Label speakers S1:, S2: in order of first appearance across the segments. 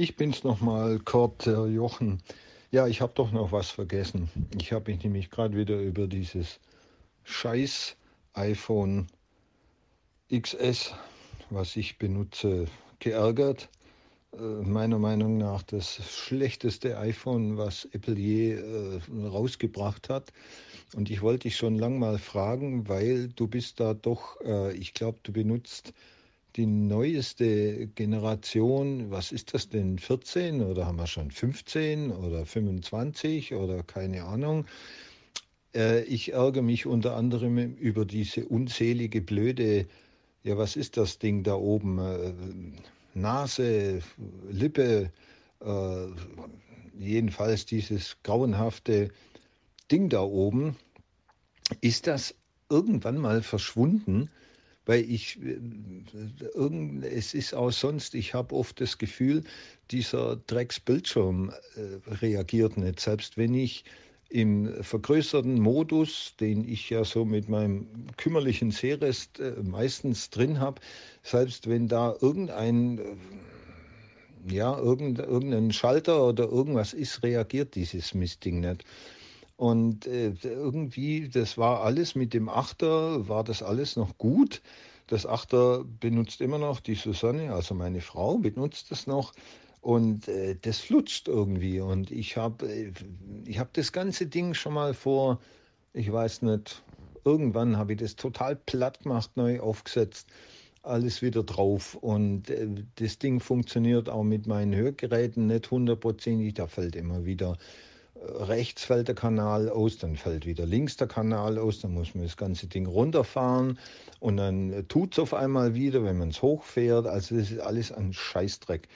S1: Ich bin's nochmal, Kurt äh, Jochen. Ja, ich habe doch noch was vergessen. Ich habe mich nämlich gerade wieder über dieses scheiß iPhone XS, was ich benutze, geärgert. Äh, meiner Meinung nach das schlechteste iPhone, was Apple je äh, rausgebracht hat. Und ich wollte dich schon lang mal fragen, weil du bist da doch, äh, ich glaube, du benutzt die neueste Generation, was ist das denn, 14 oder haben wir schon 15 oder 25 oder keine Ahnung. Äh, ich ärgere mich unter anderem über diese unzählige blöde, ja was ist das Ding da oben, äh, Nase, Lippe, äh, jedenfalls dieses grauenhafte Ding da oben, ist das irgendwann mal verschwunden? Weil ich, irgend, es ist auch sonst, ich habe oft das Gefühl, dieser Drecksbildschirm äh, reagiert nicht. Selbst wenn ich im vergrößerten Modus, den ich ja so mit meinem kümmerlichen Sehrest äh, meistens drin habe, selbst wenn da irgendein äh, ja, irgendein Schalter oder irgendwas ist, reagiert dieses Mistding nicht. Und äh, irgendwie, das war alles mit dem Achter, war das alles noch gut. Das Achter benutzt immer noch die Susanne, also meine Frau benutzt das noch. Und äh, das flutscht irgendwie. Und ich habe äh, ich hab das ganze Ding schon mal vor, ich weiß nicht, irgendwann habe ich das total platt gemacht, neu aufgesetzt alles wieder drauf. Und äh, das Ding funktioniert auch mit meinen Hörgeräten nicht hundertprozentig. Da fällt immer wieder rechts fällt der Kanal aus, dann fällt wieder links der Kanal aus, dann muss man das ganze Ding runterfahren und dann tut es auf einmal wieder, wenn man es hochfährt. Also das ist alles ein Scheißdreck.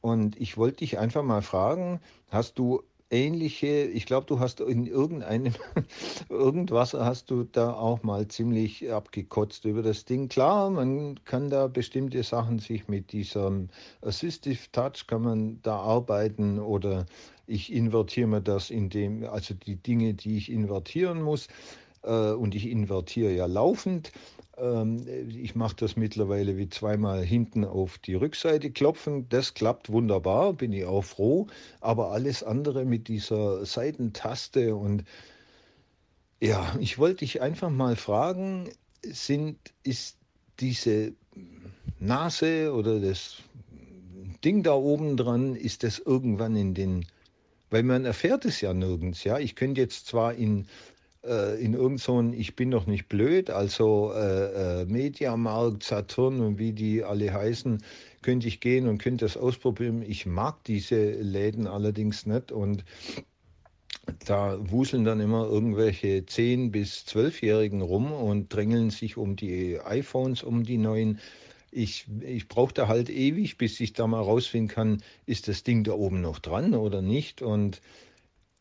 S1: Und ich wollte dich einfach mal fragen, hast du ähnliche, ich glaube, du hast in irgendeinem, irgendwas hast du da auch mal ziemlich abgekotzt über das Ding. Klar, man kann da bestimmte Sachen sich mit diesem Assistive Touch kann man da arbeiten oder ich invertiere mir das in dem, also die Dinge, die ich invertieren muss, äh, und ich invertiere ja laufend. Ähm, ich mache das mittlerweile wie zweimal hinten auf die Rückseite klopfen. Das klappt wunderbar, bin ich auch froh. Aber alles andere mit dieser Seitentaste und ja, ich wollte dich einfach mal fragen, sind, ist diese Nase oder das Ding da oben dran, ist das irgendwann in den weil man erfährt es ja nirgends. Ja, ich könnte jetzt zwar in äh, in irgend so ein Ich bin doch nicht blöd, also äh, äh, Mediamarkt, Saturn und wie die alle heißen, könnte ich gehen und könnte das ausprobieren. Ich mag diese Läden allerdings nicht und da wuseln dann immer irgendwelche 10- bis 12-Jährigen rum und drängeln sich um die iPhones, um die neuen ich, ich brauche da halt ewig, bis ich da mal rausfinden kann, ist das Ding da oben noch dran oder nicht. Und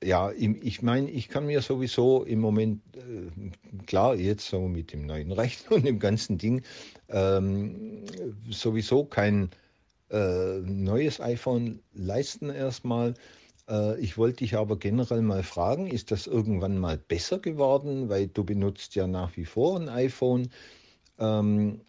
S1: ja, ich meine, ich kann mir sowieso im Moment, äh, klar, jetzt so mit dem neuen Rechner und dem ganzen Ding, ähm, sowieso kein äh, neues iPhone leisten erstmal. Äh, ich wollte dich aber generell mal fragen, ist das irgendwann mal besser geworden, weil du benutzt ja nach wie vor ein iPhone. Ähm,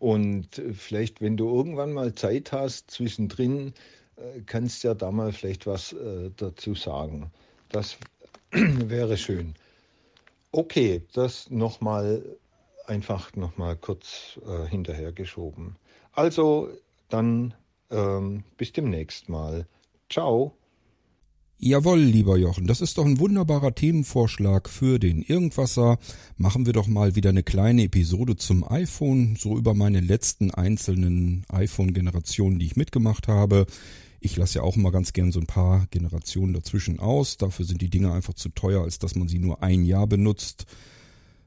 S1: und vielleicht, wenn du irgendwann mal Zeit hast, zwischendrin, äh, kannst du ja da mal vielleicht was äh, dazu sagen. Das wäre schön. Okay, das nochmal einfach nochmal kurz äh, hinterhergeschoben. Also dann ähm, bis demnächst mal. Ciao.
S2: Jawohl, lieber Jochen, das ist doch ein wunderbarer Themenvorschlag für den Irgendwasser. Machen wir doch mal wieder eine kleine Episode zum iPhone, so über meine letzten einzelnen iPhone-Generationen, die ich mitgemacht habe. Ich lasse ja auch immer ganz gern so ein paar Generationen dazwischen aus. Dafür sind die Dinge einfach zu teuer, als dass man sie nur ein Jahr benutzt.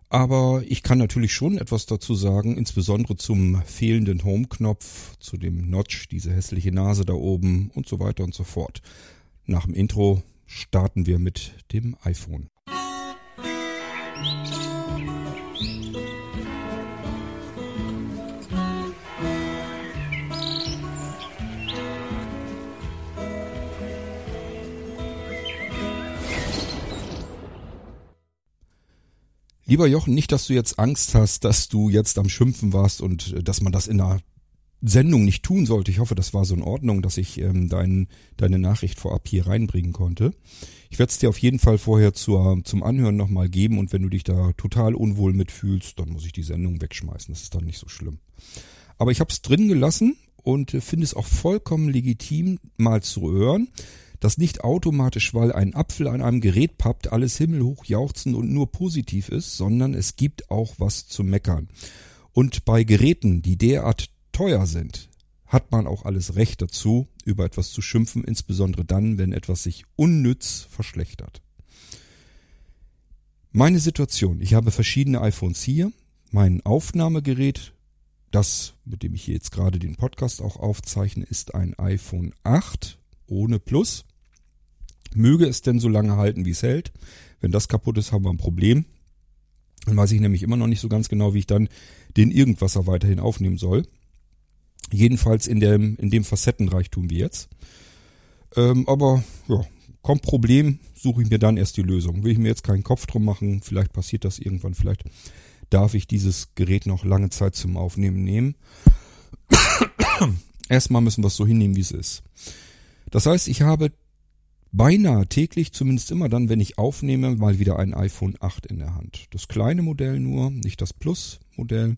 S2: Aber ich kann natürlich schon etwas dazu sagen, insbesondere zum fehlenden Home-Knopf, zu dem Notch, diese hässliche Nase da oben und so weiter und so fort. Nach dem Intro starten wir mit dem iPhone. Lieber Jochen, nicht, dass du jetzt Angst hast, dass du jetzt am Schimpfen warst und äh, dass man das in einer Sendung nicht tun sollte. Ich hoffe, das war so in Ordnung, dass ich ähm, dein, deine Nachricht vorab hier reinbringen konnte. Ich werde es dir auf jeden Fall vorher zur, zum Anhören nochmal geben und wenn du dich da total unwohl mitfühlst, dann muss ich die Sendung wegschmeißen. Das ist dann nicht so schlimm. Aber ich habe es drin gelassen und äh, finde es auch vollkommen legitim, mal zu hören, dass nicht automatisch, weil ein Apfel an einem Gerät pappt, alles himmelhoch jauchzen und nur positiv ist, sondern es gibt auch was zu meckern. Und bei Geräten, die derart teuer sind, hat man auch alles Recht dazu, über etwas zu schimpfen, insbesondere dann, wenn etwas sich unnütz verschlechtert. Meine Situation, ich habe verschiedene iPhones hier, mein Aufnahmegerät, das, mit dem ich hier jetzt gerade den Podcast auch aufzeichne, ist ein iPhone 8 ohne Plus. Möge es denn so lange halten, wie es hält. Wenn das kaputt ist, haben wir ein Problem. Dann weiß ich nämlich immer noch nicht so ganz genau, wie ich dann den Irgendwasser weiterhin aufnehmen soll. Jedenfalls in dem, in dem Facettenreichtum wie jetzt. Ähm, aber ja, kommt Problem, suche ich mir dann erst die Lösung. Will ich mir jetzt keinen Kopf drum machen, vielleicht passiert das irgendwann, vielleicht darf ich dieses Gerät noch lange Zeit zum Aufnehmen nehmen. Erstmal müssen wir es so hinnehmen, wie es ist. Das heißt, ich habe beinahe täglich, zumindest immer dann, wenn ich aufnehme, mal wieder ein iPhone 8 in der Hand. Das kleine Modell nur, nicht das Plus-Modell.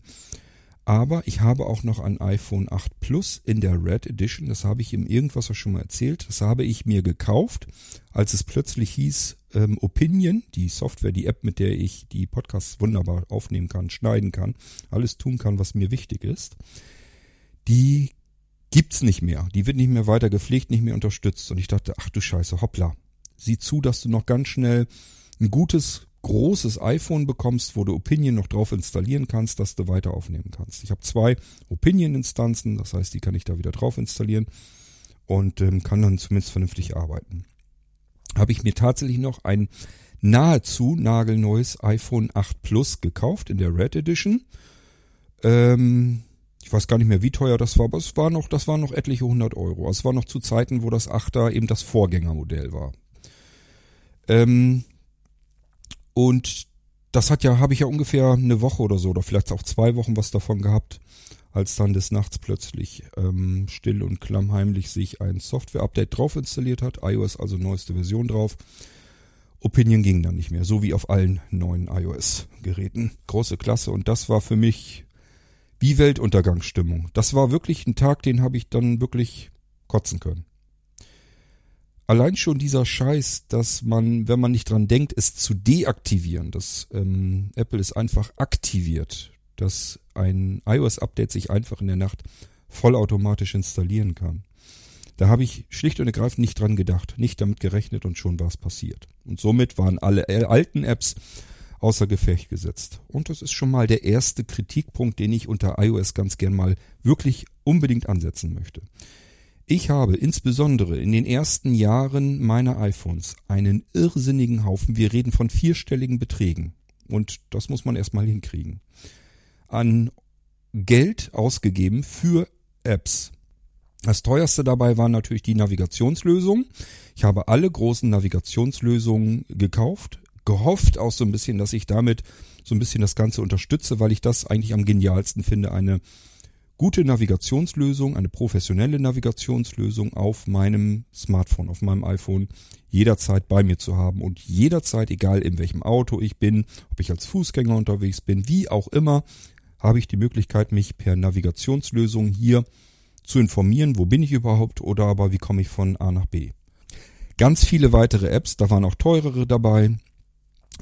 S2: Aber ich habe auch noch ein iPhone 8 Plus in der Red Edition. Das habe ich im Irgendwas schon mal erzählt. Das habe ich mir gekauft, als es plötzlich hieß, ähm, Opinion, die Software, die App, mit der ich die Podcasts wunderbar aufnehmen kann, schneiden kann, alles tun kann, was mir wichtig ist. Die gibt's nicht mehr. Die wird nicht mehr weiter gepflegt, nicht mehr unterstützt. Und ich dachte, ach du Scheiße, hoppla. Sieh zu, dass du noch ganz schnell ein gutes großes iPhone bekommst, wo du Opinion noch drauf installieren kannst, dass du weiter aufnehmen kannst. Ich habe zwei Opinion-Instanzen, das heißt, die kann ich da wieder drauf installieren und ähm, kann dann zumindest vernünftig arbeiten. Habe ich mir tatsächlich noch ein nahezu nagelneues iPhone 8 Plus gekauft in der Red Edition. Ähm, ich weiß gar nicht mehr, wie teuer das war, aber es war noch, das waren noch etliche hundert Euro. Es war noch zu Zeiten, wo das 8er eben das Vorgängermodell war. Ähm, und das hat ja, habe ich ja ungefähr eine Woche oder so, oder vielleicht auch zwei Wochen was davon gehabt, als dann des Nachts plötzlich ähm, still und klammheimlich sich ein Software-Update drauf installiert hat, iOS also neueste Version drauf. Opinion ging dann nicht mehr, so wie auf allen neuen iOS-Geräten. Große Klasse und das war für mich wie Weltuntergangsstimmung. Das war wirklich ein Tag, den habe ich dann wirklich kotzen können. Allein schon dieser Scheiß, dass man, wenn man nicht dran denkt, es zu deaktivieren, dass ähm, Apple es einfach aktiviert, dass ein iOS-Update sich einfach in der Nacht vollautomatisch installieren kann. Da habe ich schlicht und ergreifend nicht dran gedacht, nicht damit gerechnet und schon war es passiert. Und somit waren alle alten Apps außer Gefecht gesetzt. Und das ist schon mal der erste Kritikpunkt, den ich unter iOS ganz gern mal wirklich unbedingt ansetzen möchte. Ich habe insbesondere in den ersten Jahren meiner iPhones einen irrsinnigen Haufen, wir reden von vierstelligen Beträgen, und das muss man erstmal hinkriegen, an Geld ausgegeben für Apps. Das teuerste dabei war natürlich die Navigationslösung. Ich habe alle großen Navigationslösungen gekauft, gehofft auch so ein bisschen, dass ich damit so ein bisschen das Ganze unterstütze, weil ich das eigentlich am genialsten finde, eine gute Navigationslösung, eine professionelle Navigationslösung auf meinem Smartphone, auf meinem iPhone jederzeit bei mir zu haben und jederzeit, egal in welchem Auto ich bin, ob ich als Fußgänger unterwegs bin, wie auch immer, habe ich die Möglichkeit, mich per Navigationslösung hier zu informieren, wo bin ich überhaupt oder aber wie komme ich von A nach B. Ganz viele weitere Apps, da waren auch teurere dabei,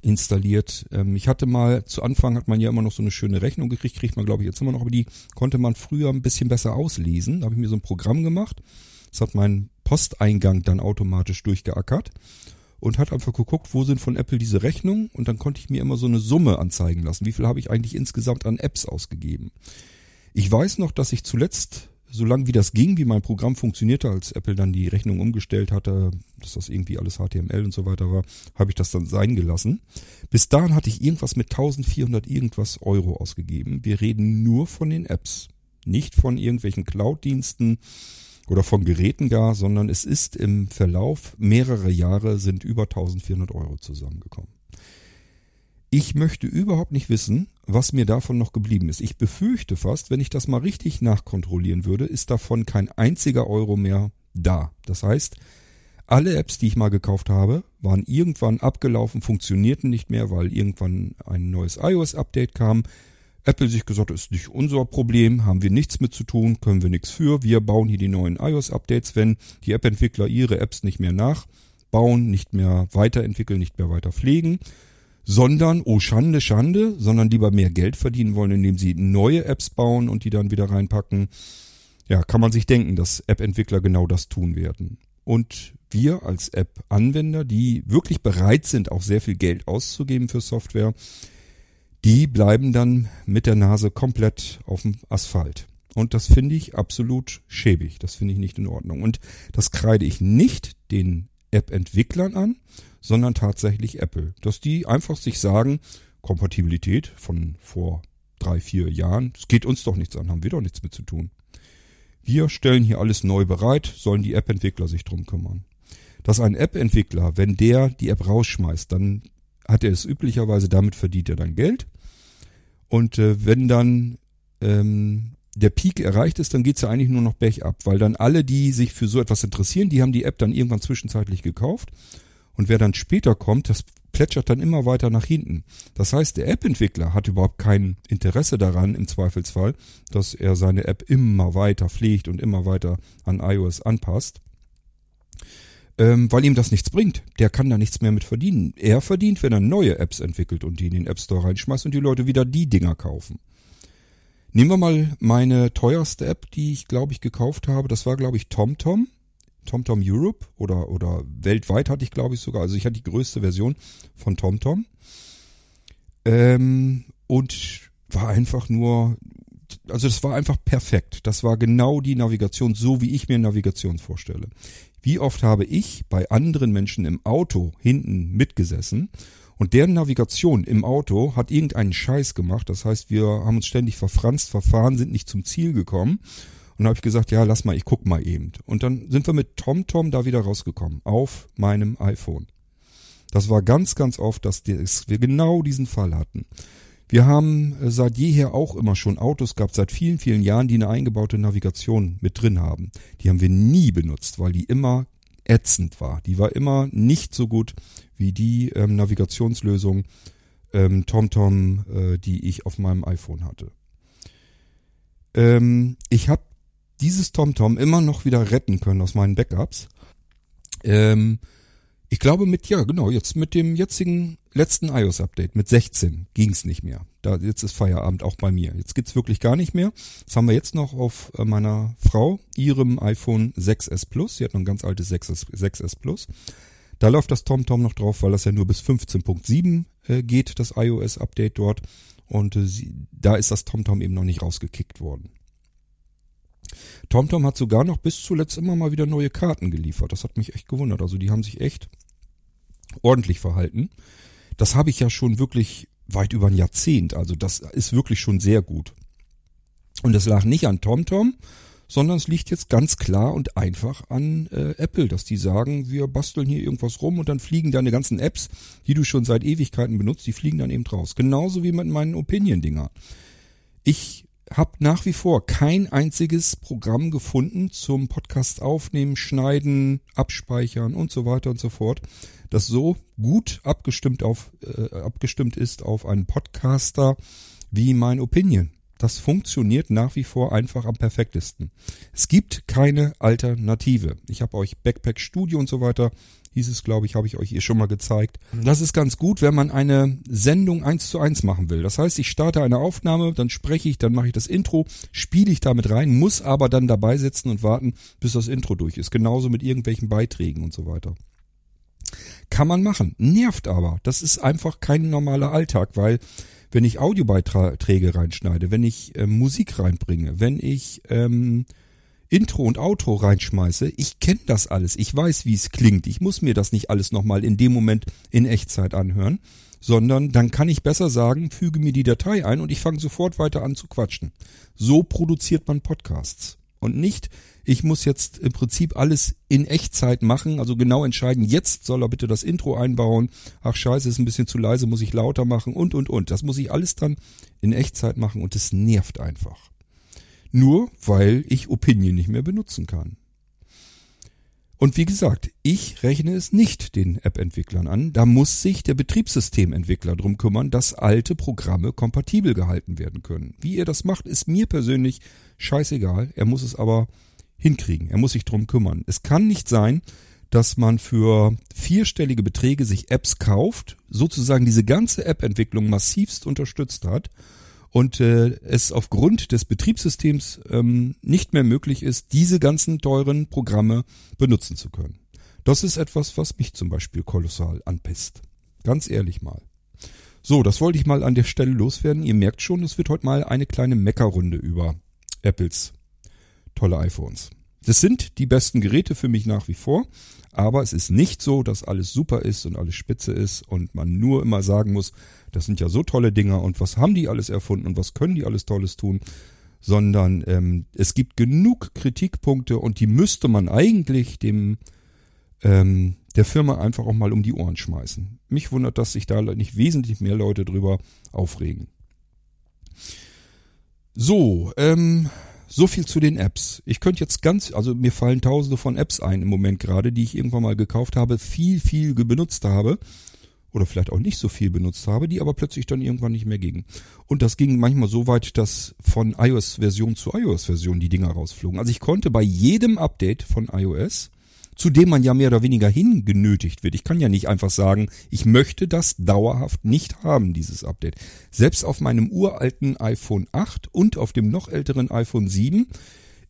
S2: installiert. Ähm, ich hatte mal, zu Anfang hat man ja immer noch so eine schöne Rechnung gekriegt, kriegt man glaube ich jetzt immer noch, aber die konnte man früher ein bisschen besser auslesen. Da habe ich mir so ein Programm gemacht. Das hat meinen Posteingang dann automatisch durchgeackert und hat einfach geguckt, wo sind von Apple diese Rechnungen und dann konnte ich mir immer so eine Summe anzeigen lassen. Wie viel habe ich eigentlich insgesamt an Apps ausgegeben? Ich weiß noch, dass ich zuletzt solange wie das ging, wie mein Programm funktionierte, als Apple dann die Rechnung umgestellt hatte, dass das irgendwie alles HTML und so weiter war, habe ich das dann sein gelassen. Bis dahin hatte ich irgendwas mit 1400 irgendwas Euro ausgegeben. Wir reden nur von den Apps, nicht von irgendwelchen Cloud-Diensten oder von Geräten gar, sondern es ist im Verlauf mehrerer Jahre sind über 1400 Euro zusammengekommen. Ich möchte überhaupt nicht wissen, was mir davon noch geblieben ist. Ich befürchte fast, wenn ich das mal richtig nachkontrollieren würde, ist davon kein einziger Euro mehr da. Das heißt, alle Apps, die ich mal gekauft habe, waren irgendwann abgelaufen, funktionierten nicht mehr, weil irgendwann ein neues iOS-Update kam. Apple sich gesagt, ist nicht unser Problem, haben wir nichts mit zu tun, können wir nichts für. Wir bauen hier die neuen iOS-Updates, wenn die App-Entwickler ihre Apps nicht mehr nachbauen, nicht mehr weiterentwickeln, nicht mehr weiter pflegen, sondern, oh Schande, Schande, sondern lieber mehr Geld verdienen wollen, indem sie neue Apps bauen und die dann wieder reinpacken. Ja, kann man sich denken, dass App-Entwickler genau das tun werden. Und wir als App-Anwender, die wirklich bereit sind, auch sehr viel Geld auszugeben für Software, die bleiben dann mit der Nase komplett auf dem Asphalt. Und das finde ich absolut schäbig. Das finde ich nicht in Ordnung. Und das kreide ich nicht den App-Entwicklern an, sondern tatsächlich Apple. Dass die einfach sich sagen, Kompatibilität von vor drei, vier Jahren, es geht uns doch nichts an, haben wir doch nichts mit zu tun. Wir stellen hier alles neu bereit, sollen die App-Entwickler sich drum kümmern. Dass ein App-Entwickler, wenn der die App rausschmeißt, dann hat er es üblicherweise, damit verdient er dann Geld. Und äh, wenn dann ähm, der Peak erreicht ist, dann geht's ja eigentlich nur noch Pech ab, weil dann alle, die sich für so etwas interessieren, die haben die App dann irgendwann zwischenzeitlich gekauft. Und wer dann später kommt, das plätschert dann immer weiter nach hinten. Das heißt, der App-Entwickler hat überhaupt kein Interesse daran, im Zweifelsfall, dass er seine App immer weiter pflegt und immer weiter an iOS anpasst ähm, weil ihm das nichts bringt. Der kann da nichts mehr mit verdienen. Er verdient, wenn er neue Apps entwickelt und die in den App Store reinschmeißt und die Leute wieder die Dinger kaufen. Nehmen wir mal meine teuerste App, die ich glaube ich gekauft habe. Das war glaube ich TomTom. TomTom Europe oder, oder weltweit hatte ich glaube ich sogar. Also ich hatte die größte Version von TomTom. Ähm, und war einfach nur, also das war einfach perfekt. Das war genau die Navigation, so wie ich mir Navigation vorstelle. Wie oft habe ich bei anderen Menschen im Auto hinten mitgesessen und deren Navigation im Auto hat irgendeinen Scheiß gemacht. Das heißt, wir haben uns ständig verfranst, verfahren, sind nicht zum Ziel gekommen. Und habe ich gesagt, ja, lass mal, ich guck mal eben. Und dann sind wir mit TomTom da wieder rausgekommen auf meinem iPhone. Das war ganz, ganz oft, dass wir genau diesen Fall hatten. Wir haben äh, seit jeher auch immer schon Autos gehabt, seit vielen, vielen Jahren, die eine eingebaute Navigation mit drin haben. Die haben wir nie benutzt, weil die immer ätzend war. Die war immer nicht so gut wie die ähm, Navigationslösung ähm, TomTom, äh, die ich auf meinem iPhone hatte. Ähm, ich habe dieses TomTom immer noch wieder retten können aus meinen Backups. Ähm, ich glaube mit, ja genau, jetzt mit dem jetzigen letzten iOS-Update, mit 16, ging's nicht mehr. Da, jetzt ist Feierabend auch bei mir. Jetzt geht's wirklich gar nicht mehr. Das haben wir jetzt noch auf äh, meiner Frau, ihrem iPhone 6S Plus. Sie hat noch ein ganz altes 6S, 6S Plus. Da läuft das TomTom noch drauf, weil das ja nur bis 15.7 äh, geht, das iOS-Update dort. Und äh, sie, da ist das TomTom eben noch nicht rausgekickt worden. TomTom hat sogar noch bis zuletzt immer mal wieder neue Karten geliefert. Das hat mich echt gewundert. Also die haben sich echt ordentlich verhalten. Das habe ich ja schon wirklich weit über ein Jahrzehnt. Also das ist wirklich schon sehr gut. Und es lag nicht an TomTom, sondern es liegt jetzt ganz klar und einfach an äh, Apple, dass die sagen, wir basteln hier irgendwas rum und dann fliegen deine ganzen Apps, die du schon seit Ewigkeiten benutzt, die fliegen dann eben raus. Genauso wie mit meinen Opinion-Dinger. Ich habe nach wie vor kein einziges Programm gefunden zum Podcast aufnehmen, schneiden, abspeichern und so weiter und so fort, das so gut abgestimmt auf äh, abgestimmt ist auf einen Podcaster wie mein Opinion. Das funktioniert nach wie vor einfach am perfektesten. Es gibt keine Alternative. Ich habe euch Backpack Studio und so weiter hieß es, glaube ich, habe ich euch hier schon mal gezeigt. Das ist ganz gut, wenn man eine Sendung eins zu eins machen will. Das heißt, ich starte eine Aufnahme, dann spreche ich, dann mache ich das Intro, spiele ich damit rein, muss aber dann dabei sitzen und warten, bis das Intro durch ist. Genauso mit irgendwelchen Beiträgen und so weiter. Kann man machen, nervt aber. Das ist einfach kein normaler Alltag, weil wenn ich Audiobeiträge reinschneide, wenn ich äh, Musik reinbringe, wenn ich ähm, Intro und Outro reinschmeiße, ich kenne das alles, ich weiß, wie es klingt, ich muss mir das nicht alles nochmal in dem Moment in Echtzeit anhören, sondern dann kann ich besser sagen, füge mir die Datei ein und ich fange sofort weiter an zu quatschen. So produziert man Podcasts. Und nicht, ich muss jetzt im Prinzip alles in Echtzeit machen, also genau entscheiden, jetzt soll er bitte das Intro einbauen. Ach scheiße, ist ein bisschen zu leise, muss ich lauter machen und, und, und. Das muss ich alles dann in Echtzeit machen und es nervt einfach. Nur weil ich Opinion nicht mehr benutzen kann. Und wie gesagt, ich rechne es nicht den App-Entwicklern an. Da muss sich der Betriebssystementwickler drum kümmern, dass alte Programme kompatibel gehalten werden können. Wie er das macht, ist mir persönlich scheißegal. Er muss es aber hinkriegen. Er muss sich drum kümmern. Es kann nicht sein, dass man für vierstellige Beträge sich Apps kauft, sozusagen diese ganze App-Entwicklung massivst unterstützt hat und äh, es aufgrund des Betriebssystems ähm, nicht mehr möglich ist, diese ganzen teuren Programme benutzen zu können. Das ist etwas, was mich zum Beispiel kolossal anpisst. Ganz ehrlich mal. So, das wollte ich mal an der Stelle loswerden. Ihr merkt schon, es wird heute mal eine kleine Meckerrunde über Apples tolle iPhones. Das sind die besten Geräte für mich nach wie vor, aber es ist nicht so, dass alles super ist und alles spitze ist und man nur immer sagen muss, das sind ja so tolle Dinger und was haben die alles erfunden und was können die alles Tolles tun, sondern ähm, es gibt genug Kritikpunkte und die müsste man eigentlich dem ähm, der Firma einfach auch mal um die Ohren schmeißen. Mich wundert, dass sich da nicht wesentlich mehr Leute drüber aufregen. So, ähm, so viel zu den Apps. Ich könnte jetzt ganz, also mir fallen tausende von Apps ein im Moment gerade, die ich irgendwann mal gekauft habe, viel, viel benutzt habe oder vielleicht auch nicht so viel benutzt habe, die aber plötzlich dann irgendwann nicht mehr gingen. Und das ging manchmal so weit, dass von iOS-Version zu iOS-Version die Dinger rausflogen. Also ich konnte bei jedem Update von iOS, zu dem man ja mehr oder weniger hingenötigt wird, ich kann ja nicht einfach sagen, ich möchte das dauerhaft nicht haben, dieses Update. Selbst auf meinem uralten iPhone 8 und auf dem noch älteren iPhone 7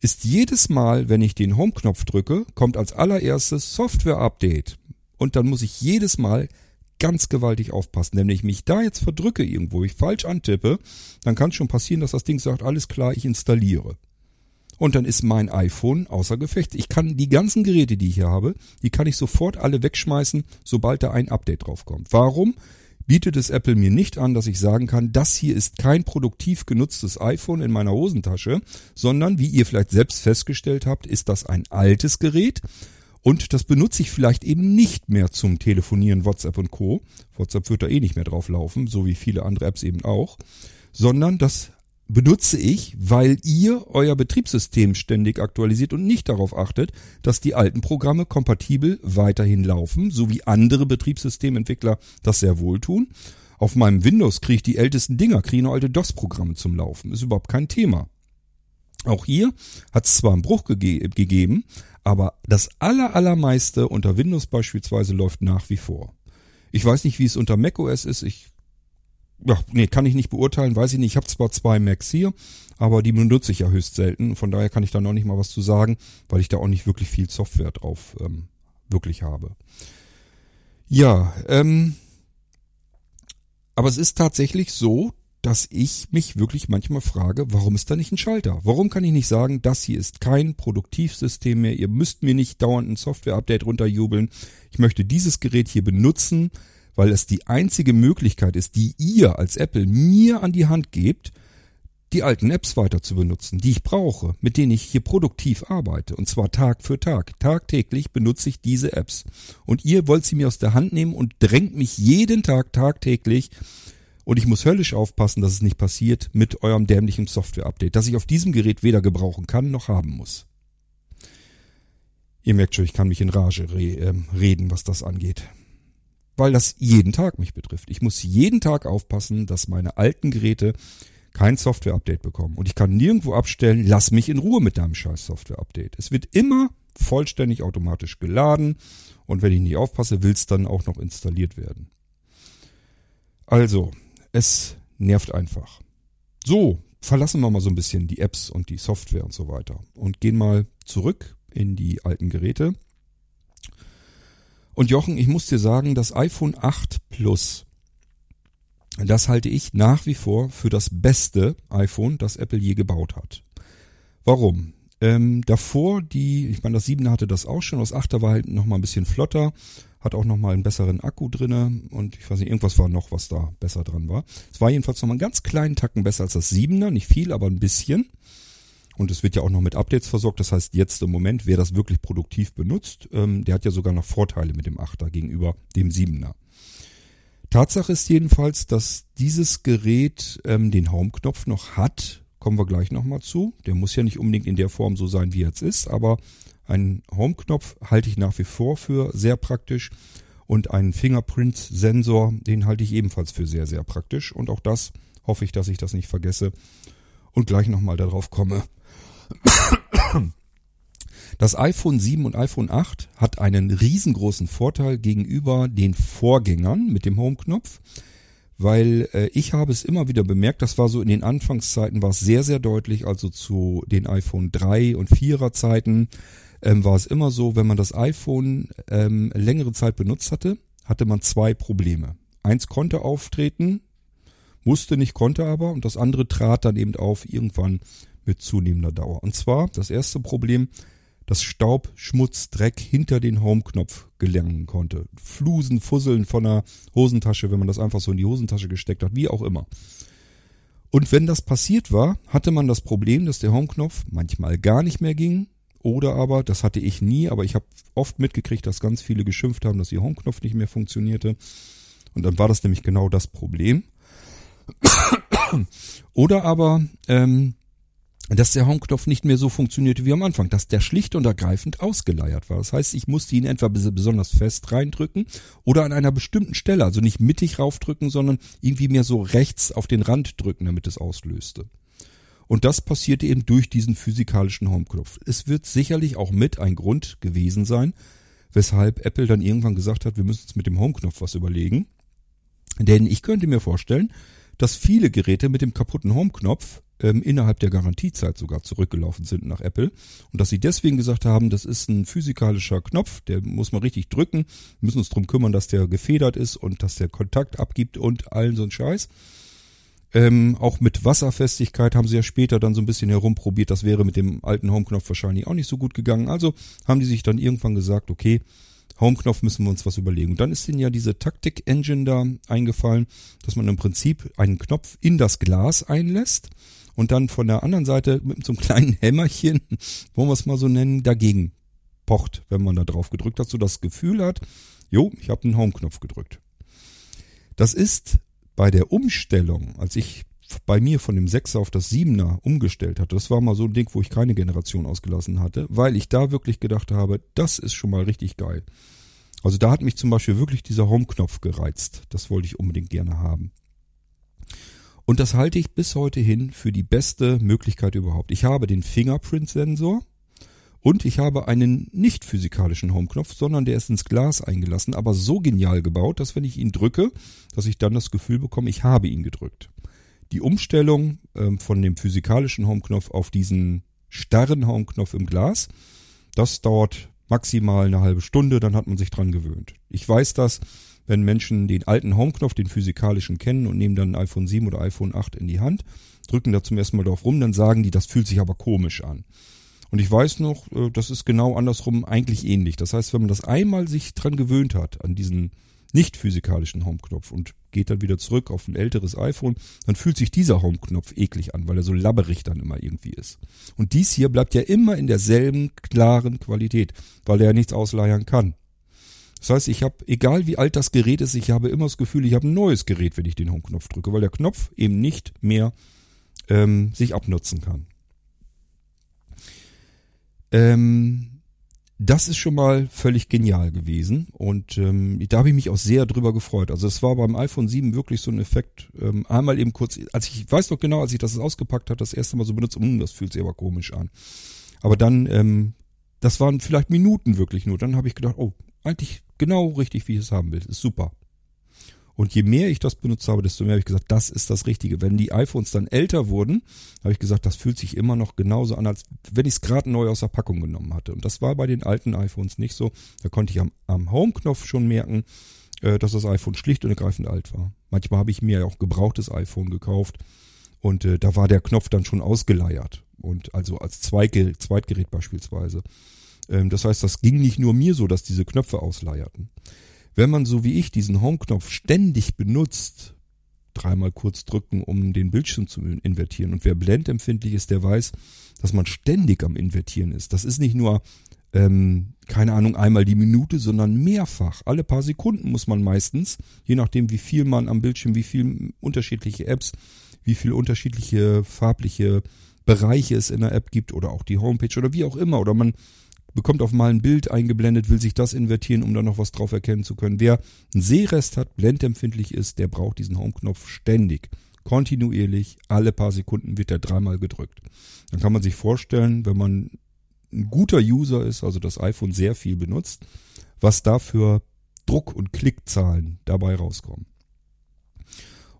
S2: ist jedes Mal, wenn ich den Home-Knopf drücke, kommt als allererstes Software-Update. Und dann muss ich jedes Mal ganz gewaltig aufpassen. Nämlich mich da jetzt verdrücke irgendwo, ich falsch antippe, dann kann es schon passieren, dass das Ding sagt, alles klar, ich installiere. Und dann ist mein iPhone außer Gefecht. Ich kann die ganzen Geräte, die ich hier habe, die kann ich sofort alle wegschmeißen, sobald da ein Update draufkommt. Warum? Bietet es Apple mir nicht an, dass ich sagen kann, das hier ist kein produktiv genutztes iPhone in meiner Hosentasche, sondern, wie ihr vielleicht selbst festgestellt habt, ist das ein altes Gerät, und das benutze ich vielleicht eben nicht mehr zum Telefonieren, WhatsApp und Co. WhatsApp wird da eh nicht mehr drauf laufen, so wie viele andere Apps eben auch. Sondern das benutze ich, weil ihr euer Betriebssystem ständig aktualisiert und nicht darauf achtet, dass die alten Programme kompatibel weiterhin laufen, so wie andere Betriebssystementwickler das sehr wohl tun. Auf meinem Windows kriege ich die ältesten Dinger, kriege nur alte DOS-Programme zum Laufen. Ist überhaupt kein Thema. Auch hier hat es zwar einen Bruch gege gegeben, aber das aller, allermeiste unter Windows beispielsweise läuft nach wie vor. Ich weiß nicht, wie es unter macOS ist. Ich, ja, nee, kann ich nicht beurteilen, weiß ich nicht. Ich habe zwar zwei Macs hier, aber die benutze ich ja höchst selten. Von daher kann ich da noch nicht mal was zu sagen, weil ich da auch nicht wirklich viel Software drauf ähm, wirklich habe. Ja, ähm, aber es ist tatsächlich so, dass ich mich wirklich manchmal frage, warum ist da nicht ein Schalter? Warum kann ich nicht sagen, das hier ist kein Produktivsystem mehr, ihr müsst mir nicht dauernd ein Software-Update runterjubeln. Ich möchte dieses Gerät hier benutzen, weil es die einzige Möglichkeit ist, die ihr als Apple mir an die Hand gebt, die alten Apps weiter zu benutzen, die ich brauche, mit denen ich hier produktiv arbeite. Und zwar Tag für Tag. Tagtäglich benutze ich diese Apps. Und ihr wollt sie mir aus der Hand nehmen und drängt mich jeden Tag tagtäglich und ich muss höllisch aufpassen, dass es nicht passiert mit eurem dämlichen Software-Update, das ich auf diesem Gerät weder gebrauchen kann noch haben muss. Ihr merkt schon, ich kann mich in Rage re äh, reden, was das angeht. Weil das jeden Tag mich betrifft. Ich muss jeden Tag aufpassen, dass meine alten Geräte kein Software-Update bekommen. Und ich kann nirgendwo abstellen, lass mich in Ruhe mit deinem scheiß Software-Update. Es wird immer vollständig automatisch geladen und wenn ich nicht aufpasse, will es dann auch noch installiert werden. Also, es nervt einfach. So, verlassen wir mal so ein bisschen die Apps und die Software und so weiter und gehen mal zurück in die alten Geräte. Und Jochen, ich muss dir sagen, das iPhone 8 Plus, das halte ich nach wie vor für das beste iPhone, das Apple je gebaut hat. Warum? Ähm, davor die, ich meine, das 7er hatte das auch schon, das 8er war halt noch mal ein bisschen flotter, hat auch nochmal einen besseren Akku drinne und ich weiß nicht, irgendwas war noch, was da besser dran war. Es war jedenfalls nochmal einen ganz kleinen Tacken besser als das 7er, nicht viel, aber ein bisschen. Und es wird ja auch noch mit Updates versorgt. Das heißt, jetzt im Moment, wer das wirklich produktiv benutzt, ähm, der hat ja sogar noch Vorteile mit dem 8er gegenüber dem 7er. Tatsache ist jedenfalls, dass dieses Gerät ähm, den Home-Knopf noch hat. Kommen wir gleich nochmal zu. Der muss ja nicht unbedingt in der Form so sein, wie er jetzt ist, aber einen Home-Knopf halte ich nach wie vor für sehr praktisch und einen Fingerprint-Sensor, den halte ich ebenfalls für sehr, sehr praktisch. Und auch das hoffe ich, dass ich das nicht vergesse und gleich nochmal darauf komme. Das iPhone 7 und iPhone 8 hat einen riesengroßen Vorteil gegenüber den Vorgängern mit dem Home-Knopf, weil äh, ich habe es immer wieder bemerkt, das war so in den Anfangszeiten, war es sehr, sehr deutlich, also zu den iPhone 3 und 4er Zeiten ähm, war es immer so, wenn man das iPhone ähm, längere Zeit benutzt hatte, hatte man zwei Probleme. Eins konnte auftreten, musste nicht, konnte aber und das andere trat dann eben auf irgendwann mit zunehmender Dauer. Und zwar das erste Problem, dass Staub, Schmutz, Dreck hinter den Home-Knopf gelangen konnte. Flusen, Fusseln von der Hosentasche, wenn man das einfach so in die Hosentasche gesteckt hat, wie auch immer. Und wenn das passiert war, hatte man das Problem, dass der Home-Knopf manchmal gar nicht mehr ging. Oder aber, das hatte ich nie, aber ich habe oft mitgekriegt, dass ganz viele geschimpft haben, dass ihr Home-Knopf nicht mehr funktionierte. Und dann war das nämlich genau das Problem. Oder aber, ähm, dass der Home-Knopf nicht mehr so funktionierte wie am Anfang, dass der schlicht und ergreifend ausgeleiert war. Das heißt, ich musste ihn entweder besonders fest reindrücken oder an einer bestimmten Stelle, also nicht mittig raufdrücken, sondern irgendwie mehr so rechts auf den Rand drücken, damit es auslöste. Und das passierte eben durch diesen physikalischen Home-Knopf. Es wird sicherlich auch mit ein Grund gewesen sein, weshalb Apple dann irgendwann gesagt hat, wir müssen uns mit dem Home-Knopf was überlegen. Denn ich könnte mir vorstellen, dass viele Geräte mit dem kaputten Home-Knopf ähm, innerhalb der Garantiezeit sogar zurückgelaufen sind nach Apple und dass sie deswegen gesagt haben, das ist ein physikalischer Knopf, der muss man richtig drücken, wir müssen uns drum kümmern, dass der gefedert ist und dass der Kontakt abgibt und allen so ein Scheiß. Ähm, auch mit Wasserfestigkeit haben sie ja später dann so ein bisschen herumprobiert. Das wäre mit dem alten Home-Knopf wahrscheinlich auch nicht so gut gegangen. Also haben die sich dann irgendwann gesagt, okay, Home-Knopf müssen wir uns was überlegen. Und dann ist ihnen ja diese Taktik-Engine da eingefallen, dass man im Prinzip einen Knopf in das Glas einlässt und dann von der anderen Seite mit so einem kleinen Hämmerchen, wollen wir es mal so nennen, dagegen pocht, wenn man da drauf gedrückt hat, so das Gefühl hat, jo, ich habe den Home-Knopf gedrückt. Das ist bei der Umstellung, als ich bei mir von dem 6er auf das 7er umgestellt hatte, das war mal so ein Ding, wo ich keine Generation ausgelassen hatte, weil ich da wirklich gedacht habe, das ist schon mal richtig geil. Also da hat mich zum Beispiel wirklich dieser Home-Knopf gereizt. Das wollte ich unbedingt gerne haben. Und das halte ich bis heute hin für die beste Möglichkeit überhaupt. Ich habe den Fingerprint-Sensor und ich habe einen nicht physikalischen Home-Knopf, sondern der ist ins Glas eingelassen, aber so genial gebaut, dass wenn ich ihn drücke, dass ich dann das Gefühl bekomme, ich habe ihn gedrückt. Die Umstellung ähm, von dem physikalischen Home-Knopf auf diesen starren Home-Knopf im Glas, das dauert maximal eine halbe Stunde, dann hat man sich dran gewöhnt. Ich weiß das, wenn Menschen den alten Home-Knopf, den physikalischen kennen und nehmen dann ein iPhone 7 oder iPhone 8 in die Hand, drücken da zum ersten Mal drauf rum, dann sagen die, das fühlt sich aber komisch an. Und ich weiß noch, äh, das ist genau andersrum eigentlich ähnlich. Das heißt, wenn man das einmal sich dran gewöhnt hat, an diesen nicht physikalischen Home-Knopf und geht dann wieder zurück auf ein älteres iPhone, dann fühlt sich dieser Home-Knopf eklig an, weil er so labberig dann immer irgendwie ist. Und dies hier bleibt ja immer in derselben klaren Qualität, weil er ja nichts ausleiern kann. Das heißt, ich habe, egal wie alt das Gerät ist, ich habe immer das Gefühl, ich habe ein neues Gerät, wenn ich den Home-Knopf drücke, weil der Knopf eben nicht mehr ähm, sich abnutzen kann. Ähm, das ist schon mal völlig genial gewesen und ähm, da habe ich mich auch sehr drüber gefreut. Also es war beim iPhone 7 wirklich so ein Effekt. Ähm, einmal eben kurz, als ich, ich weiß noch genau, als ich das ausgepackt habe, das erste Mal so benutzt, mh, das fühlt sich aber komisch an. Aber dann, ähm, das waren vielleicht Minuten wirklich nur. Dann habe ich gedacht, oh, eigentlich genau richtig, wie ich es haben will. Ist super. Und je mehr ich das benutzt habe, desto mehr habe ich gesagt, das ist das Richtige. Wenn die iPhones dann älter wurden, habe ich gesagt, das fühlt sich immer noch genauso an, als wenn ich es gerade neu aus der Packung genommen hatte. Und das war bei den alten iPhones nicht so. Da konnte ich am, am Home-Knopf schon merken, äh, dass das iPhone schlicht und ergreifend alt war. Manchmal habe ich mir ja auch gebrauchtes iPhone gekauft und äh, da war der Knopf dann schon ausgeleiert. Und also als Zweitgerät, Zweitgerät beispielsweise. Ähm, das heißt, das ging nicht nur mir so, dass diese Knöpfe ausleierten. Wenn man so wie ich diesen Home-Knopf ständig benutzt, dreimal kurz drücken, um den Bildschirm zu invertieren. Und wer blendempfindlich ist, der weiß, dass man ständig am Invertieren ist. Das ist nicht nur, ähm, keine Ahnung, einmal die Minute, sondern mehrfach. Alle paar Sekunden muss man meistens, je nachdem wie viel man am Bildschirm, wie viel unterschiedliche Apps, wie viel unterschiedliche farbliche Bereiche es in der App gibt oder auch die Homepage oder wie auch immer. Oder man bekommt auf mal ein Bild eingeblendet, will sich das invertieren, um dann noch was drauf erkennen zu können. Wer einen Sehrest hat, blendempfindlich ist, der braucht diesen Home-Knopf ständig. Kontinuierlich, alle paar Sekunden wird er dreimal gedrückt. Dann kann man sich vorstellen, wenn man ein guter User ist, also das iPhone sehr viel benutzt, was da für Druck- und Klickzahlen dabei rauskommen.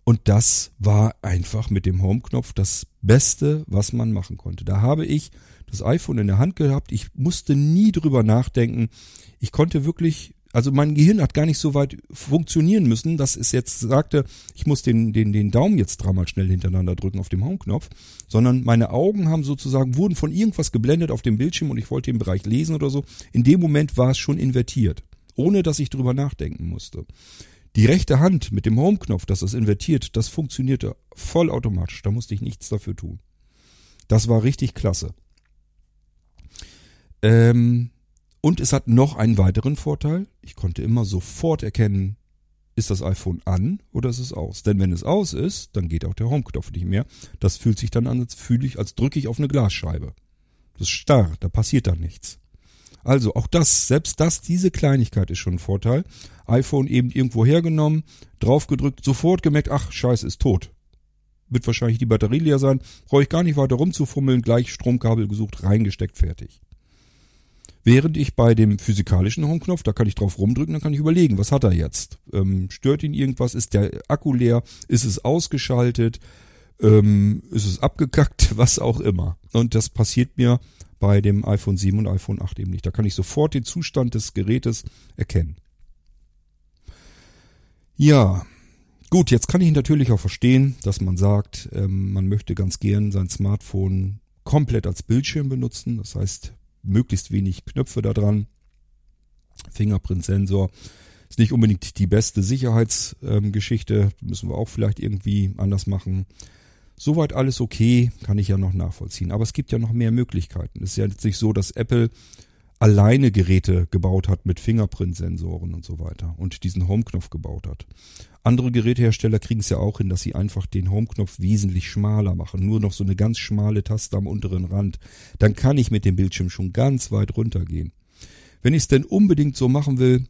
S2: Und das war einfach mit dem Home-Knopf das Beste, was man machen konnte. Da habe ich das iPhone in der Hand gehabt. Ich musste nie drüber nachdenken. Ich konnte wirklich, also mein Gehirn hat gar nicht so weit funktionieren müssen, dass es jetzt sagte, ich muss den, den, den Daumen jetzt dreimal schnell hintereinander drücken auf dem Home-Knopf, sondern meine Augen haben sozusagen, wurden von irgendwas geblendet auf dem Bildschirm und ich wollte den Bereich lesen oder so. In dem Moment war es schon invertiert, ohne dass ich drüber nachdenken musste. Die rechte Hand mit dem Home-Knopf, dass das invertiert, das funktionierte vollautomatisch. Da musste ich nichts dafür tun. Das war richtig klasse. Ähm, und es hat noch einen weiteren Vorteil. Ich konnte immer sofort erkennen, ist das iPhone an oder ist es aus? Denn wenn es aus ist, dann geht auch der Home-Knopf nicht mehr. Das fühlt sich dann an, als fühle ich, als drücke ich auf eine Glasscheibe. Das ist starr, da passiert dann nichts. Also auch das, selbst das, diese Kleinigkeit ist schon ein Vorteil. iPhone eben irgendwo hergenommen, draufgedrückt, sofort gemerkt, ach, scheiße, ist tot. Wird wahrscheinlich die Batterie leer sein, brauche ich gar nicht weiter rumzufummeln, gleich Stromkabel gesucht, reingesteckt, fertig. Während ich bei dem physikalischen Home-Knopf, da kann ich drauf rumdrücken, dann kann ich überlegen, was hat er jetzt? Ähm, stört ihn irgendwas? Ist der Akku leer? Ist es ausgeschaltet? Ähm, ist es abgekackt? Was auch immer. Und das passiert mir bei dem iPhone 7 und iPhone 8 eben nicht. Da kann ich sofort den Zustand des Gerätes erkennen. Ja, gut, jetzt kann ich natürlich auch verstehen, dass man sagt, ähm, man möchte ganz gern sein Smartphone komplett als Bildschirm benutzen. Das heißt, möglichst wenig Knöpfe da dran. Fingerprint-Sensor ist nicht unbedingt die beste Sicherheitsgeschichte. Ähm, Müssen wir auch vielleicht irgendwie anders machen. Soweit alles okay, kann ich ja noch nachvollziehen. Aber es gibt ja noch mehr Möglichkeiten. Es ist ja jetzt nicht so, dass Apple alleine Geräte gebaut hat mit Fingerprint-Sensoren und so weiter und diesen Home-Knopf gebaut hat. Andere Gerätehersteller kriegen es ja auch hin, dass sie einfach den Home-Knopf wesentlich schmaler machen. Nur noch so eine ganz schmale Taste am unteren Rand. Dann kann ich mit dem Bildschirm schon ganz weit runtergehen. Wenn ich es denn unbedingt so machen will,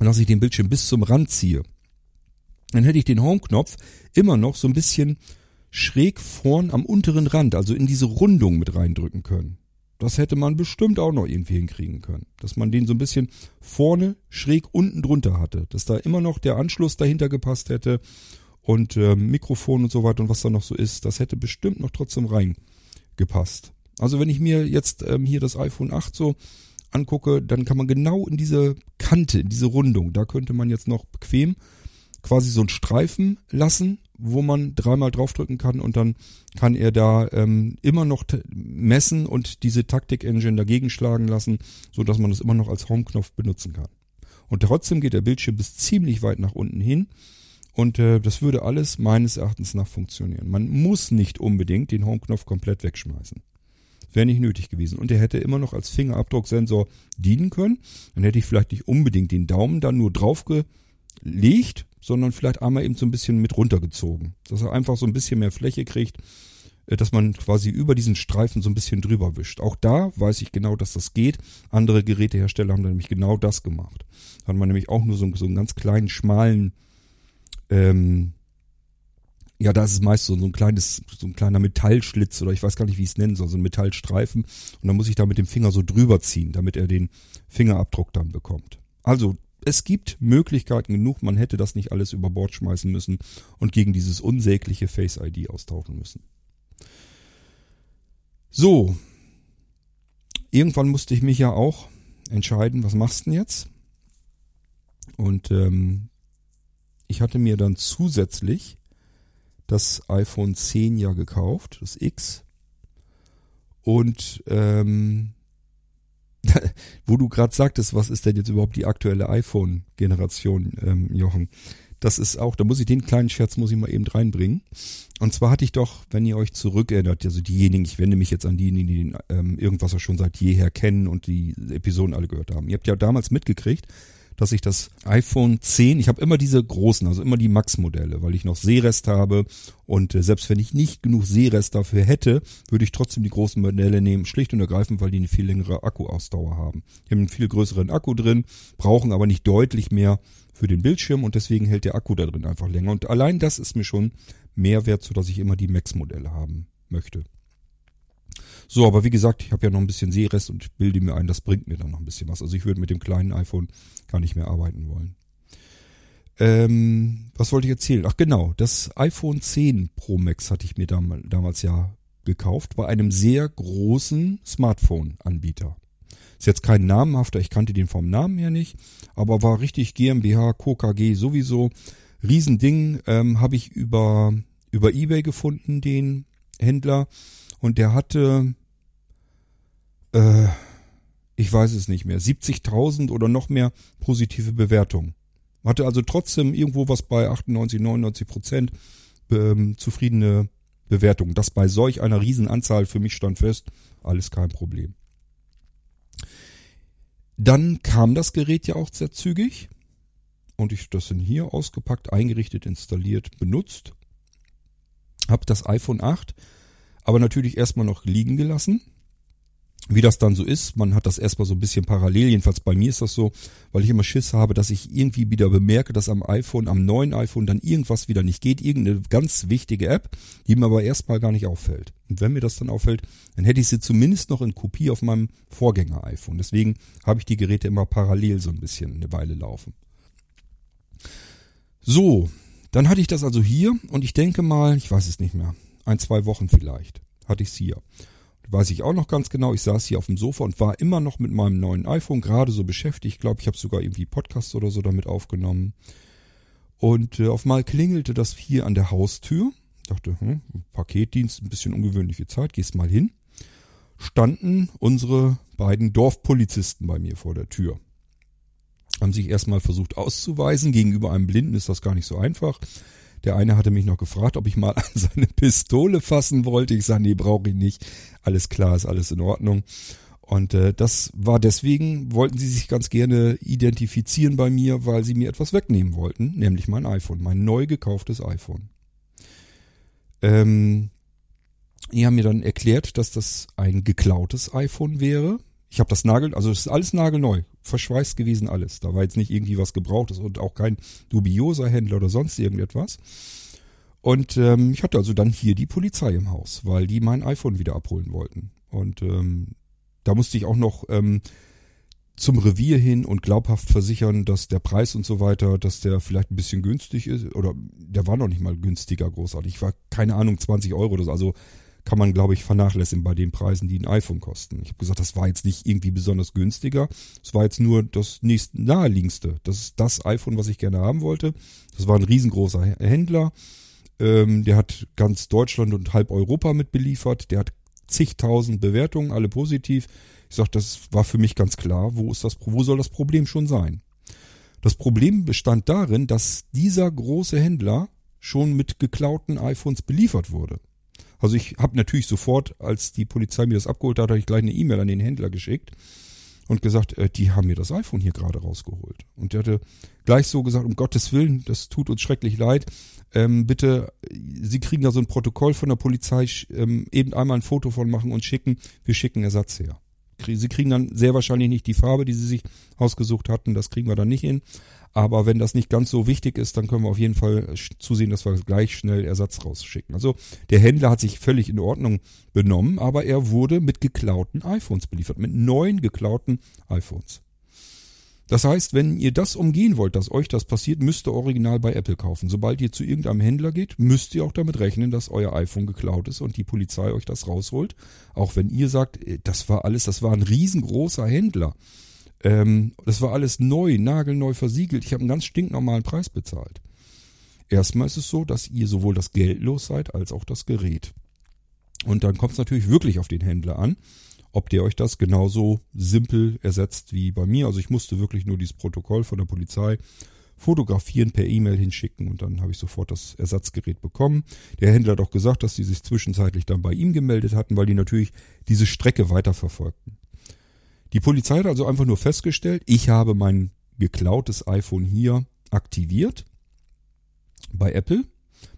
S2: dass ich den Bildschirm bis zum Rand ziehe, dann hätte ich den Home-Knopf immer noch so ein bisschen schräg vorn am unteren Rand, also in diese Rundung mit reindrücken können. Das hätte man bestimmt auch noch irgendwie hinkriegen können. Dass man den so ein bisschen vorne schräg unten drunter hatte. Dass da immer noch der Anschluss dahinter gepasst hätte und äh, Mikrofon und so weiter und was da noch so ist. Das hätte bestimmt noch trotzdem reingepasst. Also wenn ich mir jetzt ähm, hier das iPhone 8 so angucke, dann kann man genau in diese Kante, in diese Rundung, da könnte man jetzt noch bequem quasi so einen Streifen lassen wo man dreimal draufdrücken kann und dann kann er da ähm, immer noch messen und diese Taktik-Engine dagegen schlagen lassen, so dass man das immer noch als Home-Knopf benutzen kann. Und trotzdem geht der Bildschirm bis ziemlich weit nach unten hin und äh, das würde alles meines Erachtens nach funktionieren. Man muss nicht unbedingt den Home-Knopf komplett wegschmeißen. Wäre nicht nötig gewesen. Und er hätte immer noch als Fingerabdrucksensor dienen können. Dann hätte ich vielleicht nicht unbedingt den Daumen dann nur draufgelegt, sondern vielleicht einmal eben so ein bisschen mit runtergezogen. Dass er einfach so ein bisschen mehr Fläche kriegt, äh, dass man quasi über diesen Streifen so ein bisschen drüber wischt. Auch da weiß ich genau, dass das geht. Andere Gerätehersteller haben da nämlich genau das gemacht. Da hat man nämlich auch nur so, so einen ganz kleinen, schmalen, ähm, ja, da ist es meist so, so ein kleines, so ein kleiner Metallschlitz oder ich weiß gar nicht, wie ich es nennen soll, so ein Metallstreifen. Und dann muss ich da mit dem Finger so drüber ziehen, damit er den Fingerabdruck dann bekommt. Also es gibt Möglichkeiten genug, man hätte das nicht alles über Bord schmeißen müssen und gegen dieses unsägliche Face ID austauschen müssen. So, irgendwann musste ich mich ja auch entscheiden, was machst du denn jetzt? Und ähm, ich hatte mir dann zusätzlich das iPhone 10 ja gekauft, das X. Und ähm, wo du gerade sagtest, was ist denn jetzt überhaupt die aktuelle iPhone-Generation, ähm, Jochen? Das ist auch, da muss ich den kleinen Scherz muss ich mal eben reinbringen. Und zwar hatte ich doch, wenn ihr euch zurückerinnert, also diejenigen, ich wende mich jetzt an diejenigen, die den ähm, irgendwas schon seit jeher kennen und die Episoden alle gehört haben. Ihr habt ja damals mitgekriegt, dass ich das iPhone 10, ich habe immer diese großen, also immer die Max-Modelle, weil ich noch Seerest habe und äh, selbst wenn ich nicht genug Seerest dafür hätte, würde ich trotzdem die großen Modelle nehmen, schlicht und ergreifend, weil die eine viel längere Akkuausdauer haben. Die haben einen viel größeren Akku drin, brauchen aber nicht deutlich mehr für den Bildschirm und deswegen hält der Akku da drin einfach länger. Und allein das ist mir schon mehr wert, sodass ich immer die Max-Modelle haben möchte. So, aber wie gesagt, ich habe ja noch ein bisschen Seerest und bilde mir ein, das bringt mir dann noch ein bisschen was. Also ich würde mit dem kleinen iPhone gar nicht mehr arbeiten wollen. Ähm, was wollte ich erzählen? Ach genau, das iPhone 10 Pro Max hatte ich mir dam damals ja gekauft bei einem sehr großen Smartphone-Anbieter. Ist jetzt kein namenhafter, ich kannte den vom Namen her nicht, aber war richtig GmbH, KKG sowieso. Riesending ähm, habe ich über, über Ebay gefunden, den Händler. Und der hatte, äh, ich weiß es nicht mehr, 70.000 oder noch mehr positive Bewertungen. Hatte also trotzdem irgendwo was bei 98, 99 Prozent ähm, zufriedene Bewertungen. Das bei solch einer Riesenanzahl für mich stand fest, alles kein Problem. Dann kam das Gerät ja auch sehr zügig und ich das in hier ausgepackt, eingerichtet, installiert, benutzt. Hab das iPhone 8 aber natürlich erstmal noch liegen gelassen. Wie das dann so ist, man hat das erstmal so ein bisschen parallel, jedenfalls bei mir ist das so, weil ich immer Schiss habe, dass ich irgendwie wieder bemerke, dass am iPhone, am neuen iPhone dann irgendwas wieder nicht geht, irgendeine ganz wichtige App, die mir aber erstmal gar nicht auffällt. Und wenn mir das dann auffällt, dann hätte ich sie zumindest noch in Kopie auf meinem Vorgänger-iPhone. Deswegen habe ich die Geräte immer parallel so ein bisschen eine Weile laufen. So, dann hatte ich das also hier und ich denke mal, ich weiß es nicht mehr, ein, zwei Wochen vielleicht, hatte ich es hier. Weiß ich auch noch ganz genau, ich saß hier auf dem Sofa und war immer noch mit meinem neuen iPhone gerade so beschäftigt. Ich glaube, ich habe sogar irgendwie Podcasts oder so damit aufgenommen. Und äh, auf mal klingelte das hier an der Haustür. Ich dachte, hm, Paketdienst, ein bisschen ungewöhnliche Zeit, gehst mal hin. Standen unsere beiden Dorfpolizisten bei mir vor der Tür. Haben sich erstmal versucht auszuweisen. Gegenüber einem Blinden ist das gar nicht so einfach. Der eine hatte mich noch gefragt, ob ich mal an seine Pistole fassen wollte. Ich sage, nee, brauche ich nicht. Alles klar, ist alles in Ordnung. Und äh, das war deswegen, wollten sie sich ganz gerne identifizieren bei mir, weil sie mir etwas wegnehmen wollten, nämlich mein iPhone, mein neu gekauftes iPhone. Ähm, die haben mir dann erklärt, dass das ein geklautes iPhone wäre. Ich habe das Nagel, also es ist alles nagelneu, verschweißt gewesen alles. Da war jetzt nicht irgendwie was gebrauchtes und auch kein dubioser Händler oder sonst irgendetwas. Und ähm, ich hatte also dann hier die Polizei im Haus, weil die mein iPhone wieder abholen wollten. Und ähm, da musste ich auch noch ähm, zum Revier hin und glaubhaft versichern, dass der Preis und so weiter, dass der vielleicht ein bisschen günstig ist. Oder der war noch nicht mal günstiger großartig. Ich war keine Ahnung, 20 Euro oder so. Also kann man, glaube ich, vernachlässigen bei den Preisen, die ein iPhone kosten. Ich habe gesagt, das war jetzt nicht irgendwie besonders günstiger. Es war jetzt nur das nächst naheliegendste. Das ist das iPhone, was ich gerne haben wollte. Das war ein riesengroßer Händler. Ähm, der hat ganz Deutschland und halb Europa mit beliefert. Der hat zigtausend Bewertungen, alle positiv. Ich sag, das war für mich ganz klar. Wo ist das, wo soll das Problem schon sein? Das Problem bestand darin, dass dieser große Händler schon mit geklauten iPhones beliefert wurde. Also ich habe natürlich sofort, als die Polizei mir das abgeholt hat, habe ich gleich eine E-Mail an den Händler geschickt und gesagt, äh, die haben mir das iPhone hier gerade rausgeholt. Und der hatte gleich so gesagt, um Gottes Willen, das tut uns schrecklich leid. Ähm, bitte, Sie kriegen da so ein Protokoll von der Polizei, ähm, eben einmal ein Foto von machen und schicken. Wir schicken Ersatz her. Sie kriegen dann sehr wahrscheinlich nicht die Farbe, die Sie sich ausgesucht hatten. Das kriegen wir dann nicht hin. Aber wenn das nicht ganz so wichtig ist, dann können wir auf jeden Fall zusehen, dass wir gleich schnell Ersatz rausschicken. Also der Händler hat sich völlig in Ordnung benommen, aber er wurde mit geklauten iPhones beliefert, mit neun geklauten iPhones. Das heißt, wenn ihr das umgehen wollt, dass euch das passiert, müsst ihr original bei Apple kaufen. Sobald ihr zu irgendeinem Händler geht, müsst ihr auch damit rechnen, dass euer iPhone geklaut ist und die Polizei euch das rausholt. Auch wenn ihr sagt, äh, das war alles, das war ein riesengroßer Händler. Ähm, das war alles neu, nagelneu versiegelt. Ich habe einen ganz stinknormalen Preis bezahlt. Erstmal ist es so, dass ihr sowohl das Geld los seid als auch das Gerät. Und dann kommt es natürlich wirklich auf den Händler an, ob der euch das genauso simpel ersetzt wie bei mir. Also ich musste wirklich nur dieses Protokoll von der Polizei fotografieren, per E-Mail hinschicken und dann habe ich sofort das Ersatzgerät bekommen. Der Händler hat auch gesagt, dass die sich zwischenzeitlich dann bei ihm gemeldet hatten, weil die natürlich diese Strecke weiterverfolgten. Die Polizei hat also einfach nur festgestellt, ich habe mein geklautes iPhone hier aktiviert bei Apple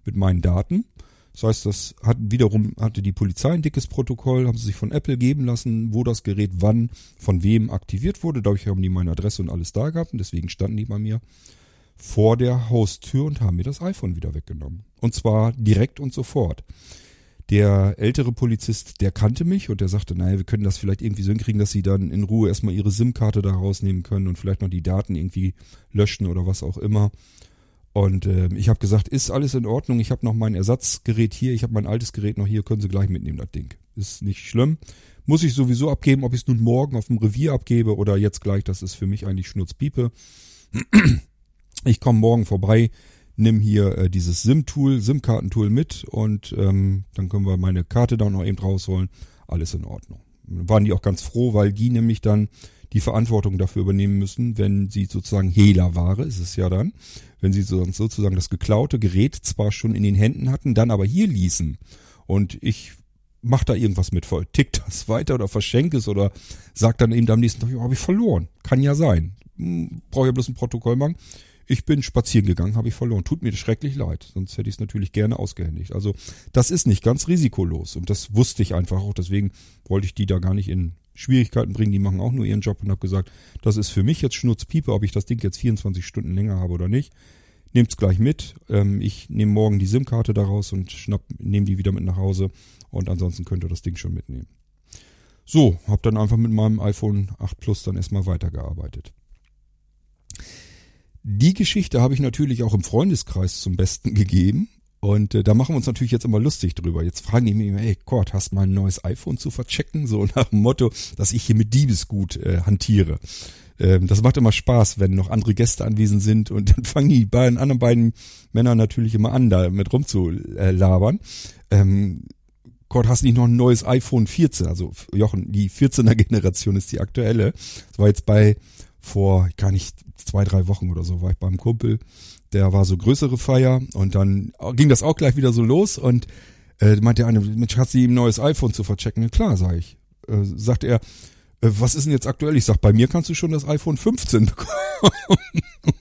S2: mit meinen Daten. Das heißt, das hat wiederum hatte die Polizei ein dickes Protokoll, haben sie sich von Apple geben lassen, wo das Gerät wann von wem aktiviert wurde. Dadurch haben die meine Adresse und alles da gehabt und deswegen standen die bei mir vor der Haustür und haben mir das iPhone wieder weggenommen. Und zwar direkt und sofort. Der ältere Polizist, der kannte mich und der sagte, naja, wir können das vielleicht irgendwie so hinkriegen, dass sie dann in Ruhe erstmal ihre SIM-Karte da rausnehmen können und vielleicht noch die Daten irgendwie löschen oder was auch immer. Und äh, ich habe gesagt, ist alles in Ordnung, ich habe noch mein Ersatzgerät hier, ich habe mein altes Gerät noch hier, können Sie gleich mitnehmen, das Ding. Ist nicht schlimm. Muss ich sowieso abgeben, ob ich es nun morgen auf dem Revier abgebe oder jetzt gleich, das ist für mich eigentlich Schnurzpiepe. Ich komme morgen vorbei, nimm hier äh, dieses SIM-Tool, SIM-Kartentool mit und ähm, dann können wir meine Karte da noch eben rausholen. Alles in Ordnung. Waren die auch ganz froh, weil die nämlich dann die Verantwortung dafür übernehmen müssen, wenn sie sozusagen Hehlerware, ist es ja dann, wenn sie sozusagen das geklaute Gerät zwar schon in den Händen hatten, dann aber hier ließen und ich mach da irgendwas mit, tickt das weiter oder verschenke es oder sagt dann eben am nächsten Tag, ja, habe ich verloren. Kann ja sein. Hm, Brauche ja bloß ein Protokoll machen. Ich bin spazieren gegangen, habe ich verloren. Tut mir schrecklich leid, sonst hätte ich es natürlich gerne ausgehändigt. Also das ist nicht ganz risikolos und das wusste ich einfach auch. Deswegen wollte ich die da gar nicht in Schwierigkeiten bringen. Die machen auch nur ihren Job und habe gesagt, das ist für mich jetzt Schnurzpiepe, ob ich das Ding jetzt 24 Stunden länger habe oder nicht. Nehmt's gleich mit. Ähm, ich nehme morgen die SIM-Karte daraus und schnapp, nehme die wieder mit nach Hause und ansonsten könnt ihr das Ding schon mitnehmen. So, habe dann einfach mit meinem iPhone 8 Plus dann erstmal weitergearbeitet. Die Geschichte habe ich natürlich auch im Freundeskreis zum Besten gegeben. Und äh, da machen wir uns natürlich jetzt immer lustig drüber. Jetzt fragen die mich immer, ey Gott, hast mal ein neues iPhone zu verchecken? So nach dem Motto, dass ich hier mit Diebesgut äh, hantiere. Ähm, das macht immer Spaß, wenn noch andere Gäste anwesend sind und dann fangen die beiden anderen beiden Männer natürlich immer an, da mit rumzulabern. Ähm, Gott, hast nicht noch ein neues iPhone 14? Also Jochen, die 14er Generation ist die aktuelle. Das war jetzt bei vor gar nicht zwei, drei Wochen oder so war ich beim Kumpel. Der war so größere Feier und dann ging das auch gleich wieder so los und äh, meinte der eine, Mensch, hast du ihm ein neues iPhone zu verchecken? Klar, sag ich. Äh, sagt er, äh, was ist denn jetzt aktuell? Ich sag, bei mir kannst du schon das iPhone 15 bekommen.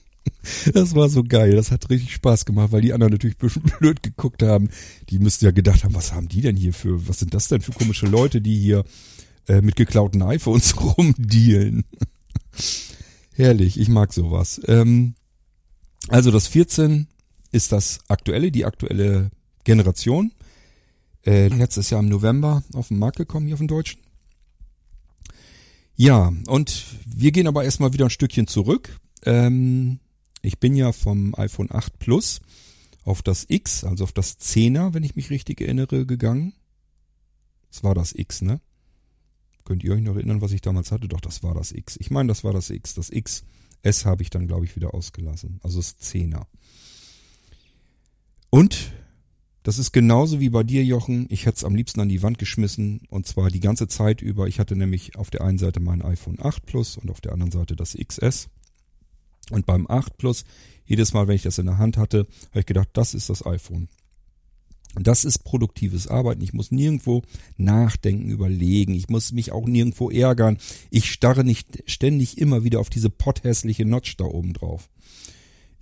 S2: Das war so geil, das hat richtig Spaß gemacht, weil die anderen natürlich blöd geguckt haben. Die müssten ja gedacht haben, was haben die denn hier für, was sind das denn für komische Leute, die hier äh, mit geklauten iPhones rumdealen. Herrlich, ich mag sowas. Ähm, also das 14 ist das aktuelle, die aktuelle Generation. Äh, letztes Jahr im November auf den Markt gekommen hier auf dem Deutschen. Ja, und wir gehen aber erstmal wieder ein Stückchen zurück. Ähm, ich bin ja vom iPhone 8 Plus auf das X, also auf das 10er, wenn ich mich richtig erinnere, gegangen. Das war das X, ne? Könnt ihr euch noch erinnern, was ich damals hatte? Doch, das war das X. Ich meine, das war das X. Das XS habe ich dann, glaube ich, wieder ausgelassen. Also das 10er. Und das ist genauso wie bei dir, Jochen. Ich hätte es am liebsten an die Wand geschmissen. Und zwar die ganze Zeit über. Ich hatte nämlich auf der einen Seite mein iPhone 8 Plus und auf der anderen Seite das XS. Und beim 8 Plus, jedes Mal, wenn ich das in der Hand hatte, habe ich gedacht, das ist das iPhone. Das ist produktives Arbeiten. Ich muss nirgendwo nachdenken, überlegen. Ich muss mich auch nirgendwo ärgern. Ich starre nicht ständig immer wieder auf diese potthässliche Notch da oben drauf.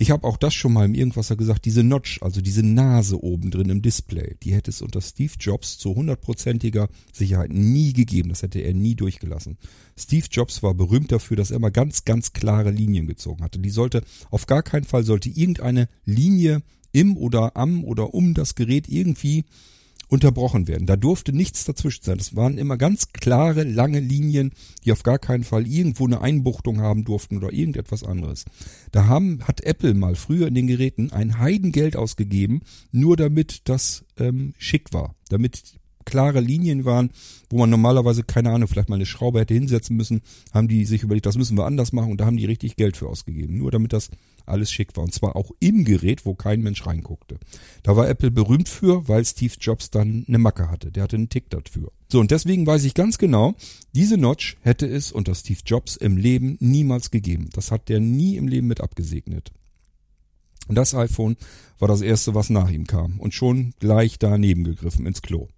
S2: Ich habe auch das schon mal im Irgendwasser gesagt, diese Notch, also diese Nase oben drin im Display, die hätte es unter Steve Jobs zu hundertprozentiger Sicherheit nie gegeben. Das hätte er nie durchgelassen. Steve Jobs war berühmt dafür, dass er immer ganz, ganz klare Linien gezogen hatte. Die sollte, auf gar keinen Fall sollte irgendeine Linie im oder am oder um das Gerät irgendwie unterbrochen werden. Da durfte nichts dazwischen sein. Das waren immer ganz klare, lange Linien, die auf gar keinen Fall irgendwo eine Einbuchtung haben durften oder irgendetwas anderes. Da haben, hat Apple mal früher in den Geräten ein Heidengeld ausgegeben, nur damit das ähm, schick war. Damit klare Linien waren, wo man normalerweise, keine Ahnung, vielleicht mal eine Schraube hätte hinsetzen müssen, haben die sich überlegt, das müssen wir anders machen und da haben die richtig Geld für ausgegeben. Nur damit das alles schick war. Und zwar auch im Gerät, wo kein Mensch reinguckte. Da war Apple berühmt für, weil Steve Jobs dann eine Macke hatte. Der hatte einen Tick dafür. So, und deswegen weiß ich ganz genau, diese Notch hätte es unter Steve Jobs im Leben niemals gegeben. Das hat der nie im Leben mit abgesegnet. Und das iPhone war das erste, was nach ihm kam und schon gleich daneben gegriffen ins Klo.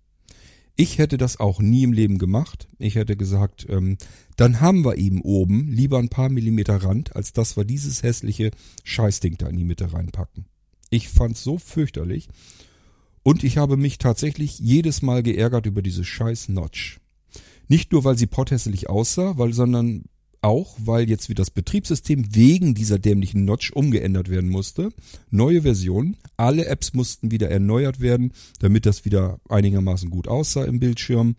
S2: Ich hätte das auch nie im Leben gemacht. Ich hätte gesagt, ähm, dann haben wir eben oben lieber ein paar Millimeter Rand, als dass wir dieses hässliche Scheißding da in die Mitte reinpacken. Ich fand's so fürchterlich. Und ich habe mich tatsächlich jedes Mal geärgert über diese scheiß Notch. Nicht nur, weil sie potthässlich aussah, weil, sondern auch, weil jetzt wie das Betriebssystem wegen dieser dämlichen Notch umgeändert werden musste. Neue Version. Alle Apps mussten wieder erneuert werden, damit das wieder einigermaßen gut aussah im Bildschirm.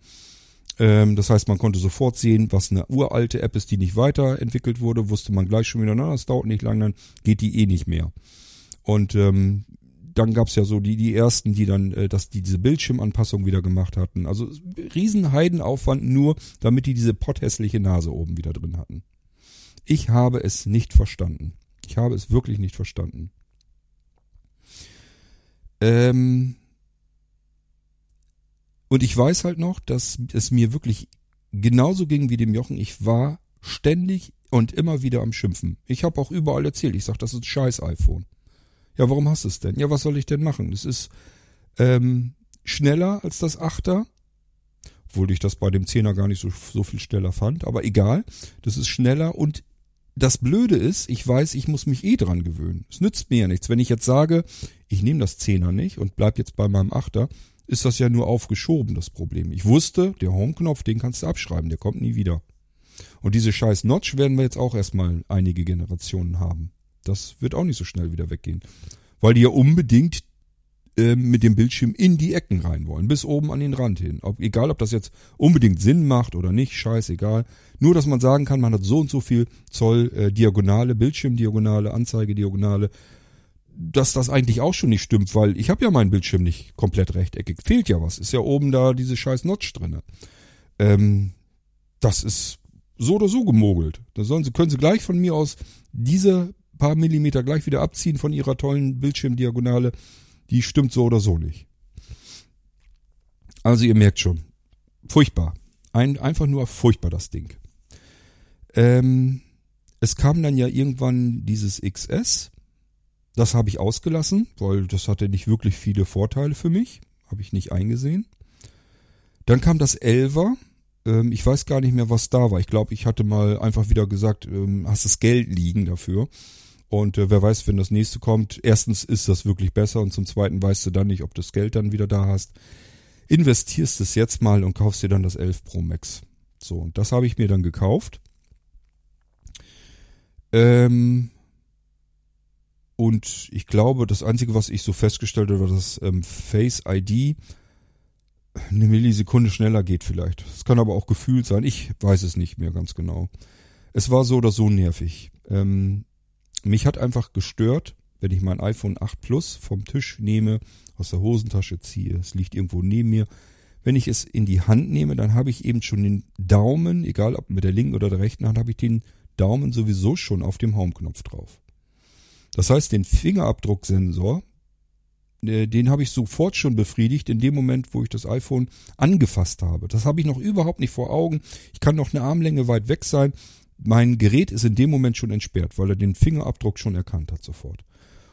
S2: Ähm, das heißt, man konnte sofort sehen, was eine uralte App ist, die nicht weiterentwickelt wurde. Wusste man gleich schon wieder, na, das dauert nicht lang, dann geht die eh nicht mehr. Und ähm, dann gab's ja so die, die ersten, die dann, äh, dass die diese Bildschirmanpassung wieder gemacht hatten. Also riesen Heidenaufwand nur, damit die diese potthässliche Nase oben wieder drin hatten. Ich habe es nicht verstanden. Ich habe es wirklich nicht verstanden. Ähm und ich weiß halt noch, dass es mir wirklich genauso ging wie dem Jochen. Ich war ständig und immer wieder am Schimpfen. Ich habe auch überall erzählt. Ich sag, das ist ein scheiß iPhone. Ja, warum hast du es denn? Ja, was soll ich denn machen? Es ist ähm, schneller als das Achter, obwohl ich das bei dem Zehner gar nicht so, so viel schneller fand, aber egal, das ist schneller und das Blöde ist, ich weiß, ich muss mich eh dran gewöhnen. Es nützt mir ja nichts. Wenn ich jetzt sage, ich nehme das Zehner nicht und bleib jetzt bei meinem Achter, ist das ja nur aufgeschoben, das Problem. Ich wusste, der Home-Knopf, den kannst du abschreiben, der kommt nie wieder. Und diese scheiß Notch werden wir jetzt auch erstmal einige Generationen haben. Das wird auch nicht so schnell wieder weggehen. Weil die ja unbedingt äh, mit dem Bildschirm in die Ecken rein wollen, bis oben an den Rand hin. Ob, egal, ob das jetzt unbedingt Sinn macht oder nicht, scheißegal. Nur, dass man sagen kann, man hat so und so viel Zoll äh, Diagonale, Bildschirmdiagonale, Anzeigediagonale, dass das eigentlich auch schon nicht stimmt, weil ich habe ja meinen Bildschirm nicht komplett rechteckig. Fehlt ja was. Ist ja oben da diese scheiß Notch drinne. Ähm, das ist so oder so gemogelt. Da sollen sie, können sie gleich von mir aus diese paar Millimeter gleich wieder abziehen von ihrer tollen Bildschirmdiagonale. Die stimmt so oder so nicht. Also ihr merkt schon, furchtbar. Ein, einfach nur furchtbar das Ding. Ähm, es kam dann ja irgendwann dieses XS. Das habe ich ausgelassen, weil das hatte nicht wirklich viele Vorteile für mich. Habe ich nicht eingesehen. Dann kam das 11er. Ähm, ich weiß gar nicht mehr, was da war. Ich glaube, ich hatte mal einfach wieder gesagt, ähm, hast das Geld liegen dafür. Und äh, wer weiß, wenn das nächste kommt, erstens ist das wirklich besser und zum zweiten weißt du dann nicht, ob du das Geld dann wieder da hast. Investierst es jetzt mal und kaufst dir dann das 11 Pro Max. So, und das habe ich mir dann gekauft. Ähm, und ich glaube, das Einzige, was ich so festgestellt habe, war, dass ähm, Face ID eine Millisekunde schneller geht vielleicht. Es kann aber auch gefühlt sein. Ich weiß es nicht mehr ganz genau. Es war so oder so nervig. Ähm, mich hat einfach gestört, wenn ich mein iPhone 8 Plus vom Tisch nehme, aus der Hosentasche ziehe, es liegt irgendwo neben mir. Wenn ich es in die Hand nehme, dann habe ich eben schon den Daumen, egal ob mit der linken oder der rechten Hand, habe ich den Daumen sowieso schon auf dem Home-Knopf drauf. Das heißt, den Fingerabdrucksensor, äh, den habe ich sofort schon befriedigt in dem Moment, wo ich das iPhone angefasst habe. Das habe ich noch überhaupt nicht vor Augen. Ich kann noch eine Armlänge weit weg sein mein Gerät ist in dem Moment schon entsperrt, weil er den Fingerabdruck schon erkannt hat sofort.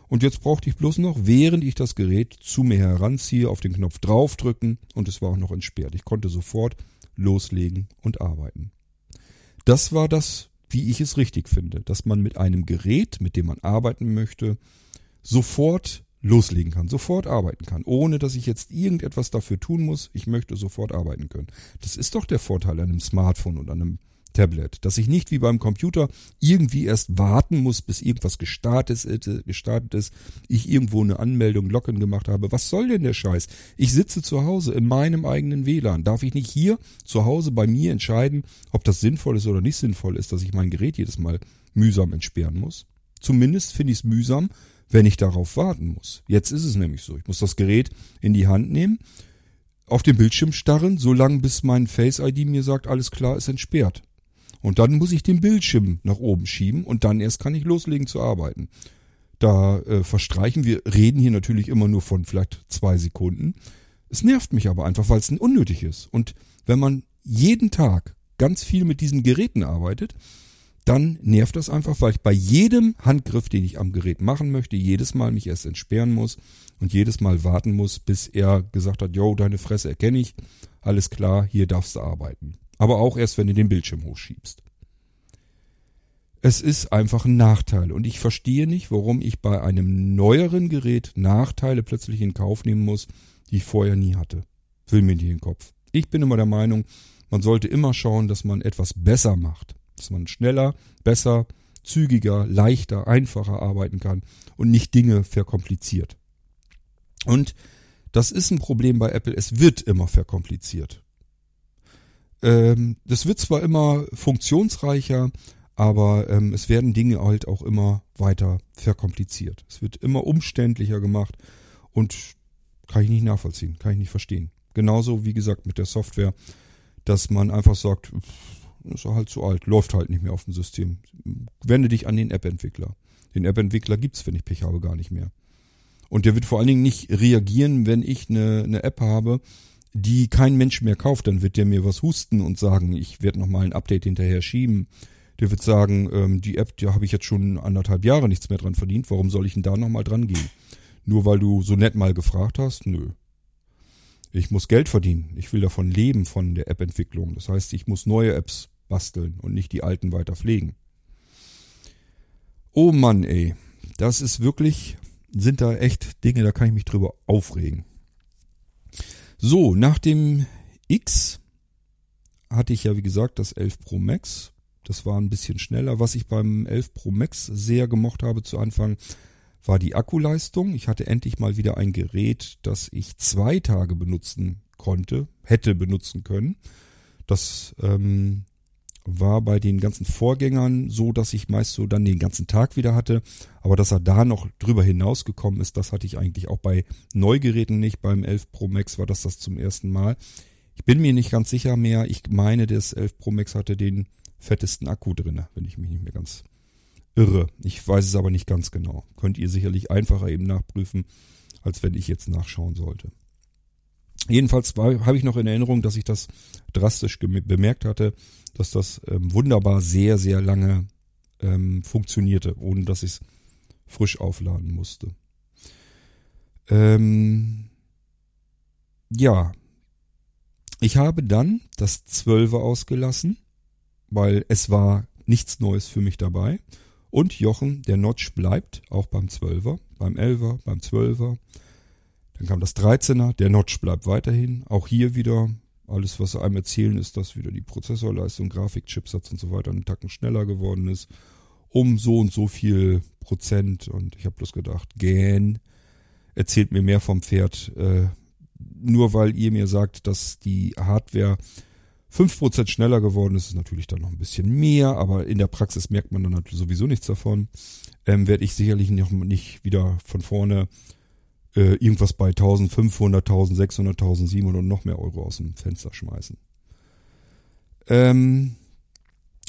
S2: Und jetzt brauchte ich bloß noch, während ich das Gerät zu mir heranziehe, auf den Knopf draufdrücken und es war auch noch entsperrt. Ich konnte sofort loslegen und arbeiten. Das war das, wie ich es richtig finde, dass man mit einem Gerät, mit dem man arbeiten möchte, sofort loslegen kann, sofort arbeiten kann, ohne dass ich jetzt irgendetwas dafür tun muss. Ich möchte sofort arbeiten können. Das ist doch der Vorteil an einem Smartphone und an einem Tablet, dass ich nicht wie beim Computer irgendwie erst warten muss, bis irgendwas gestartet ist, gestartet ist, ich irgendwo eine Anmeldung Locken gemacht habe. Was soll denn der Scheiß? Ich sitze zu Hause in meinem eigenen WLAN. Darf ich nicht hier zu Hause bei mir entscheiden, ob das sinnvoll ist oder nicht sinnvoll ist, dass ich mein Gerät jedes Mal mühsam entsperren muss? Zumindest finde ich es mühsam, wenn ich darauf warten muss. Jetzt ist es nämlich so. Ich muss das Gerät in die Hand nehmen, auf dem Bildschirm starren, so lange bis mein Face ID mir sagt, alles klar, ist entsperrt. Und dann muss ich den Bildschirm nach oben schieben und dann erst kann ich loslegen zu arbeiten. Da äh, verstreichen wir, reden hier natürlich immer nur von vielleicht zwei Sekunden. Es nervt mich aber einfach, weil es unnötig ist. Und wenn man jeden Tag ganz viel mit diesen Geräten arbeitet, dann nervt das einfach, weil ich bei jedem Handgriff, den ich am Gerät machen möchte, jedes Mal mich erst entsperren muss und jedes Mal warten muss, bis er gesagt hat, yo, deine Fresse erkenne ich, alles klar, hier darfst du arbeiten. Aber auch erst, wenn du den Bildschirm hochschiebst. Es ist einfach ein Nachteil und ich verstehe nicht, warum ich bei einem neueren Gerät Nachteile plötzlich in Kauf nehmen muss, die ich vorher nie hatte. Will mir nicht in den Kopf. Ich bin immer der Meinung, man sollte immer schauen, dass man etwas besser macht. Dass man schneller, besser, zügiger, leichter, einfacher arbeiten kann und nicht Dinge verkompliziert. Und das ist ein Problem bei Apple. Es wird immer verkompliziert. Ähm, das wird zwar immer funktionsreicher, aber ähm, es werden Dinge halt auch immer weiter verkompliziert. Es wird immer umständlicher gemacht und kann ich nicht nachvollziehen, kann ich nicht verstehen. Genauso wie gesagt mit der Software, dass man einfach sagt, ist halt zu alt, läuft halt nicht mehr auf dem System. Wende dich an den App-Entwickler. Den App-Entwickler gibt's, wenn ich Pech habe, gar nicht mehr. Und der wird vor allen Dingen nicht reagieren, wenn ich eine, eine App habe, die kein Mensch mehr kauft. Dann wird der mir was husten und sagen, ich werde nochmal ein Update hinterher schieben. Der wird sagen, ähm, die App, da habe ich jetzt schon anderthalb Jahre nichts mehr dran verdient. Warum soll ich denn da nochmal dran gehen? Nur weil du so nett mal gefragt hast? Nö. Ich muss Geld verdienen. Ich will davon leben, von der App-Entwicklung. Das heißt, ich muss neue Apps basteln und nicht die alten weiter pflegen. Oh Mann, ey. Das ist wirklich, sind da echt Dinge, da kann ich mich drüber aufregen. So, nach dem X hatte ich ja, wie gesagt, das 11 Pro Max. Das war ein bisschen schneller. Was ich beim 11 Pro Max sehr gemocht habe zu Anfang, war die Akkuleistung. Ich hatte endlich mal wieder ein Gerät, das ich zwei Tage benutzen konnte, hätte benutzen können. Das ähm, war bei den ganzen Vorgängern so, dass ich meist so dann den ganzen Tag wieder hatte. Aber dass er da noch drüber hinausgekommen ist, das hatte ich eigentlich auch bei Neugeräten nicht. Beim 11 Pro Max war das das zum ersten Mal. Ich bin mir nicht ganz sicher mehr. Ich meine, das 11 Pro Max hatte den fettesten Akku drinne, wenn ich mich nicht mehr ganz irre. Ich weiß es aber nicht ganz genau. Könnt ihr sicherlich einfacher eben nachprüfen, als wenn ich jetzt nachschauen sollte. Jedenfalls habe ich noch in Erinnerung, dass ich das drastisch bemerkt hatte, dass das ähm, wunderbar sehr, sehr lange ähm, funktionierte, ohne dass ich es frisch aufladen musste. Ähm, ja, ich habe dann das 12er ausgelassen, weil es war nichts Neues für mich dabei und Jochen, der Notch bleibt auch beim 12er, beim 11er, beim 12er. Dann kam das 13er, der Notch bleibt weiterhin. Auch hier wieder, alles was sie einem erzählen, ist, dass wieder die Prozessorleistung, Grafikchipsatz und so weiter einen Tacken schneller geworden ist. Um so und so viel Prozent. Und ich habe bloß gedacht, gähn, erzählt mir mehr vom Pferd. Äh, nur weil ihr mir sagt, dass die Hardware 5% schneller geworden ist, ist natürlich dann noch ein bisschen mehr, aber in der Praxis merkt man dann halt sowieso nichts davon. Ähm, Werde ich sicherlich noch nicht wieder von vorne äh, irgendwas bei 1500, 1600, 1700 und noch mehr Euro aus dem Fenster schmeißen. Ähm,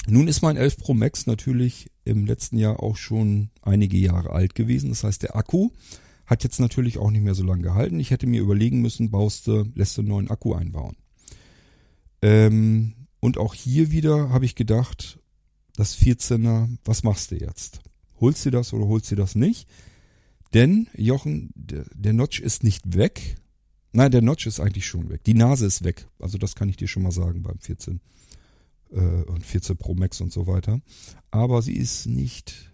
S2: nun ist mein 11 Pro Max natürlich im letzten Jahr auch schon einige Jahre alt gewesen. Das heißt, der Akku hat jetzt natürlich auch nicht mehr so lange gehalten. Ich hätte mir überlegen müssen, baust du, lässt du einen neuen Akku einbauen. Ähm, und auch hier wieder habe ich gedacht, das 14er, was machst du jetzt? Holst du das oder holst du das nicht? Denn, Jochen, der, der Notch ist nicht weg. Nein, der Notch ist eigentlich schon weg. Die Nase ist weg. Also das kann ich dir schon mal sagen beim 14 äh, und 14 Pro Max und so weiter. Aber sie ist nicht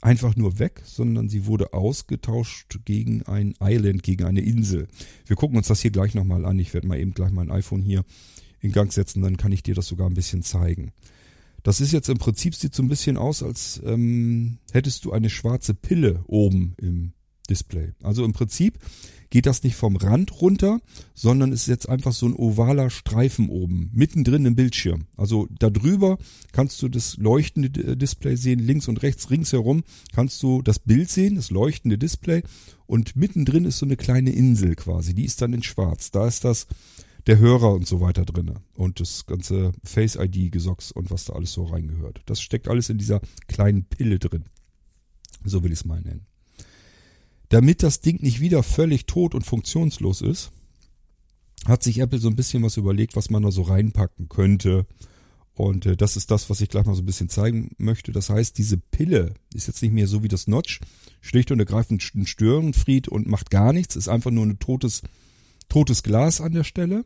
S2: einfach nur weg, sondern sie wurde ausgetauscht gegen ein Island, gegen eine Insel. Wir gucken uns das hier gleich nochmal an. Ich werde mal eben gleich mein iPhone hier in Gang setzen, dann kann ich dir das sogar ein bisschen zeigen. Das ist jetzt im Prinzip, sieht so ein bisschen aus, als ähm, hättest du eine schwarze Pille oben im Display. Also im Prinzip geht das nicht vom Rand runter, sondern ist jetzt einfach so ein ovaler Streifen oben, mittendrin im Bildschirm. Also da drüber kannst du das leuchtende Display sehen, links und rechts ringsherum kannst du das Bild sehen, das leuchtende Display und mittendrin ist so eine kleine Insel quasi, die ist dann in schwarz. Da ist das der Hörer und so weiter drinne und das ganze Face ID Gesocks und was da alles so reingehört. Das steckt alles in dieser kleinen Pille drin. So will ich es mal nennen. Damit das Ding nicht wieder völlig tot und funktionslos ist, hat sich Apple so ein bisschen was überlegt, was man da so reinpacken könnte, Und äh, das ist das, was ich gleich mal so ein bisschen zeigen möchte. Das heißt, diese Pille ist jetzt nicht mehr so wie das Notch, schlicht und ergreifend ein Störenfried und macht gar nichts, ist einfach nur ein totes, totes Glas an der Stelle,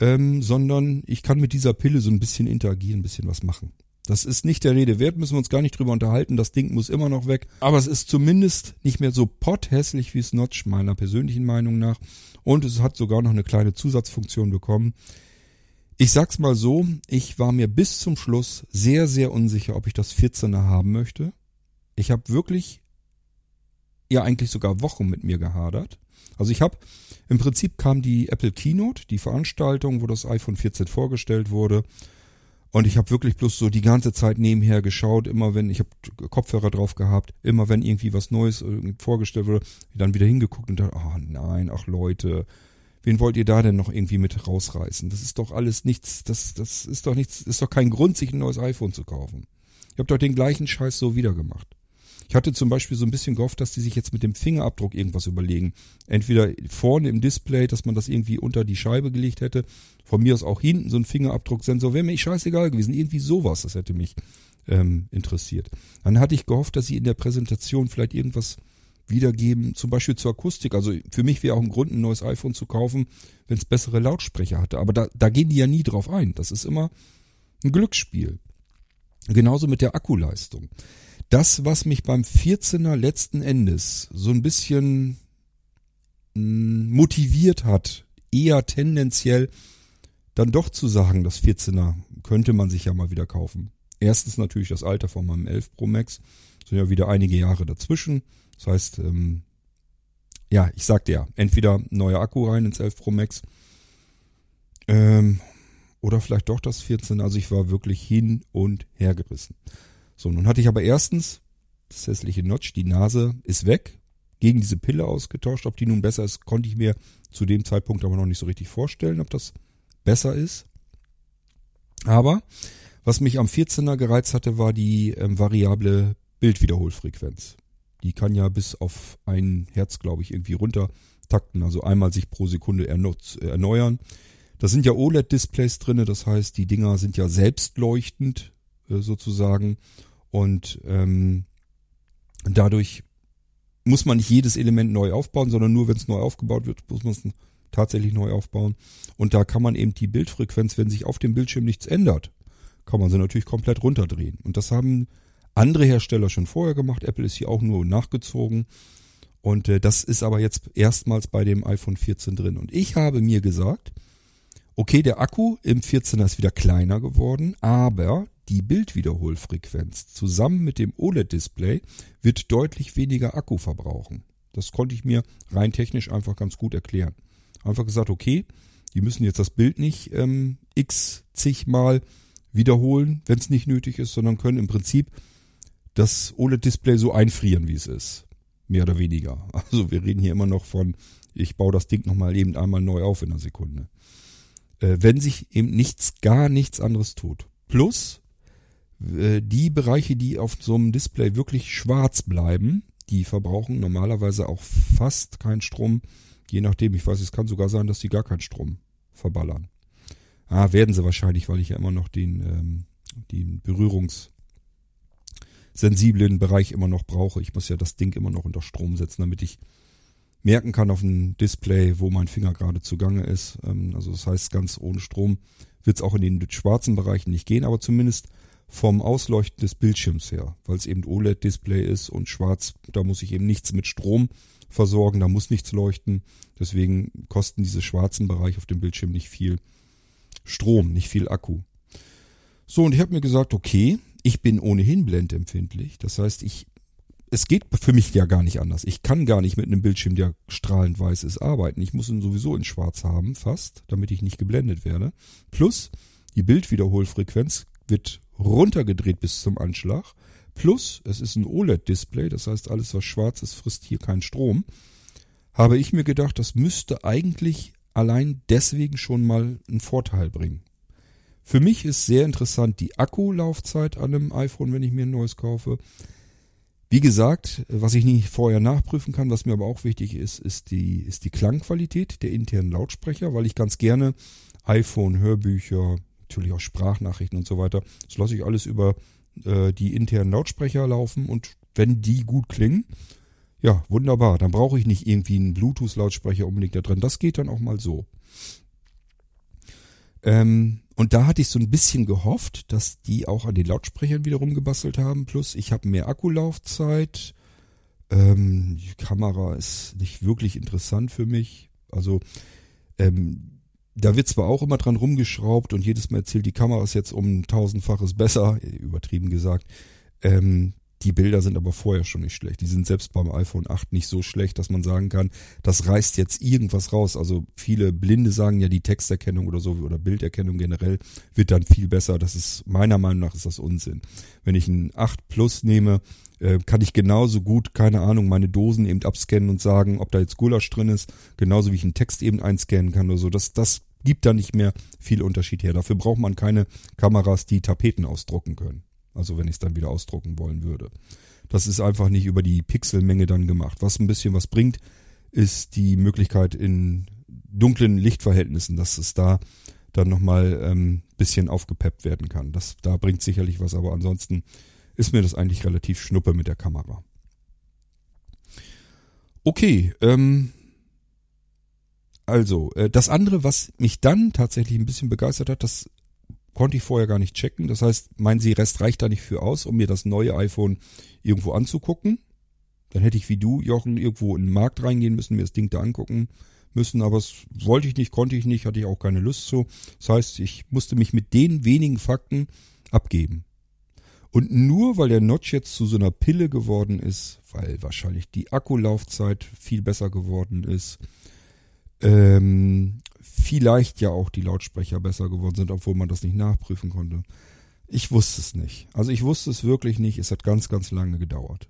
S2: ähm, sondern ich kann mit dieser Pille so ein bisschen interagieren, ein bisschen was machen. Das ist nicht der Rede wert, müssen wir uns gar nicht drüber unterhalten. Das Ding muss immer noch weg. Aber es ist zumindest nicht mehr so potthässlich wie Snotch, meiner persönlichen Meinung nach. Und es hat sogar noch eine kleine Zusatzfunktion bekommen. Ich sag's mal so, ich war mir bis zum Schluss sehr, sehr unsicher, ob ich das 14er haben möchte. Ich habe wirklich, ja eigentlich sogar Wochen mit mir gehadert. Also ich habe, im Prinzip kam die Apple Keynote, die Veranstaltung, wo das iPhone 14 vorgestellt wurde. Und ich habe wirklich bloß so die ganze Zeit nebenher geschaut, immer wenn, ich habe Kopfhörer drauf gehabt, immer wenn irgendwie was Neues vorgestellt wurde, dann wieder hingeguckt und dachte, oh nein, ach Leute, wen wollt ihr da denn noch irgendwie mit rausreißen? Das ist doch alles nichts, das, das ist doch nichts, ist doch kein Grund, sich ein neues iPhone zu kaufen. Ich habe doch den gleichen Scheiß so wieder gemacht. Ich hatte zum Beispiel so ein bisschen gehofft, dass die sich jetzt mit dem Fingerabdruck irgendwas überlegen. Entweder vorne im Display, dass man das irgendwie unter die Scheibe gelegt hätte. Von mir aus auch hinten so ein Fingerabdrucksensor. Wäre mir scheißegal gewesen. Irgendwie sowas, das hätte mich ähm, interessiert. Dann hatte ich gehofft, dass sie in der Präsentation vielleicht irgendwas wiedergeben, zum Beispiel zur Akustik. Also für mich wäre auch ein Grund, ein neues iPhone zu kaufen, wenn es bessere Lautsprecher hatte. Aber da, da gehen die ja nie drauf ein. Das ist immer ein Glücksspiel. Genauso mit der Akkuleistung das, was mich beim 14er letzten Endes so ein bisschen hm, motiviert hat, eher tendenziell dann doch zu sagen, das 14er könnte man sich ja mal wieder kaufen. Erstens natürlich das Alter von meinem 11 Pro Max, sind ja wieder einige Jahre dazwischen. Das heißt, ähm, ja, ich sagte ja, entweder neuer Akku rein ins 11 Pro Max ähm, oder vielleicht doch das 14. Also ich war wirklich hin und her gerissen. So, nun hatte ich aber erstens das hässliche Notch, die Nase ist weg, gegen diese Pille ausgetauscht. Ob die nun besser ist, konnte ich mir zu dem Zeitpunkt aber noch nicht so richtig vorstellen, ob das besser ist. Aber was mich am 14er gereizt hatte, war die ähm, variable Bildwiederholfrequenz. Die kann ja bis auf ein Herz, glaube ich, irgendwie runter takten, also einmal sich pro Sekunde erneuern. Da sind ja OLED-Displays drinne, das heißt, die Dinger sind ja selbstleuchtend äh, sozusagen und ähm, dadurch muss man nicht jedes Element neu aufbauen, sondern nur wenn es neu aufgebaut wird, muss man es tatsächlich neu aufbauen. Und da kann man eben die Bildfrequenz, wenn sich auf dem Bildschirm nichts ändert, kann man sie natürlich komplett runterdrehen. Und das haben andere Hersteller schon vorher gemacht. Apple ist hier auch nur nachgezogen. Und äh, das ist aber jetzt erstmals bei dem iPhone 14 drin. Und ich habe mir gesagt, okay, der Akku im 14er ist wieder kleiner geworden, aber die Bildwiederholfrequenz zusammen mit dem OLED-Display wird deutlich weniger Akku verbrauchen. Das konnte ich mir rein technisch einfach ganz gut erklären. Einfach gesagt, okay, die müssen jetzt das Bild nicht ähm, x zigmal wiederholen, wenn es nicht nötig ist, sondern können im Prinzip das OLED-Display so einfrieren, wie es ist. Mehr oder weniger. Also wir reden hier immer noch von, ich baue das Ding nochmal eben einmal neu auf in einer Sekunde. Äh, wenn sich eben nichts, gar nichts anderes tut. Plus, die Bereiche, die auf so einem Display wirklich schwarz bleiben, die verbrauchen normalerweise auch fast keinen Strom. Je nachdem, ich weiß, es kann sogar sein, dass sie gar keinen Strom verballern. Ah, werden sie wahrscheinlich, weil ich ja immer noch den, ähm, den berührungssensiblen Bereich immer noch brauche. Ich muss ja das Ding immer noch unter Strom setzen, damit ich merken kann auf dem Display, wo mein Finger gerade zugange ist. Ähm, also das heißt, ganz ohne Strom wird es auch in den schwarzen Bereichen nicht gehen, aber zumindest vom Ausleuchten des Bildschirms her, weil es eben OLED-Display ist und schwarz, da muss ich eben nichts mit Strom versorgen, da muss nichts leuchten. Deswegen kosten diese schwarzen Bereiche auf dem Bildschirm nicht viel Strom, nicht viel Akku. So, und ich habe mir gesagt, okay, ich bin ohnehin blendempfindlich. Das heißt, ich es geht für mich ja gar nicht anders. Ich kann gar nicht mit einem Bildschirm, der strahlend weiß ist, arbeiten. Ich muss ihn sowieso in schwarz haben, fast, damit ich nicht geblendet werde. Plus, die Bildwiederholfrequenz wird runtergedreht bis zum Anschlag. Plus, es ist ein OLED-Display, das heißt, alles was schwarz ist, frisst hier keinen Strom. Habe ich mir gedacht, das müsste eigentlich allein deswegen schon mal einen Vorteil bringen. Für mich ist sehr interessant die Akkulaufzeit an einem iPhone, wenn ich mir ein neues kaufe. Wie gesagt, was ich nicht vorher nachprüfen kann, was mir aber auch wichtig ist, ist die, ist die Klangqualität der internen Lautsprecher, weil ich ganz gerne iPhone-Hörbücher, natürlich auch Sprachnachrichten und so weiter. Das lasse ich alles über äh, die internen Lautsprecher laufen und wenn die gut klingen, ja, wunderbar. Dann brauche ich nicht irgendwie einen Bluetooth-Lautsprecher unbedingt da drin. Das geht dann auch mal so. Ähm, und da hatte ich so ein bisschen gehofft, dass die auch an den Lautsprechern wiederum gebastelt haben. Plus, ich habe mehr Akkulaufzeit. Ähm, die Kamera ist nicht wirklich interessant für mich. Also, ähm, da wird zwar auch immer dran rumgeschraubt und jedes Mal erzählt, die Kamera ist jetzt um ein tausendfaches besser, übertrieben gesagt. Ähm, die Bilder sind aber vorher schon nicht schlecht. Die sind selbst beim iPhone 8 nicht so schlecht, dass man sagen kann, das reißt jetzt irgendwas raus. Also viele Blinde sagen ja, die Texterkennung oder so oder Bilderkennung generell wird dann viel besser. Das ist meiner Meinung nach ist das Unsinn. Wenn ich ein 8 Plus nehme, äh, kann ich genauso gut, keine Ahnung, meine Dosen eben abscannen und sagen, ob da jetzt Gulasch drin ist, genauso wie ich einen Text eben einscannen kann oder so. Das, das gibt da nicht mehr viel Unterschied her. Dafür braucht man keine Kameras, die Tapeten ausdrucken können. Also wenn ich es dann wieder ausdrucken wollen würde. Das ist einfach nicht über die Pixelmenge dann gemacht. Was ein bisschen was bringt, ist die Möglichkeit in dunklen Lichtverhältnissen, dass es da dann nochmal ähm, bisschen aufgepeppt werden kann. Das, da bringt sicherlich was, aber ansonsten ist mir das eigentlich relativ schnuppe mit der Kamera. Okay, ähm, also, äh, das andere, was mich dann tatsächlich ein bisschen begeistert hat, das konnte ich vorher gar nicht checken. Das heißt, mein Seerest reicht da nicht für aus, um mir das neue iPhone irgendwo anzugucken. Dann hätte ich wie du, Jochen, irgendwo in den Markt reingehen müssen, mir das Ding da angucken müssen, aber das wollte ich nicht, konnte ich nicht, hatte ich auch keine Lust zu. Das heißt, ich musste mich mit den wenigen Fakten abgeben. Und nur weil der Notch jetzt zu so einer Pille geworden ist, weil wahrscheinlich die Akkulaufzeit viel besser geworden ist, ähm, vielleicht ja auch die Lautsprecher besser geworden sind, obwohl man das nicht nachprüfen konnte. Ich wusste es nicht. Also ich wusste es wirklich nicht. Es hat ganz, ganz lange gedauert.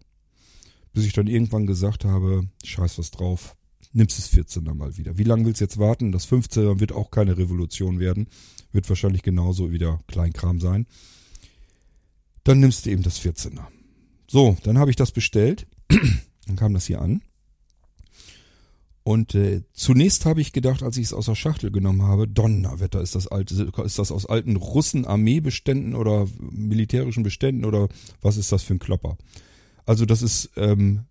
S2: Bis ich dann irgendwann gesagt habe, scheiß was drauf, nimmst es 14er mal wieder. Wie lange willst du jetzt warten? Das 15er wird auch keine Revolution werden. Wird wahrscheinlich genauso wieder Kleinkram sein. Dann nimmst du eben das 14er. So, dann habe ich das bestellt. dann kam das hier an. Und äh, zunächst habe ich gedacht, als ich es aus der Schachtel genommen habe, Donnerwetter, ist das alte, ist das aus alten Russen-Armeebeständen oder militärischen Beständen oder was ist das für ein Klopper? Also das ist ähm,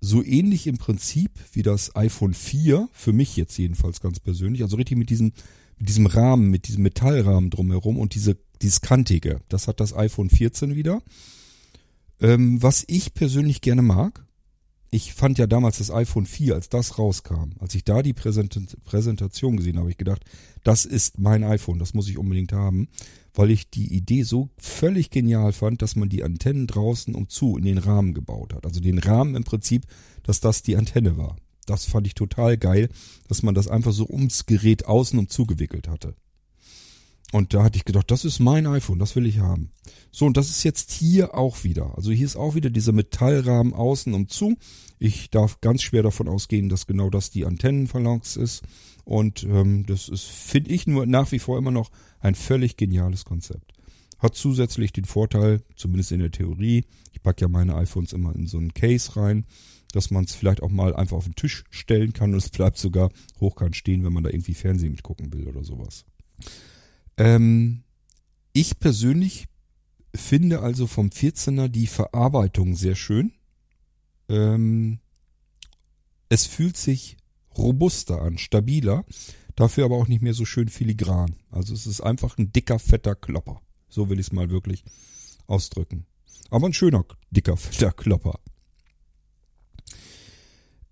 S2: so ähnlich im Prinzip wie das iPhone 4, für mich jetzt jedenfalls ganz persönlich, also richtig mit diesem, mit diesem Rahmen, mit diesem Metallrahmen drumherum und diese, dieses Kantige. Das hat das iPhone 14 wieder. Ähm, was ich persönlich gerne mag, ich fand ja damals das iPhone 4, als das rauskam, als ich da die Präsent Präsentation gesehen habe, ich gedacht, das ist mein iPhone, das muss ich unbedingt haben, weil ich die Idee so völlig genial fand, dass man die Antennen draußen um zu in den Rahmen gebaut hat. Also den Rahmen im Prinzip, dass das die Antenne war. Das fand ich total geil, dass man das einfach so ums Gerät außen um zugewickelt hatte. Und da hatte ich gedacht, das ist mein iPhone, das will ich haben. So, und das ist jetzt hier auch wieder. Also hier ist auch wieder dieser Metallrahmen außen und zu. Ich darf ganz schwer davon ausgehen, dass genau das die Antennenphalanx ist. Und ähm, das ist, finde ich, nur nach wie vor immer noch ein völlig geniales Konzept. Hat zusätzlich den Vorteil, zumindest in der Theorie, ich packe ja meine iPhones immer in so einen Case rein, dass man es vielleicht auch mal einfach auf den Tisch stellen kann und es bleibt sogar hochkant stehen, wenn man da irgendwie Fernsehen mitgucken will oder sowas. Ähm, ich persönlich finde also vom 14er die Verarbeitung sehr schön. Ähm, es fühlt sich robuster an, stabiler, dafür aber auch nicht mehr so schön filigran. Also es ist einfach ein dicker, fetter Klopper. So will ich es mal wirklich ausdrücken. Aber ein schöner, dicker, fetter Klopper.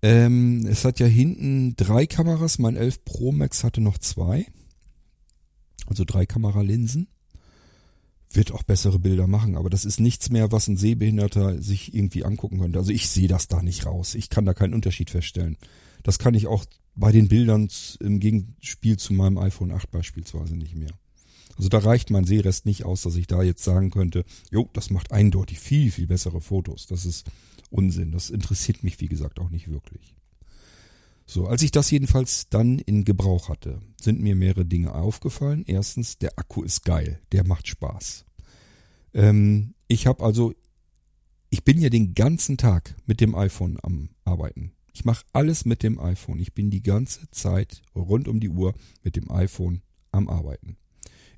S2: Ähm, es hat ja hinten drei Kameras. Mein 11 Pro Max hatte noch zwei also drei Kameralinsen. Wird auch bessere Bilder machen, aber das ist nichts mehr, was ein Sehbehinderter sich irgendwie angucken könnte. Also ich sehe das da nicht raus. Ich kann da keinen Unterschied feststellen. Das kann ich auch bei den Bildern im Gegenspiel zu meinem iPhone 8 beispielsweise nicht mehr. Also da reicht mein Sehrest nicht aus, dass ich da jetzt sagen könnte, jo, das macht eindeutig viel, viel bessere Fotos. Das ist Unsinn. Das interessiert mich, wie gesagt, auch nicht wirklich. So, als ich das jedenfalls dann in Gebrauch hatte, sind mir mehrere Dinge aufgefallen. Erstens, der Akku ist geil, der macht Spaß. Ähm, ich habe also, ich bin ja den ganzen Tag mit dem iPhone am Arbeiten. Ich mache alles mit dem iPhone. Ich bin die ganze Zeit rund um die Uhr mit dem iPhone am Arbeiten.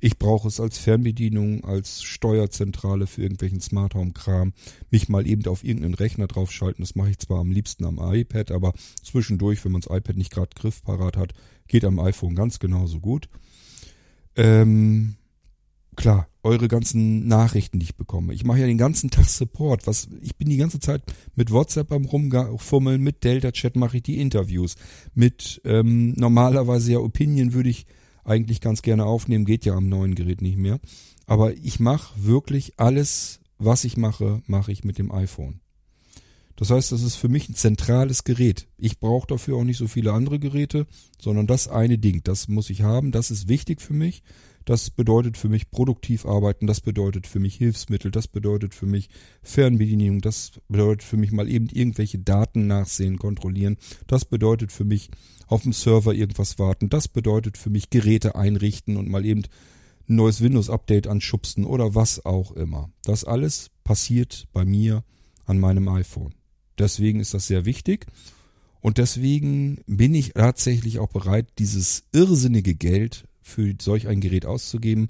S2: Ich brauche es als Fernbedienung, als Steuerzentrale für irgendwelchen Smart Home Kram. Mich mal eben auf irgendeinen Rechner draufschalten. Das mache ich zwar am liebsten am iPad, aber zwischendurch, wenn man das iPad nicht gerade griffparat hat, geht am iPhone ganz genauso gut. Ähm, klar, eure ganzen Nachrichten, die ich bekomme. Ich mache ja den ganzen Tag Support. Was, ich bin die ganze Zeit mit WhatsApp am rumfummeln, mit Delta Chat mache ich die Interviews. Mit ähm, normalerweise ja Opinion würde ich eigentlich ganz gerne aufnehmen, geht ja am neuen Gerät nicht mehr. Aber ich mache wirklich alles, was ich mache, mache ich mit dem iPhone. Das heißt, das ist für mich ein zentrales Gerät. Ich brauche dafür auch nicht so viele andere Geräte, sondern das eine Ding, das muss ich haben, das ist wichtig für mich. Das bedeutet für mich produktiv arbeiten, das bedeutet für mich Hilfsmittel, das bedeutet für mich Fernbedienung, das bedeutet für mich mal eben irgendwelche Daten nachsehen, kontrollieren, das bedeutet für mich auf dem Server irgendwas warten, das bedeutet für mich Geräte einrichten und mal eben ein neues Windows-Update anschubsen oder was auch immer. Das alles passiert bei mir an meinem iPhone. Deswegen ist das sehr wichtig. Und deswegen bin ich tatsächlich auch bereit, dieses irrsinnige Geld für solch ein Gerät auszugeben,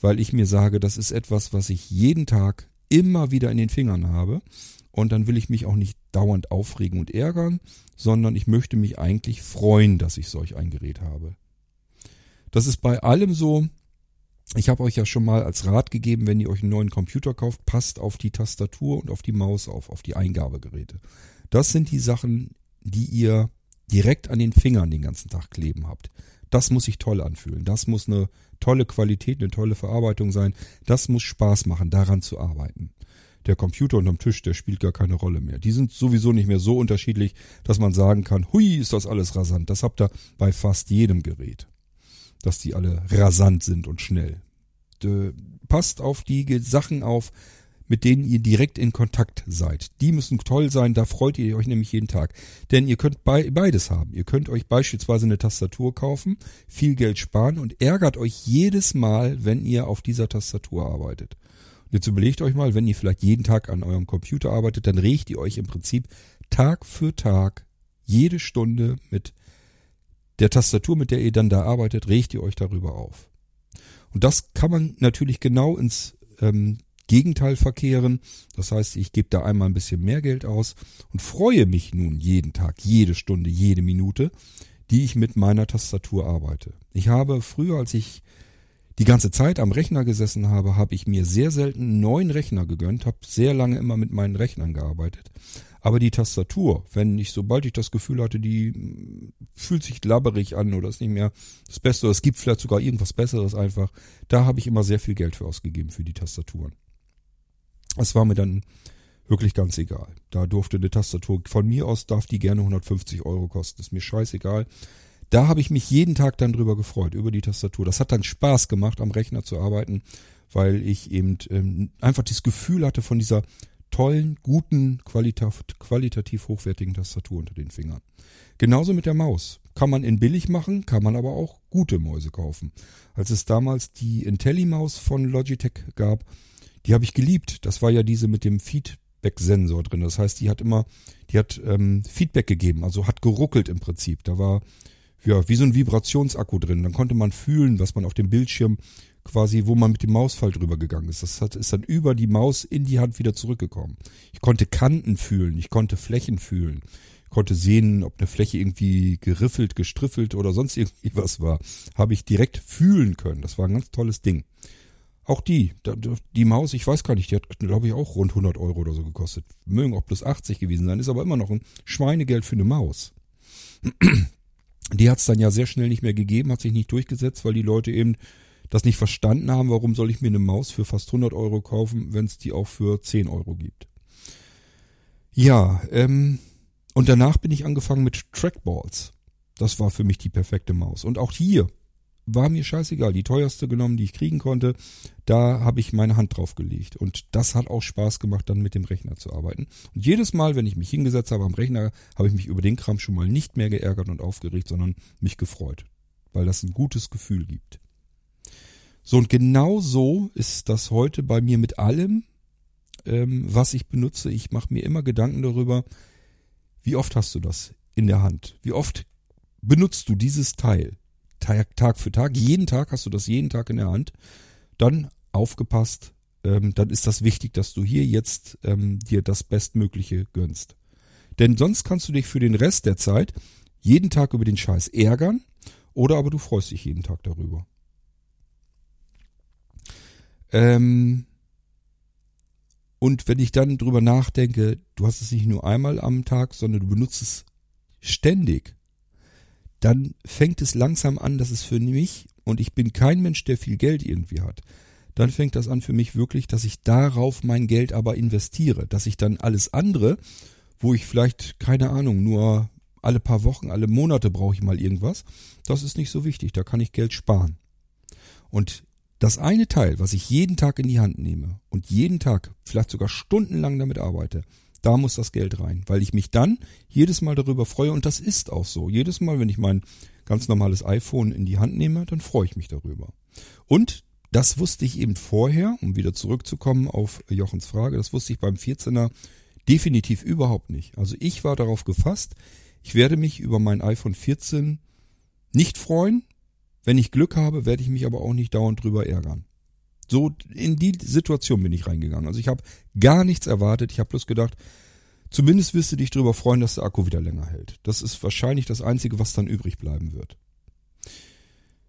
S2: weil ich mir sage, das ist etwas, was ich jeden Tag immer wieder in den Fingern habe. Und dann will ich mich auch nicht dauernd aufregen und ärgern, sondern ich möchte mich eigentlich freuen, dass ich solch ein Gerät habe. Das ist bei allem so. Ich habe euch ja schon mal als Rat gegeben, wenn ihr euch einen neuen Computer kauft, passt auf die Tastatur und auf die Maus auf, auf die Eingabegeräte. Das sind die Sachen, die ihr direkt an den Fingern den ganzen Tag kleben habt. Das muss sich toll anfühlen. Das muss eine tolle Qualität, eine tolle Verarbeitung sein. Das muss Spaß machen, daran zu arbeiten. Der Computer unterm Tisch, der spielt gar keine Rolle mehr. Die sind sowieso nicht mehr so unterschiedlich, dass man sagen kann, hui, ist das alles rasant. Das habt ihr bei fast jedem Gerät. Dass die alle rasant sind und schnell. passt auf die Sachen auf, mit denen ihr direkt in Kontakt seid. Die müssen toll sein, da freut ihr euch nämlich jeden Tag. Denn ihr könnt beides haben. Ihr könnt euch beispielsweise eine Tastatur kaufen, viel Geld sparen und ärgert euch jedes Mal, wenn ihr auf dieser Tastatur arbeitet. Und jetzt überlegt euch mal, wenn ihr vielleicht jeden Tag an eurem Computer arbeitet, dann regt ihr euch im Prinzip Tag für Tag, jede Stunde mit der Tastatur, mit der ihr dann da arbeitet, regt ihr euch darüber auf. Und das kann man natürlich genau ins ähm, Gegenteil verkehren. Das heißt, ich gebe da einmal ein bisschen mehr Geld aus und freue mich nun jeden Tag, jede Stunde, jede Minute, die ich mit meiner Tastatur arbeite. Ich habe früher, als ich die ganze Zeit am Rechner gesessen habe, habe ich mir sehr selten einen neuen Rechner gegönnt, habe sehr lange immer mit meinen Rechnern gearbeitet. Aber die Tastatur, wenn ich, sobald ich das Gefühl hatte, die hm, fühlt sich labberig an oder ist nicht mehr das Beste, oder es gibt vielleicht sogar irgendwas Besseres einfach, da habe ich immer sehr viel Geld für ausgegeben für die Tastaturen. Es war mir dann wirklich ganz egal. Da durfte eine Tastatur, von mir aus darf die gerne 150 Euro kosten, ist mir scheißegal. Da habe ich mich jeden Tag dann drüber gefreut, über die Tastatur. Das hat dann Spaß gemacht, am Rechner zu arbeiten, weil ich eben ähm, einfach das Gefühl hatte von dieser tollen, guten, qualitativ, qualitativ hochwertigen Tastatur unter den Fingern. Genauso mit der Maus. Kann man in billig machen, kann man aber auch gute Mäuse kaufen. Als es damals die IntelliMaus von Logitech gab, die habe ich geliebt. Das war ja diese mit dem Feedback-Sensor drin. Das heißt, die hat immer, die hat ähm, Feedback gegeben, also hat geruckelt im Prinzip. Da war ja wie so ein Vibrationsakku drin. Dann konnte man fühlen, was man auf dem Bildschirm quasi, wo man mit dem Mausfall drüber gegangen ist. Das hat, ist dann über die Maus in die Hand wieder zurückgekommen. Ich konnte Kanten fühlen, ich konnte Flächen fühlen. Ich konnte sehen, ob eine Fläche irgendwie geriffelt, gestriffelt oder sonst irgendwie was war. Habe ich direkt fühlen können. Das war ein ganz tolles Ding. Auch die, die Maus, ich weiß gar nicht, die hat, glaube ich, auch rund 100 Euro oder so gekostet. Mögen auch plus 80 gewesen sein, ist aber immer noch ein Schweinegeld für eine Maus. Die hat es dann ja sehr schnell nicht mehr gegeben, hat sich nicht durchgesetzt, weil die Leute eben das nicht verstanden haben, warum soll ich mir eine Maus für fast 100 Euro kaufen, wenn es die auch für 10 Euro gibt. Ja, ähm, und danach bin ich angefangen mit Trackballs. Das war für mich die perfekte Maus. Und auch hier war mir scheißegal, die teuerste genommen, die ich kriegen konnte. Da habe ich meine Hand drauf gelegt. Und das hat auch Spaß gemacht, dann mit dem Rechner zu arbeiten. Und jedes Mal, wenn ich mich hingesetzt habe am Rechner, habe ich mich über den Kram schon mal nicht mehr geärgert und aufgeregt, sondern mich gefreut. Weil das ein gutes Gefühl gibt. So, und genau so ist das heute bei mir mit allem, ähm, was ich benutze. Ich mache mir immer Gedanken darüber, wie oft hast du das in der Hand? Wie oft benutzt du dieses Teil? Tag, Tag für Tag, jeden Tag hast du das jeden Tag in der Hand, dann aufgepasst, ähm, dann ist das wichtig, dass du hier jetzt ähm, dir das Bestmögliche gönnst. Denn sonst kannst du dich für den Rest der Zeit jeden Tag über den Scheiß ärgern oder aber du freust dich jeden Tag darüber. Ähm, und wenn ich dann drüber nachdenke, du hast es nicht nur einmal am Tag, sondern du benutzt es ständig, dann fängt es langsam an, dass es für mich, und ich bin kein Mensch, der viel Geld irgendwie hat, dann fängt das an für mich wirklich, dass ich darauf mein Geld aber investiere, dass ich dann alles andere, wo ich vielleicht, keine Ahnung, nur alle paar Wochen, alle Monate brauche ich mal irgendwas, das ist nicht so wichtig, da kann ich Geld sparen. Und das eine Teil, was ich jeden Tag in die Hand nehme und jeden Tag, vielleicht sogar stundenlang damit arbeite, da muss das Geld rein, weil ich mich dann jedes Mal darüber freue und das ist auch so. Jedes Mal, wenn ich mein ganz normales iPhone in die Hand nehme, dann freue ich mich darüber. Und das wusste ich eben vorher, um wieder zurückzukommen auf Jochens Frage, das wusste ich beim 14er definitiv überhaupt nicht. Also ich war darauf gefasst, ich werde mich über mein iPhone 14 nicht freuen. Wenn ich Glück habe, werde ich mich aber auch nicht dauernd drüber ärgern. So in die Situation bin ich reingegangen. Also ich habe gar nichts erwartet. Ich habe bloß gedacht, zumindest wirst du dich darüber freuen, dass der Akku wieder länger hält. Das ist wahrscheinlich das Einzige, was dann übrig bleiben wird.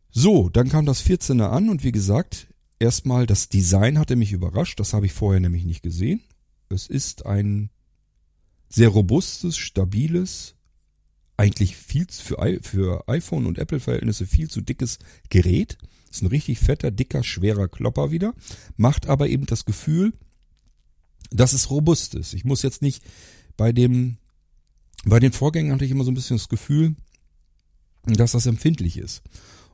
S2: So, dann kam das 14er an und wie gesagt, erstmal das Design hatte mich überrascht. Das habe ich vorher nämlich nicht gesehen. Es ist ein sehr robustes, stabiles, eigentlich viel für, für iPhone und Apple-Verhältnisse viel zu dickes Gerät. Ist ein richtig fetter, dicker, schwerer Klopper wieder. Macht aber eben das Gefühl, dass es robust ist. Ich muss jetzt nicht bei dem, bei den Vorgängen hatte ich immer so ein bisschen das Gefühl, dass das empfindlich ist.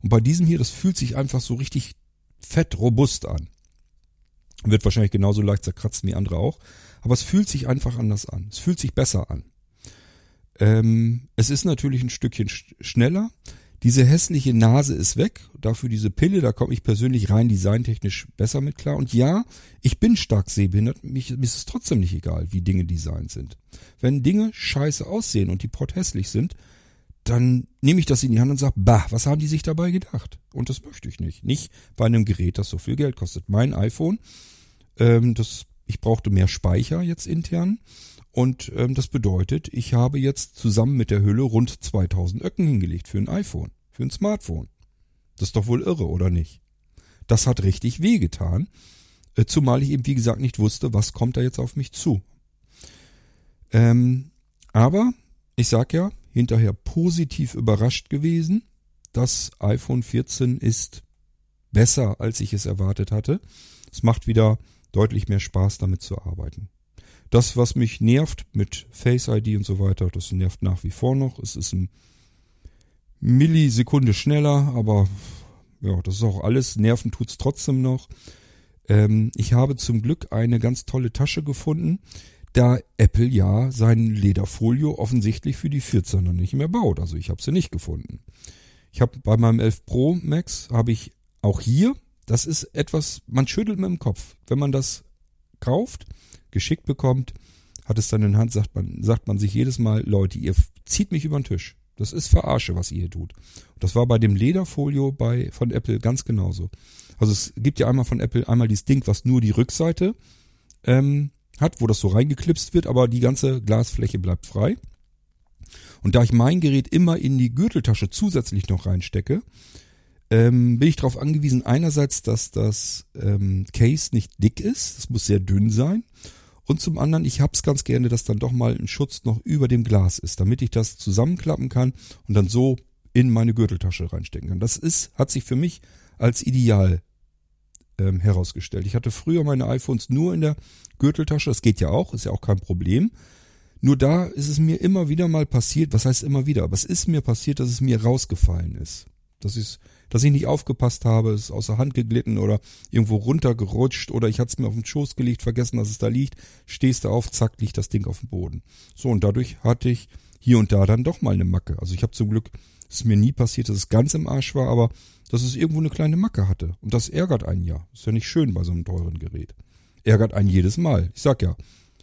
S2: Und bei diesem hier, das fühlt sich einfach so richtig fett robust an. Wird wahrscheinlich genauso leicht zerkratzen wie andere auch. Aber es fühlt sich einfach anders an. Es fühlt sich besser an. Ähm, es ist natürlich ein Stückchen sch schneller. Diese hässliche Nase ist weg. Dafür diese Pille, da komme ich persönlich rein designtechnisch besser mit klar. Und ja, ich bin stark sehbehindert. Mich, mir ist es trotzdem nicht egal, wie Dinge designt sind. Wenn Dinge scheiße aussehen und die Port hässlich sind, dann nehme ich das in die Hand und sage, bah, was haben die sich dabei gedacht? Und das möchte ich nicht. Nicht bei einem Gerät, das so viel Geld kostet. Mein iPhone, ähm, das, ich brauchte mehr Speicher jetzt intern. Und ähm, das bedeutet, ich habe jetzt zusammen mit der Hülle rund 2000 Öcken hingelegt für ein iPhone, für ein Smartphone. Das ist doch wohl irre, oder nicht? Das hat richtig wehgetan, äh, zumal ich eben, wie gesagt, nicht wusste, was kommt da jetzt auf mich zu. Ähm, aber ich sag ja, hinterher positiv überrascht gewesen. Das iPhone 14 ist besser, als ich es erwartet hatte. Es macht wieder deutlich mehr Spaß, damit zu arbeiten. Das, was mich nervt mit Face ID und so weiter, das nervt nach wie vor noch. Es ist ein Millisekunde schneller, aber ja, das ist auch alles. Nerven tut's trotzdem noch. Ähm, ich habe zum Glück eine ganz tolle Tasche gefunden, da Apple ja sein Lederfolio offensichtlich für die 14er nicht mehr baut. Also ich habe sie nicht gefunden. Ich habe bei meinem 11 Pro Max habe ich auch hier, das ist etwas, man schüttelt mit dem Kopf. Wenn man das kauft, geschickt bekommt, hat es dann in Hand, sagt man, sagt man sich jedes Mal, Leute, ihr zieht mich über den Tisch. Das ist Verarsche, was ihr hier tut. Das war bei dem Lederfolio bei, von Apple ganz genauso. Also es gibt ja einmal von Apple einmal dieses Ding, was nur die Rückseite ähm, hat, wo das so reingeklipst wird, aber die ganze Glasfläche bleibt frei. Und da ich mein Gerät immer in die Gürteltasche zusätzlich noch reinstecke, ähm, bin ich darauf angewiesen, einerseits, dass das ähm, Case nicht dick ist, es muss sehr dünn sein und zum anderen, ich hab's ganz gerne, dass dann doch mal ein Schutz noch über dem Glas ist, damit ich das zusammenklappen kann und dann so in meine Gürteltasche reinstecken kann. Das ist, hat sich für mich als ideal ähm, herausgestellt. Ich hatte früher meine iPhones nur in der Gürteltasche, das geht ja auch, ist ja auch kein Problem. Nur da ist es mir immer wieder mal passiert, was heißt immer wieder, aber es ist mir passiert, dass es mir rausgefallen ist. Das ist dass ich nicht aufgepasst habe, es ist außer Hand geglitten oder irgendwo runtergerutscht oder ich hatte es mir auf den Schoß gelegt, vergessen, dass es da liegt, stehst du auf, zack, liegt das Ding auf dem Boden. So, und dadurch hatte ich hier und da dann doch mal eine Macke. Also ich habe zum Glück, es ist mir nie passiert, dass es ganz im Arsch war, aber dass es irgendwo eine kleine Macke hatte. Und das ärgert einen ja. Ist ja nicht schön bei so einem teuren Gerät. Ärgert einen jedes Mal. Ich sag ja,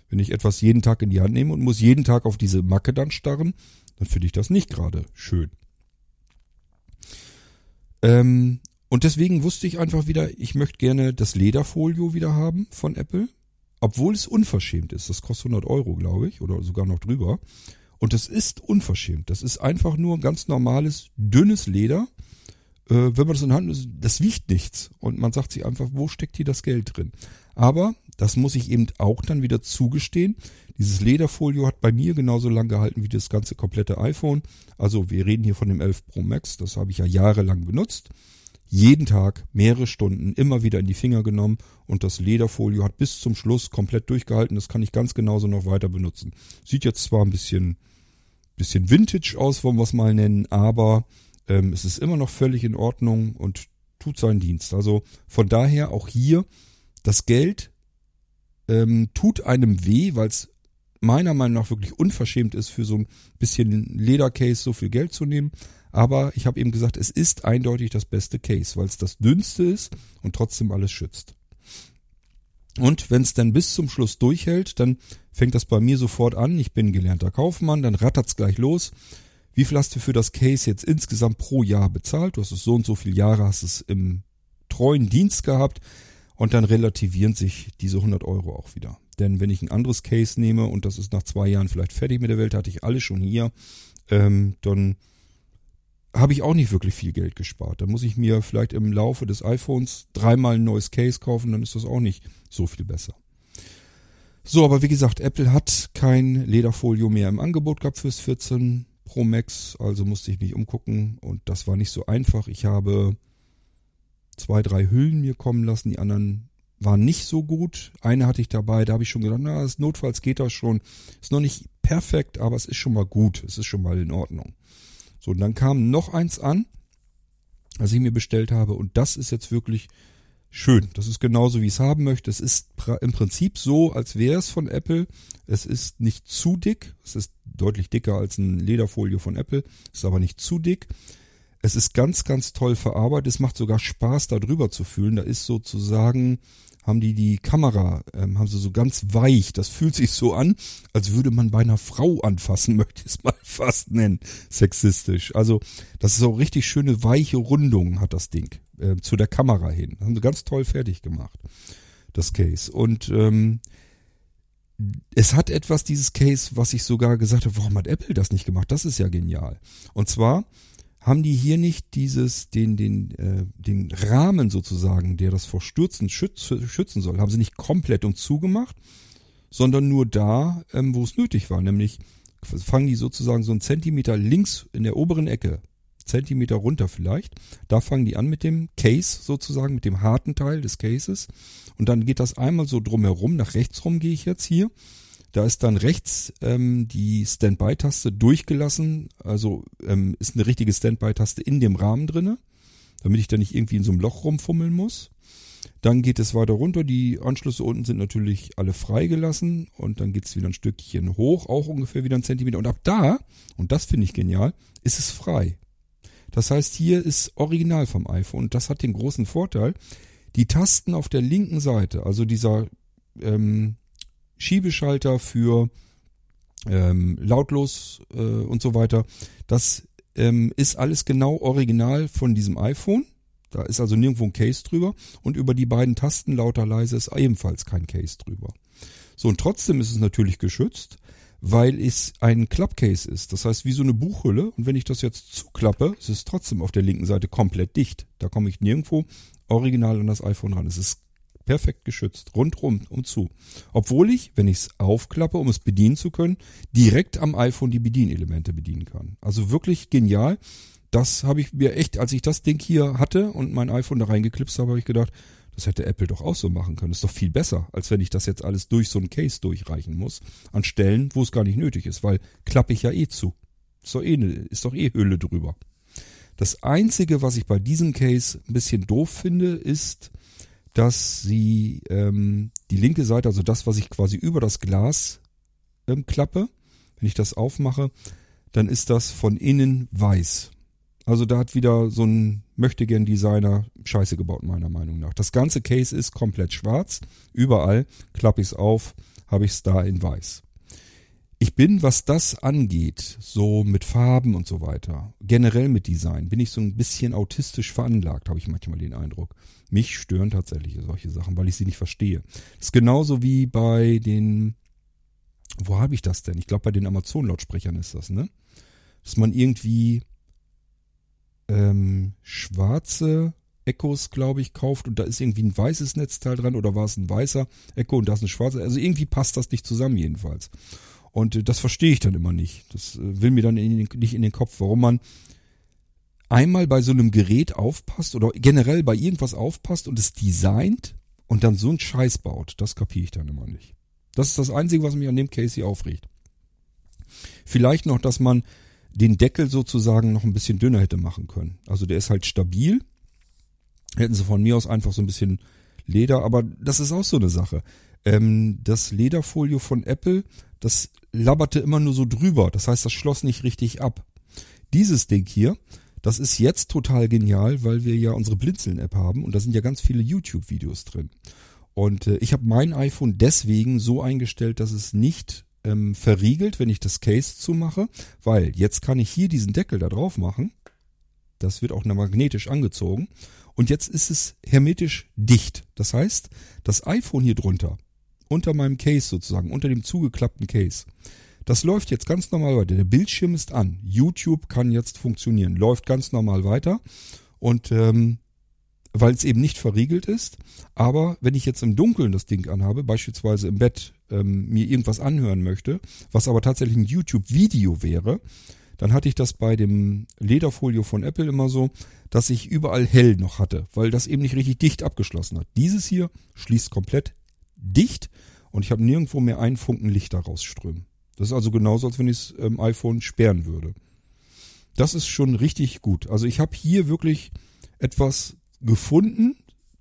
S2: wenn ich etwas jeden Tag in die Hand nehme und muss jeden Tag auf diese Macke dann starren, dann finde ich das nicht gerade schön. Ähm, und deswegen wusste ich einfach wieder, ich möchte gerne das Lederfolio wieder haben von Apple. Obwohl es unverschämt ist. Das kostet 100 Euro, glaube ich, oder sogar noch drüber. Und das ist unverschämt. Das ist einfach nur ganz normales, dünnes Leder. Äh, wenn man das in Hand nimmt, das wiegt nichts. Und man sagt sich einfach, wo steckt hier das Geld drin? Aber das muss ich eben auch dann wieder zugestehen. Dieses Lederfolio hat bei mir genauso lang gehalten wie das ganze komplette iPhone. Also wir reden hier von dem 11 Pro Max. Das habe ich ja jahrelang benutzt jeden Tag mehrere Stunden immer wieder in die Finger genommen und das Lederfolio hat bis zum Schluss komplett durchgehalten. Das kann ich ganz genauso noch weiter benutzen. Sieht jetzt zwar ein bisschen, bisschen Vintage aus, wollen wir es mal nennen, aber ähm, es ist immer noch völlig in Ordnung und tut seinen Dienst. Also von daher auch hier das Geld ähm, tut einem weh, weil es meiner Meinung nach wirklich unverschämt ist, für so ein bisschen Ledercase so viel Geld zu nehmen. Aber ich habe eben gesagt, es ist eindeutig das beste Case, weil es das dünnste ist und trotzdem alles schützt. Und wenn es dann bis zum Schluss durchhält, dann fängt das bei mir sofort an. Ich bin gelernter Kaufmann, dann rattert's gleich los. Wie viel hast du für das Case jetzt insgesamt pro Jahr bezahlt? Du hast es so und so viele Jahre, hast es im treuen Dienst gehabt und dann relativieren sich diese 100 Euro auch wieder. Denn wenn ich ein anderes Case nehme und das ist nach zwei Jahren vielleicht fertig mit der Welt, hatte ich alle schon hier, ähm, dann habe ich auch nicht wirklich viel Geld gespart. Da muss ich mir vielleicht im Laufe des iPhones dreimal ein neues Case kaufen, dann ist das auch nicht so viel besser. So, aber wie gesagt, Apple hat kein Lederfolio mehr im Angebot gehabt fürs 14 Pro Max, also musste ich mich umgucken und das war nicht so einfach. Ich habe zwei, drei Hüllen mir kommen lassen, die anderen waren nicht so gut. Eine hatte ich dabei, da habe ich schon gedacht, na, das notfalls geht das schon. Ist noch nicht perfekt, aber es ist schon mal gut, es ist schon mal in Ordnung. So, und dann kam noch eins an, was ich mir bestellt habe. Und das ist jetzt wirklich schön. Das ist genauso, wie ich es haben möchte. Es ist im Prinzip so, als wäre es von Apple. Es ist nicht zu dick. Es ist deutlich dicker als ein Lederfolie von Apple. Ist aber nicht zu dick. Es ist ganz, ganz toll verarbeitet. Es macht sogar Spaß, da drüber zu fühlen. Da ist sozusagen haben die die Kamera, ähm, haben sie so ganz weich. Das fühlt sich so an, als würde man bei einer Frau anfassen, möchte ich es mal fast nennen. Sexistisch. Also, das ist so richtig schöne weiche Rundung hat das Ding äh, zu der Kamera hin. Haben sie ganz toll fertig gemacht, das Case. Und ähm, es hat etwas, dieses Case, was ich sogar gesagt habe, warum hat Apple das nicht gemacht? Das ist ja genial. Und zwar haben die hier nicht dieses, den, den, äh, den Rahmen sozusagen, der das vor Stürzen schütz, schützen soll, haben sie nicht komplett und zugemacht, sondern nur da, ähm, wo es nötig war, nämlich fangen die sozusagen so einen Zentimeter links in der oberen Ecke, Zentimeter runter vielleicht, da fangen die an mit dem Case sozusagen, mit dem harten Teil des Cases. Und dann geht das einmal so drumherum, nach rechts rum gehe ich jetzt hier da ist dann rechts ähm, die Standby-Taste durchgelassen, also ähm, ist eine richtige Standby-Taste in dem Rahmen drinne, damit ich da nicht irgendwie in so einem Loch rumfummeln muss. Dann geht es weiter runter. Die Anschlüsse unten sind natürlich alle freigelassen und dann geht es wieder ein Stückchen hoch, auch ungefähr wieder ein Zentimeter. Und ab da, und das finde ich genial, ist es frei. Das heißt, hier ist original vom iPhone und das hat den großen Vorteil, die Tasten auf der linken Seite, also dieser ähm, Schiebeschalter für ähm, lautlos äh, und so weiter. Das ähm, ist alles genau original von diesem iPhone. Da ist also nirgendwo ein Case drüber. Und über die beiden Tasten lauter leise ist ebenfalls kein Case drüber. So, und trotzdem ist es natürlich geschützt, weil es ein Klappcase ist. Das heißt, wie so eine Buchhülle. Und wenn ich das jetzt zuklappe, ist es trotzdem auf der linken Seite komplett dicht. Da komme ich nirgendwo original an das iPhone ran. Es ist perfekt geschützt, rundrum und zu. Obwohl ich, wenn ich es aufklappe, um es bedienen zu können, direkt am iPhone die Bedienelemente bedienen kann. Also wirklich genial. Das habe ich mir echt, als ich das Ding hier hatte und mein iPhone da reingeklipst habe, habe ich gedacht, das hätte Apple doch auch so machen können. Ist doch viel besser, als wenn ich das jetzt alles durch so ein Case durchreichen muss. An Stellen, wo es gar nicht nötig ist, weil klappe ich ja eh zu. Ist doch eh, ist doch eh Hülle drüber. Das einzige, was ich bei diesem Case ein bisschen doof finde, ist, dass sie ähm, die linke Seite, also das, was ich quasi über das Glas ähm, klappe, wenn ich das aufmache, dann ist das von innen weiß. Also da hat wieder so ein möchtegern Designer Scheiße gebaut, meiner Meinung nach. Das ganze Case ist komplett schwarz. Überall klappe ich es auf, habe ich es da in weiß. ich bin, was das angeht, so mit Farben und so weiter, generell mit Design, bin ich so ein bisschen autistisch veranlagt, habe ich manchmal den Eindruck. Mich stören tatsächlich solche Sachen, weil ich sie nicht verstehe. Das ist genauso wie bei den, wo habe ich das denn? Ich glaube, bei den Amazon-Lautsprechern ist das, ne? Dass man irgendwie ähm, schwarze Echos, glaube ich, kauft und da ist irgendwie ein weißes Netzteil dran oder war es ein weißer Echo und da ist ein schwarzer. Also irgendwie passt das nicht zusammen jedenfalls. Und äh, das verstehe ich dann immer nicht. Das äh, will mir dann in den, nicht in den Kopf, warum man einmal bei so einem Gerät aufpasst oder generell bei irgendwas aufpasst und es designt und dann so einen Scheiß baut. Das kapiere ich dann immer nicht. Das ist das Einzige, was mich an dem Casey aufregt. Vielleicht noch, dass man den Deckel sozusagen noch ein bisschen dünner hätte machen können. Also der ist halt stabil. Hätten sie von mir aus einfach so ein bisschen Leder, aber das ist auch so eine Sache. Ähm, das Lederfolio von Apple, das labberte immer nur so drüber. Das heißt, das schloss nicht richtig ab. Dieses Ding hier, das ist jetzt total genial, weil wir ja unsere Blinzeln-App haben und da sind ja ganz viele YouTube-Videos drin. Und äh, ich habe mein iPhone deswegen so eingestellt, dass es nicht ähm, verriegelt, wenn ich das Case zumache, weil jetzt kann ich hier diesen Deckel da drauf machen. Das wird auch magnetisch angezogen. Und jetzt ist es hermetisch dicht. Das heißt, das iPhone hier drunter, unter meinem Case sozusagen, unter dem zugeklappten Case, das läuft jetzt ganz normal weiter. Der Bildschirm ist an. YouTube kann jetzt funktionieren. Läuft ganz normal weiter. Und ähm, weil es eben nicht verriegelt ist. Aber wenn ich jetzt im Dunkeln das Ding anhabe, beispielsweise im Bett ähm, mir irgendwas anhören möchte, was aber tatsächlich ein YouTube-Video wäre, dann hatte ich das bei dem Lederfolio von Apple immer so, dass ich überall hell noch hatte, weil das eben nicht richtig dicht abgeschlossen hat. Dieses hier schließt komplett dicht und ich habe nirgendwo mehr einen Funken Licht daraus strömen. Das ist also genauso, als wenn ich das ähm, iPhone sperren würde. Das ist schon richtig gut. Also ich habe hier wirklich etwas gefunden,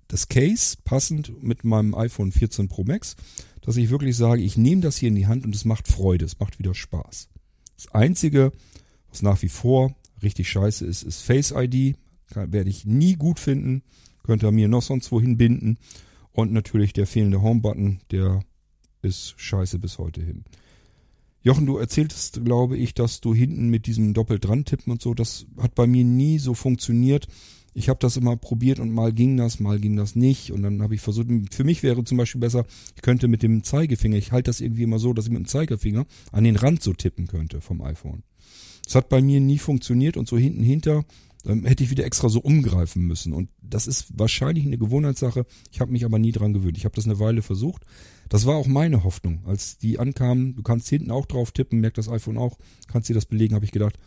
S2: das Case passend mit meinem iPhone 14 Pro Max, dass ich wirklich sage, ich nehme das hier in die Hand und es macht Freude, es macht wieder Spaß. Das Einzige, was nach wie vor richtig scheiße ist, ist Face ID. Kann, werde ich nie gut finden. Könnte er mir noch sonst wohin binden. Und natürlich der fehlende Home-Button, der ist scheiße bis heute hin. Jochen, du erzähltest, glaube ich, dass du hinten mit diesem doppelt dran tippen und so, das hat bei mir nie so funktioniert. Ich habe das immer probiert und mal ging das, mal ging das nicht. Und dann habe ich versucht, für mich wäre zum Beispiel besser, ich könnte mit dem Zeigefinger, ich halte das irgendwie immer so, dass ich mit dem Zeigefinger an den Rand so tippen könnte vom iPhone. Das hat bei mir nie funktioniert und so hinten hinter ähm, hätte ich wieder extra so umgreifen müssen. Und das ist wahrscheinlich eine Gewohnheitssache. Ich habe mich aber nie dran gewöhnt. Ich habe das eine Weile versucht. Das war auch meine Hoffnung. Als die ankamen, du kannst hinten auch drauf tippen, merkt das iPhone auch, kannst dir das belegen, habe ich gedacht,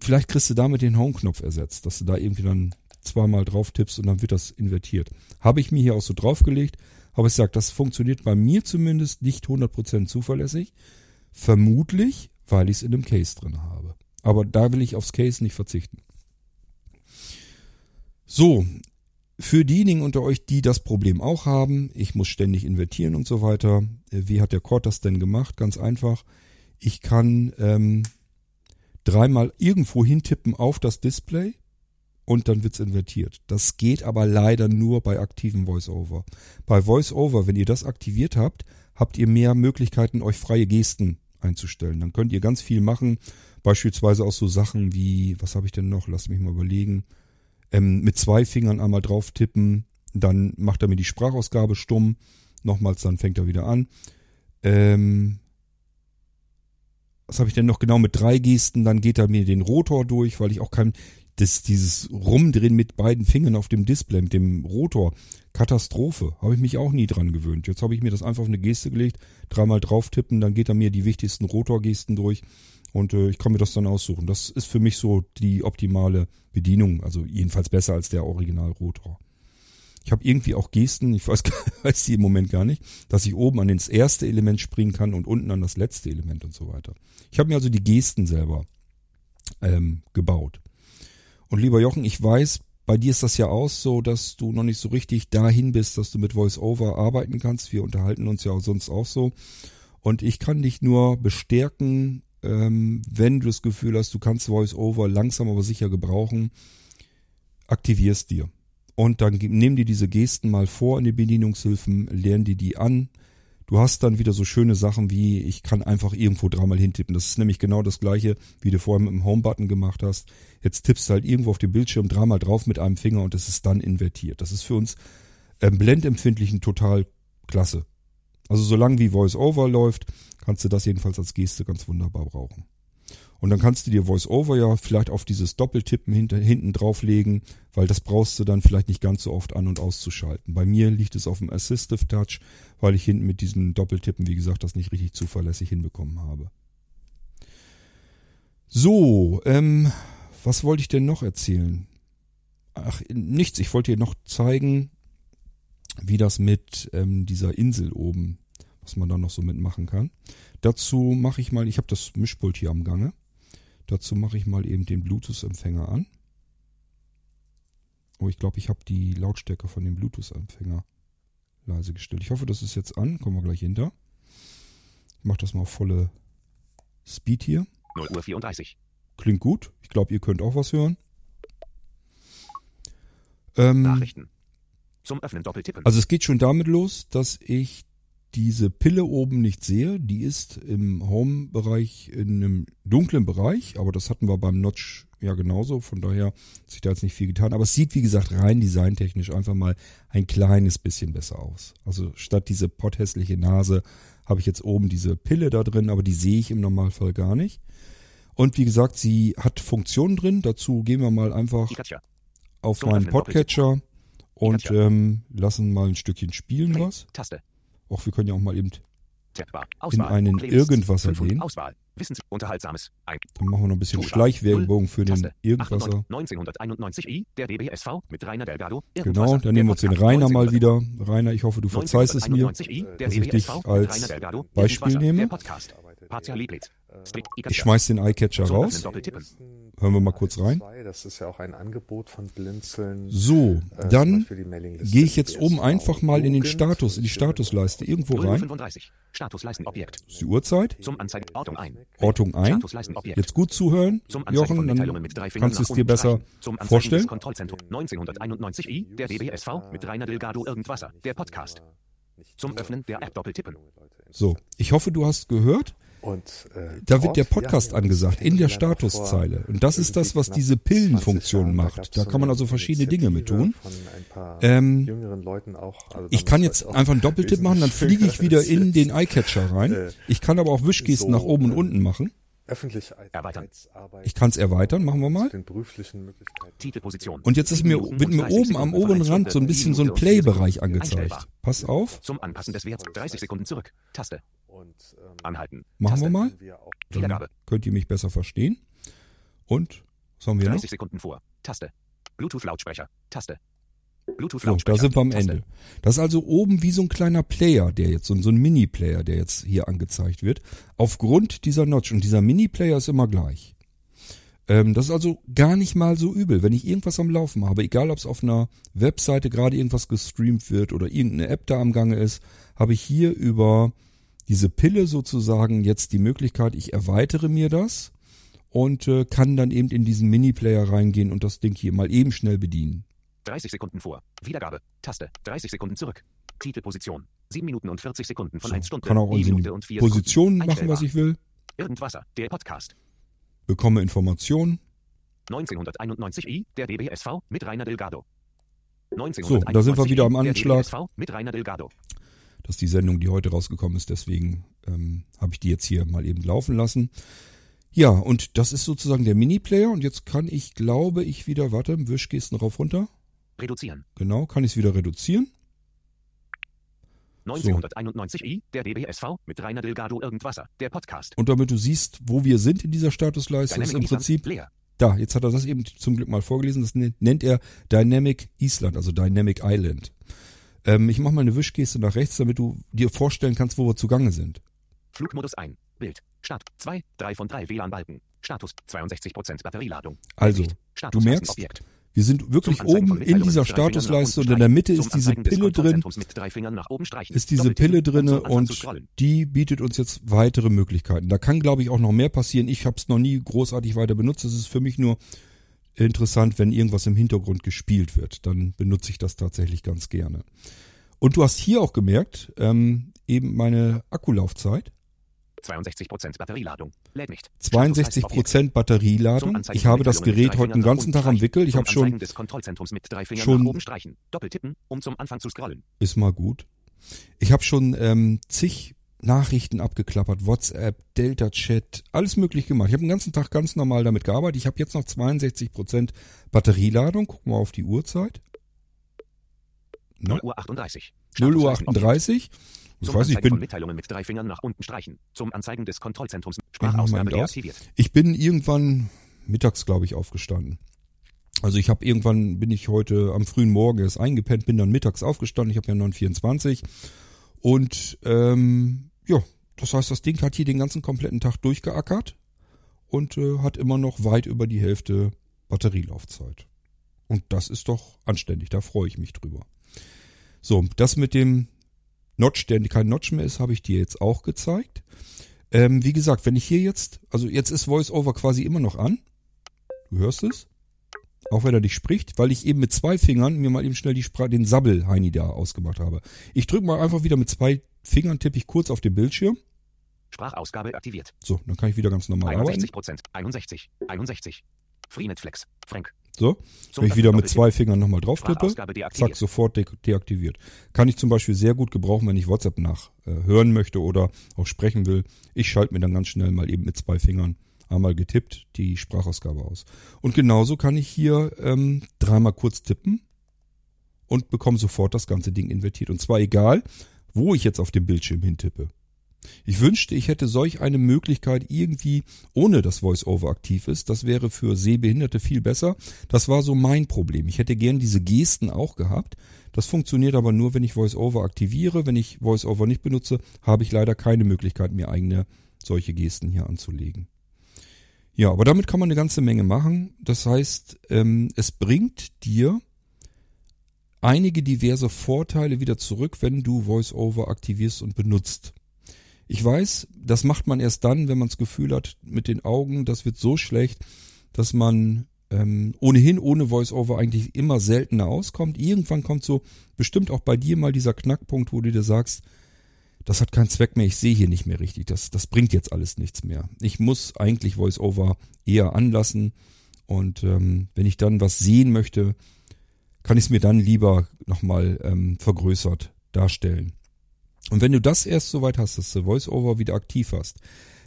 S2: vielleicht kriegst du damit den Home-Knopf ersetzt, dass du da irgendwie dann zweimal drauf tippst und dann wird das invertiert. Habe ich mir hier auch so draufgelegt, aber ich sage, das funktioniert bei mir zumindest nicht 100% zuverlässig. Vermutlich, weil ich es in einem Case drin habe. Aber da will ich aufs Case nicht verzichten. So, für diejenigen unter euch, die das Problem auch haben, ich muss ständig invertieren und so weiter. Äh, wie hat der Cord das denn gemacht? Ganz einfach. Ich kann ähm, dreimal irgendwo hintippen auf das Display und dann wird's invertiert. Das geht aber leider nur bei aktiven VoiceOver. Bei VoiceOver, wenn ihr das aktiviert habt, habt ihr mehr Möglichkeiten, euch freie Gesten einzustellen. Dann könnt ihr ganz viel machen, beispielsweise auch so Sachen wie, was habe ich denn noch? Lass mich mal überlegen ähm, mit zwei Fingern einmal drauf tippen, dann macht er mir die Sprachausgabe stumm, nochmals, dann fängt er wieder an. Ähm, was habe ich denn noch genau mit drei Gesten? Dann geht er mir den Rotor durch, weil ich auch kein, das, dieses Rumdrehen mit beiden Fingern auf dem Display, mit dem Rotor, Katastrophe. Habe ich mich auch nie dran gewöhnt. Jetzt habe ich mir das einfach auf eine Geste gelegt, dreimal drauf tippen, dann geht er mir die wichtigsten Rotorgesten durch und äh, ich kann mir das dann aussuchen. Das ist für mich so die optimale Bedienung. Also jedenfalls besser als der Original-Rotor. Ich habe irgendwie auch Gesten, ich weiß, weiß die im Moment gar nicht, dass ich oben an das erste Element springen kann und unten an das letzte Element und so weiter. Ich habe mir also die Gesten selber ähm, gebaut. Und lieber Jochen, ich weiß, bei dir ist das ja auch so, dass du noch nicht so richtig dahin bist, dass du mit VoiceOver arbeiten kannst. Wir unterhalten uns ja sonst auch so. Und ich kann dich nur bestärken ähm, wenn du das Gefühl hast, du kannst VoiceOver langsam aber sicher gebrauchen, aktivierst dir. Und dann nimm dir diese Gesten mal vor in den Bedienungshilfen, lern dir die an, Du hast dann wieder so schöne Sachen wie, ich kann einfach irgendwo dreimal hintippen. Das ist nämlich genau das gleiche, wie du vorher mit dem Home-Button gemacht hast. Jetzt tippst du halt irgendwo auf dem Bildschirm dreimal drauf mit einem Finger und es ist dann invertiert. Das ist für uns ähm, blendempfindlichen total klasse. Also solange wie VoiceOver läuft, kannst du das jedenfalls als Geste ganz wunderbar brauchen. Und dann kannst du dir VoiceOver ja vielleicht auf dieses Doppeltippen hinten drauflegen, weil das brauchst du dann vielleicht nicht ganz so oft an- und auszuschalten. Bei mir liegt es auf dem Assistive Touch, weil ich hinten mit diesem Doppeltippen, wie gesagt, das nicht richtig zuverlässig hinbekommen habe. So, ähm, was wollte ich denn noch erzählen? Ach, nichts. Ich wollte dir noch zeigen, wie das mit ähm, dieser Insel oben, was man da noch so mitmachen kann. Dazu mache ich mal, ich habe das Mischpult hier am Gange. Dazu mache ich mal eben den Bluetooth-Empfänger an. Oh, ich glaube, ich habe die Lautstärke von dem Bluetooth-Empfänger leise gestellt. Ich hoffe, das ist jetzt an. Kommen wir gleich hinter. Ich mache das mal auf volle Speed hier.
S3: 0 Uhr 34.
S2: Klingt gut. Ich glaube, ihr könnt auch was hören. Ähm,
S3: Nachrichten. Zum Öffnen doppeltippen.
S2: also es geht schon damit los, dass ich diese Pille oben nicht sehe. Die ist im Home-Bereich in einem dunklen Bereich, aber das hatten wir beim Notch ja genauso. Von daher hat sich da jetzt nicht viel getan. Aber es sieht, wie gesagt, rein designtechnisch einfach mal ein kleines bisschen besser aus. Also statt diese potthässliche Nase habe ich jetzt oben diese Pille da drin, aber die sehe ich im Normalfall gar nicht. Und wie gesagt, sie hat Funktionen drin. Dazu gehen wir mal einfach auf meinen Podcatcher und ähm, lassen mal ein Stückchen spielen was.
S3: Taste.
S2: Auch wir können ja auch mal eben.
S3: Auswahl.
S2: einen. Irgendwasser
S3: 500.
S2: gehen.
S3: Auswahl. Wissens. Unterhaltsames. Ein.
S2: dann machen wir noch ein bisschen. Schleichwerbung für den. Irgendwasser.
S3: 1991i, der DBSV mit Rainer Delgado.
S2: Genau, dann nehmen wir uns den Rainer mal
S3: 1900
S2: wieder. Rainer, ich hoffe, du verzeihst es mir.
S3: 1991i, der
S2: dass ich dich als. Beispiel nehme. Ich schmeiß den Eyecatcher raus. Hören wir mal kurz rein.
S4: Das ist ja auch ein Angebot von Blinzeln.
S2: So,
S4: Äh,
S2: dann gehe ich jetzt oben einfach mal in den. Status, in die Statusleiste irgendwo
S3: 0 Uhr
S2: rein.
S3: 35. Statusleistenobjekt.
S2: Das ist die Uhrzeit.
S3: Ortung ein.
S2: Ortung ein.
S3: Statusleistenobjekt.
S2: Jetzt gut zuhören,
S3: Zum Anzeigen
S2: Jochen,
S3: von
S2: dann kannst du es dir besser vorstellen.
S3: des Kontrollzentrum 1991i, der DBSV mit Rainer Delgado Irgendwasser, der Podcast. Zum Öffnen der App doppeltippen.
S2: So, ich hoffe, du hast gehört.
S4: Und, äh,
S2: Da wird der Podcast
S4: ja,
S2: angesagt, in der Statuszeile. Und das ist das, was diese Pillenfunktion
S4: 20 Jahren.
S2: macht. Da kann man also verschiedene Dinge mit tun. Ähm,
S4: jüngeren Leuten auch. Also
S2: Ich kann jetzt einfach einen Doppeltipp machen, dann fliege ich wieder in den. Eyecatcher rein.
S4: Äh,
S2: Ich kann aber auch Wischgesten
S4: so,
S2: nach oben und
S4: äh,
S2: unten machen.
S4: Öffentlich
S2: Ich kann es erweitern, machen wir mal. Und jetzt ist mir, wird mir
S3: 30
S2: oben am oberen Rand so ein bisschen so ein Play-Bereich angezeigt. Pass auf,
S3: Zum Anpassen des Werts 30 Sekunden zurück. Taste.
S4: Und, ähm,
S3: Anhalten.
S2: machen wir mal.
S4: wir auch
S2: Dann
S3: Wiedergabe.
S2: könnt ihr mich besser verstehen. Und, was haben wir noch?
S3: 30 Sekunden vor. Taste. Bluetooth-Lautsprecher. Taste.
S2: So,
S3: Bluetooth-Lautsprecher.
S2: da sind wir am
S3: Taste.
S2: Ende. Das ist also oben wie so ein kleiner Player, der jetzt, so ein, so ein Mini-Player, der jetzt hier angezeigt wird. Aufgrund dieser Notch. Und dieser Mini-Player ist immer gleich. Ähm, das ist also gar nicht mal so übel. Wenn ich irgendwas am Laufen habe, egal ob es auf einer Webseite gerade irgendwas gestreamt wird oder irgendeine App da am Gange ist, habe ich hier über diese Pille sozusagen jetzt die Möglichkeit, ich erweitere mir das und äh, kann dann eben in diesen Mini-Player reingehen und das Ding hier mal eben schnell bedienen.
S3: 30 Sekunden vor. Wiedergabe. Taste. 30 Sekunden zurück. Titelposition. 7 Minuten und 40 Sekunden von
S2: So,
S3: 1 Stunde.
S2: kann auch
S3: und 4
S2: Positionen
S3: Sekunden.
S2: machen, was ich will.
S3: Irgendwasser. Der Podcast.
S2: bekomme Informationen.
S3: 1991i, der DBSV mit Rainer Delgado.
S2: So, da sind wir wieder am
S3: 1991i, der
S2: Anschlag. Das ist die Sendung, die heute rausgekommen ist. Deswegen ähm, habe ich die jetzt hier mal eben laufen lassen. Ja, und das ist sozusagen der Mini-Player. Und jetzt kann ich, glaube ich, wieder, warte, Wischgesten rauf runter.
S3: Reduzieren.
S2: Genau, kann ich es wieder reduzieren.
S3: 1991i, der DBSV mit Rainer Delgado Irgendwasser. Der Podcast.
S2: Und damit du siehst, wo wir sind in dieser Statusleiste, ist im Prinzip
S3: leer.
S2: da. Jetzt hat er das eben zum Glück mal vorgelesen. Das nennt er Dynamic Island, also Dynamic Island. Ähm, ich mache mal eine Wischgeste nach rechts, damit du dir vorstellen kannst, wo wir zugange sind.
S3: Flugmodus ein. Bild. Start. 2. 3 von 3 WLAN-Balken. Status. 62% Batterieladung.
S2: Also, du merkst,
S3: Objekt.
S2: wir sind wirklich oben in dieser Statusleiste und in der. Mitte ist diese Pille drin,
S3: Kontrollzentrums Mit drei Fingern nach oben streichen.
S2: ist diese Pille
S3: zu
S2: und die bietet uns jetzt weitere Möglichkeiten. Da kann, glaube ich, auch noch mehr passieren. Ich habe es noch nie großartig weiter benutzt. Es ist für mich nur interessant, wenn irgendwas im Hintergrund gespielt wird. Dann benutze ich das tatsächlich ganz gerne. Und du hast hier auch gemerkt, ähm, eben meine Akkulaufzeit.
S3: 62% Batterieladung. Lädt nicht.
S2: 62 Prozent Batterieladung. Ich habe das Gerät heute den ganzen Tag am Wickel. Ich habe schon,
S3: des Kontrollzentrums mit drei Fingern
S2: schon-
S3: nach oben streichen. Doppeltippen, um zum Anfang zu scrollen.
S2: ist mal gut. Ich habe schon ähm, zig Nachrichten abgeklappert, WhatsApp, Delta-Chat, alles möglich gemacht. Ich habe den ganzen Tag ganz normal damit gearbeitet. Ich habe jetzt noch 62 Prozent Batterieladung. Gucken wir auf die Uhrzeit.
S3: 0
S2: Ne?
S3: Uhr 38.
S2: 0 Uhr
S3: Status Objekt.
S2: 38. Ich weiß, ich bin,
S3: Mitteilungen mit drei Fingern nach unten streichen. Zum Anzeigen des Kontrollzentrums. Sprachausgabe deaktiviert.
S2: ich bin irgendwann mittags, glaube ich, aufgestanden. Also ich habe irgendwann, bin ich heute am frühen Morgen erst eingepennt, bin dann mittags aufgestanden. Ich habe ja 924. Und ähm, ja, das heißt, das Ding hat hier den ganzen kompletten Tag durchgeackert und äh, hat immer noch weit über die Hälfte Batterielaufzeit. Und das ist doch anständig, da freue ich mich drüber. So, das mit dem Notch, der kein Notch mehr ist, habe ich dir jetzt auch gezeigt. Ähm, wie gesagt, wenn ich hier jetzt, also jetzt ist VoiceOver quasi immer noch an. Du hörst es? Auch wenn er nicht spricht, weil ich eben mit zwei Fingern mir mal eben schnell die Spra den Sabbel-Heini da ausgemacht habe. Ich drücke mal einfach wieder mit zwei Fingern, tippe ich kurz auf den Bildschirm.
S3: Sprachausgabe aktiviert.
S2: So, dann kann ich wieder ganz normal arbeiten.
S3: 61 Prozent. 61. 61. Freenetflex. Frank.
S2: So, wenn ich wieder mit zwei Fingern nochmal drauf tippe, zack, sofort de deaktiviert. Kann ich zum Beispiel sehr gut gebrauchen, wenn ich WhatsApp nach äh, hören möchte oder auch sprechen will. Ich schalte mir dann ganz schnell mal eben mit zwei Fingern einmal getippt die Sprachausgabe aus. Und genauso kann ich hier ähm, dreimal kurz tippen und bekomme sofort das ganze Ding invertiert. Und zwar egal, wo ich jetzt auf dem Bildschirm hintippe. Ich wünschte, ich hätte solch eine Möglichkeit irgendwie, ohne dass VoiceOver aktiv ist. Das wäre für Sehbehinderte viel besser. Das war so mein Problem. Ich hätte gern diese Gesten auch gehabt. Das funktioniert aber nur, wenn ich VoiceOver aktiviere. Wenn ich VoiceOver nicht benutze, habe ich leider keine Möglichkeit, mir eigene solche Gesten hier anzulegen. Ja, aber damit kann man eine ganze Menge machen. Das heißt, ähm, es bringt dir einige diverse Vorteile wieder zurück, wenn du VoiceOver aktivierst und benutzt. Ich weiß, das macht man erst dann, wenn man das Gefühl hat, mit den Augen, das wird so schlecht, dass man ähm, ohnehin ohne Voice-Over eigentlich immer seltener auskommt. Irgendwann kommt so bestimmt auch bei dir mal dieser Knackpunkt, wo du dir sagst, das hat keinen Zweck mehr, ich sehe hier nicht mehr richtig, das, das bringt jetzt alles nichts mehr. Ich muss eigentlich Voice-Over eher anlassen und ähm, wenn ich dann was sehen möchte, kann ich es mir dann lieber nochmal ähm, vergrößert darstellen. Und wenn du das erst soweit hast, dass du VoiceOver wieder aktiv hast,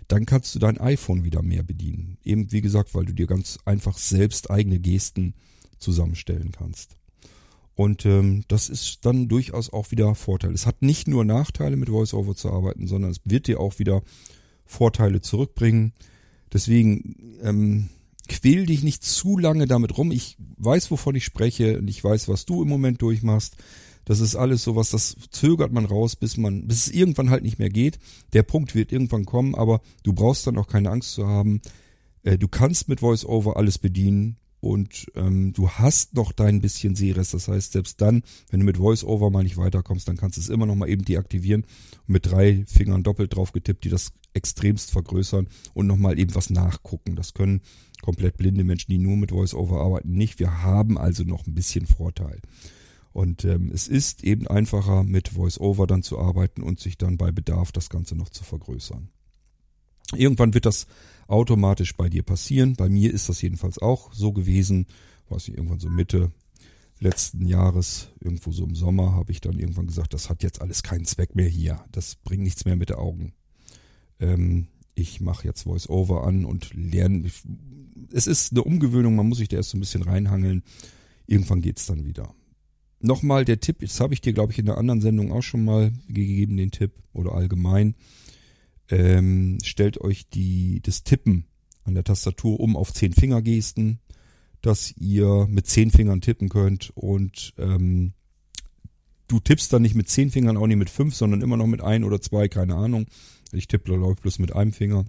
S2: dann kannst du dein iPhone wieder mehr bedienen. Eben wie gesagt, weil du dir ganz einfach selbst eigene Gesten zusammenstellen kannst. Und ähm, das ist dann durchaus auch wieder Vorteil. Es hat nicht nur Nachteile mit VoiceOver zu arbeiten, sondern es wird dir auch wieder Vorteile zurückbringen. Deswegen ähm, quäl dich nicht zu lange damit rum. Ich weiß, wovon ich spreche und ich weiß, was du im Moment durchmachst. Das ist alles sowas, das zögert man raus, bis man, bis es irgendwann halt nicht mehr geht. Der Punkt wird irgendwann kommen, aber du brauchst dann auch keine Angst zu haben. Äh, du kannst mit VoiceOver alles bedienen und ähm, du hast noch dein bisschen Sehrest. Das heißt, selbst dann, wenn du mit VoiceOver mal nicht weiterkommst, dann kannst du es immer noch mal eben deaktivieren und mit drei Fingern doppelt drauf getippt, die das extremst vergrößern und noch mal eben was nachgucken. Das können komplett blinde Menschen, die nur mit VoiceOver arbeiten, nicht. Wir haben also noch ein bisschen Vorteil. Und ähm, es ist eben einfacher, mit VoiceOver dann zu arbeiten und sich dann bei Bedarf das Ganze noch zu vergrößern. Irgendwann wird das automatisch bei dir passieren. Bei mir ist das jedenfalls auch so gewesen. Weiß ich, irgendwann so Mitte letzten Jahres, irgendwo so im Sommer, habe ich dann irgendwann gesagt, das hat jetzt alles keinen Zweck mehr hier. Das bringt nichts mehr mit den Augen. Ähm, ich mache jetzt VoiceOver an und lerne. Es ist eine Umgewöhnung, man muss sich da erst so ein bisschen reinhangeln. Irgendwann geht's dann wieder. Nochmal der Tipp, das habe ich dir, glaube ich, in der anderen Sendung auch schon mal gegeben, den Tipp oder allgemein. Ähm, stellt euch die, das Tippen an der Tastatur um auf zehn Fingergesten, dass ihr mit zehn Fingern tippen könnt und ähm, du tippst dann nicht mit zehn Fingern, auch nicht mit fünf, sondern immer noch mit ein oder zwei, keine Ahnung. Ich tippe, glaube ich, bloß mit einem Finger.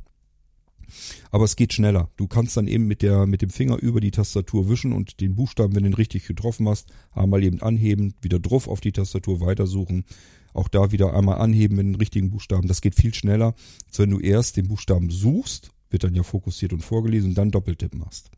S2: Aber es geht schneller. Du kannst dann eben mit der, mit dem Finger über die Tastatur wischen und den Buchstaben, wenn du ihn richtig getroffen hast, einmal eben anheben, wieder drauf auf die Tastatur weitersuchen. Auch da wieder einmal anheben mit den richtigen Buchstaben. Das geht viel schneller, als wenn du erst den Buchstaben suchst, wird dann ja fokussiert und vorgelesen und dann Doppeltipp machst.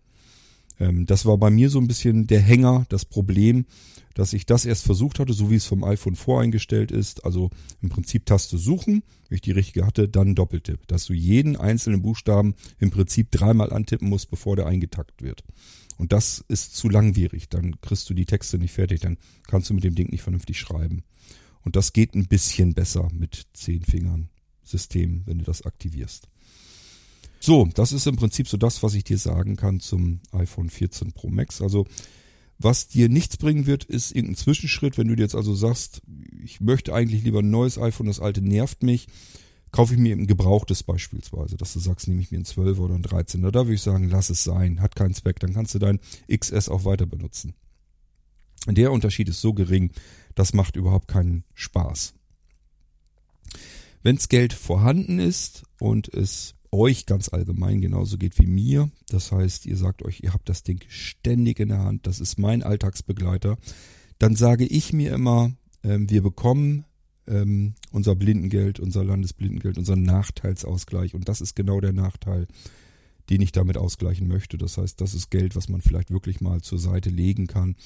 S2: Ähm, das war bei mir so ein bisschen der Hänger, das Problem, dass ich das erst versucht hatte, so wie es vom iPhone voreingestellt ist. Also im Prinzip Taste suchen, wenn ich die richtige hatte, dann Doppeltipp. Dass du jeden einzelnen Buchstaben im Prinzip dreimal antippen musst, bevor der eingetackt wird. Und das ist zu langwierig. Dann kriegst du die Texte nicht fertig. Dann kannst du mit dem Ding nicht vernünftig schreiben. Und das geht ein bisschen besser mit zehn Fingern System, wenn du das aktivierst. So, das ist im Prinzip so das, was ich dir sagen kann zum iPhone 14 Pro Max. Also was dir nichts bringen wird, ist irgendein Zwischenschritt. Wenn du dir jetzt also sagst, ich möchte eigentlich lieber ein neues iPhone, das alte nervt mich, kaufe ich mir ein gebrauchtes beispielsweise, dass du sagst, nehme ich mir ein 12 oder ein 13. Da würde ich sagen, lass es sein, hat keinen Zweck, dann kannst du dein XS auch weiter benutzen. Der Unterschied ist so gering, das macht überhaupt keinen Spaß. Wenns Geld vorhanden ist und es euch ganz allgemein genauso geht wie mir. Das heißt, ihr sagt euch, ihr habt das Ding ständig in der Hand, das ist mein Alltagsbegleiter. Dann sage ich mir immer, ähm, wir bekommen ähm, unser Blindengeld, unser Landesblindengeld, unseren Nachteilsausgleich. Und das ist genau der Nachteil, den ich damit ausgleichen möchte. Das heißt, das ist Geld, was man vielleicht wirklich mal zur Seite legen kann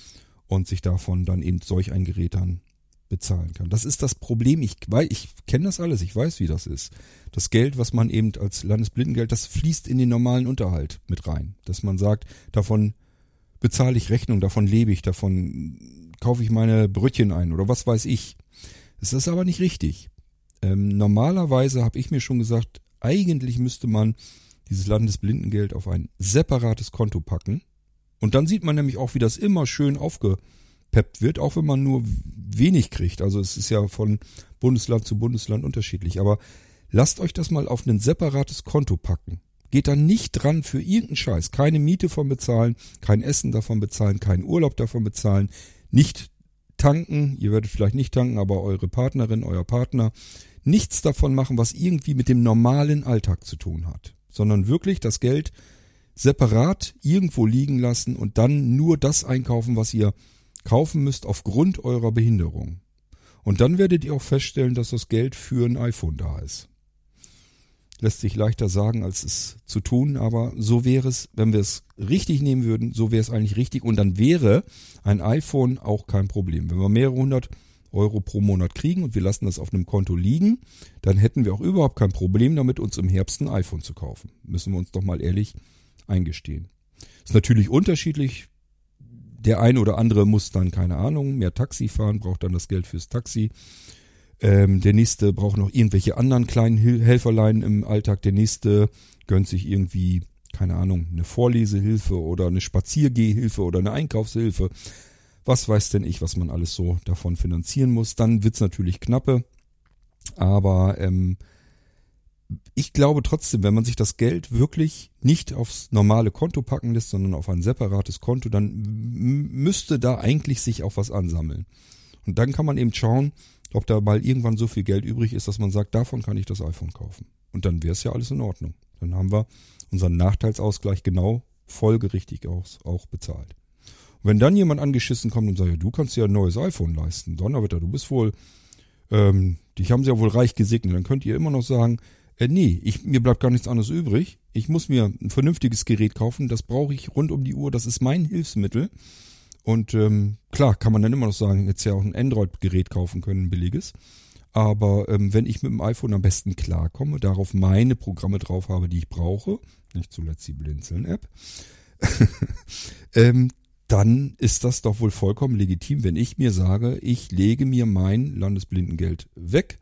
S2: und sich davon dann eben solch ein Gerät dann bezahlen kann. Das ist das Problem. Ich, weil ich kenne das alles, ich weiß, wie das ist. Das Geld, was man eben als Landesblindengeld, das fließt in den normalen Unterhalt mit rein. Dass man sagt, davon bezahle ich Rechnung, davon lebe ich, davon kaufe ich meine Brötchen ein oder was weiß ich. Es ist aber nicht richtig. Ähm, normalerweise habe ich mir schon gesagt, eigentlich müsste man dieses Landesblindengeld auf ein separates Konto packen. Und dann sieht man nämlich auch, wie das immer schön aufgepeppt wird, auch wenn man nur wenig kriegt. Also es ist ja von Bundesland zu Bundesland unterschiedlich. Aber lasst euch das mal auf ein separates Konto packen. Geht da nicht dran für irgendeinen Scheiß. Keine Miete von bezahlen, kein Essen davon bezahlen, keinen Urlaub davon bezahlen, nicht tanken, ihr werdet vielleicht nicht tanken, aber eure Partnerin, euer Partner, nichts davon machen, was irgendwie mit dem normalen Alltag zu tun hat, sondern wirklich das Geld separat irgendwo liegen lassen und dann nur das einkaufen, was ihr kaufen müsst aufgrund eurer Behinderung. Und dann werdet ihr auch feststellen, dass das Geld für ein iPhone da ist lässt sich leichter sagen, als es zu tun, aber so wäre es, wenn wir es richtig nehmen würden, so wäre es eigentlich richtig und dann wäre ein iPhone auch kein Problem. Wenn wir mehrere hundert Euro pro Monat kriegen und wir lassen das auf einem Konto liegen, dann hätten wir auch überhaupt kein Problem damit, uns im Herbst ein iPhone zu kaufen. Müssen wir uns doch mal ehrlich eingestehen. Ist natürlich unterschiedlich. Der eine oder andere muss dann, keine Ahnung, mehr Taxi fahren, braucht dann das Geld fürs Taxi. Ähm, der nächste braucht noch irgendwelche anderen kleinen Hil Helferlein im Alltag. Der nächste gönnt sich irgendwie, keine Ahnung, eine Vorlesehilfe oder eine Spaziergehhilfe oder eine Einkaufshilfe. Was weiß denn ich, was man alles so davon finanzieren muss. Dann wird's natürlich knappe. Aber ähm, ich glaube trotzdem, wenn man sich das Geld wirklich nicht aufs normale Konto packen lässt, sondern auf ein separates Konto, dann müsste da eigentlich sich auch was ansammeln. Und dann kann man eben schauen, ob da mal irgendwann so viel Geld übrig ist, dass man sagt, davon kann ich das iPhone kaufen. Und dann wäre es ja alles in Ordnung. Dann haben wir unseren Nachteilsausgleich genau folgerichtig auch, auch bezahlt. Und wenn dann jemand angeschissen kommt und sagt, ja, du kannst dir ein neues iPhone leisten, Donnerwetter, du bist wohl, ähm, dich haben sie ja wohl reich gesegnet, dann könnt ihr immer noch sagen, äh, nee, ich, mir bleibt gar nichts anderes übrig. Ich muss mir ein vernünftiges Gerät kaufen, das brauche ich rund um die Uhr, das ist mein Hilfsmittel. Und ähm, klar, kann man dann immer noch sagen, jetzt ja auch ein Android-Gerät kaufen können, ein billiges. Aber ähm, wenn ich mit dem iPhone am besten klarkomme, darauf meine Programme drauf habe, die ich brauche, nicht zuletzt die Blinzeln-App, ähm, dann ist das doch wohl vollkommen legitim, wenn ich mir sage, ich lege mir mein Landesblindengeld weg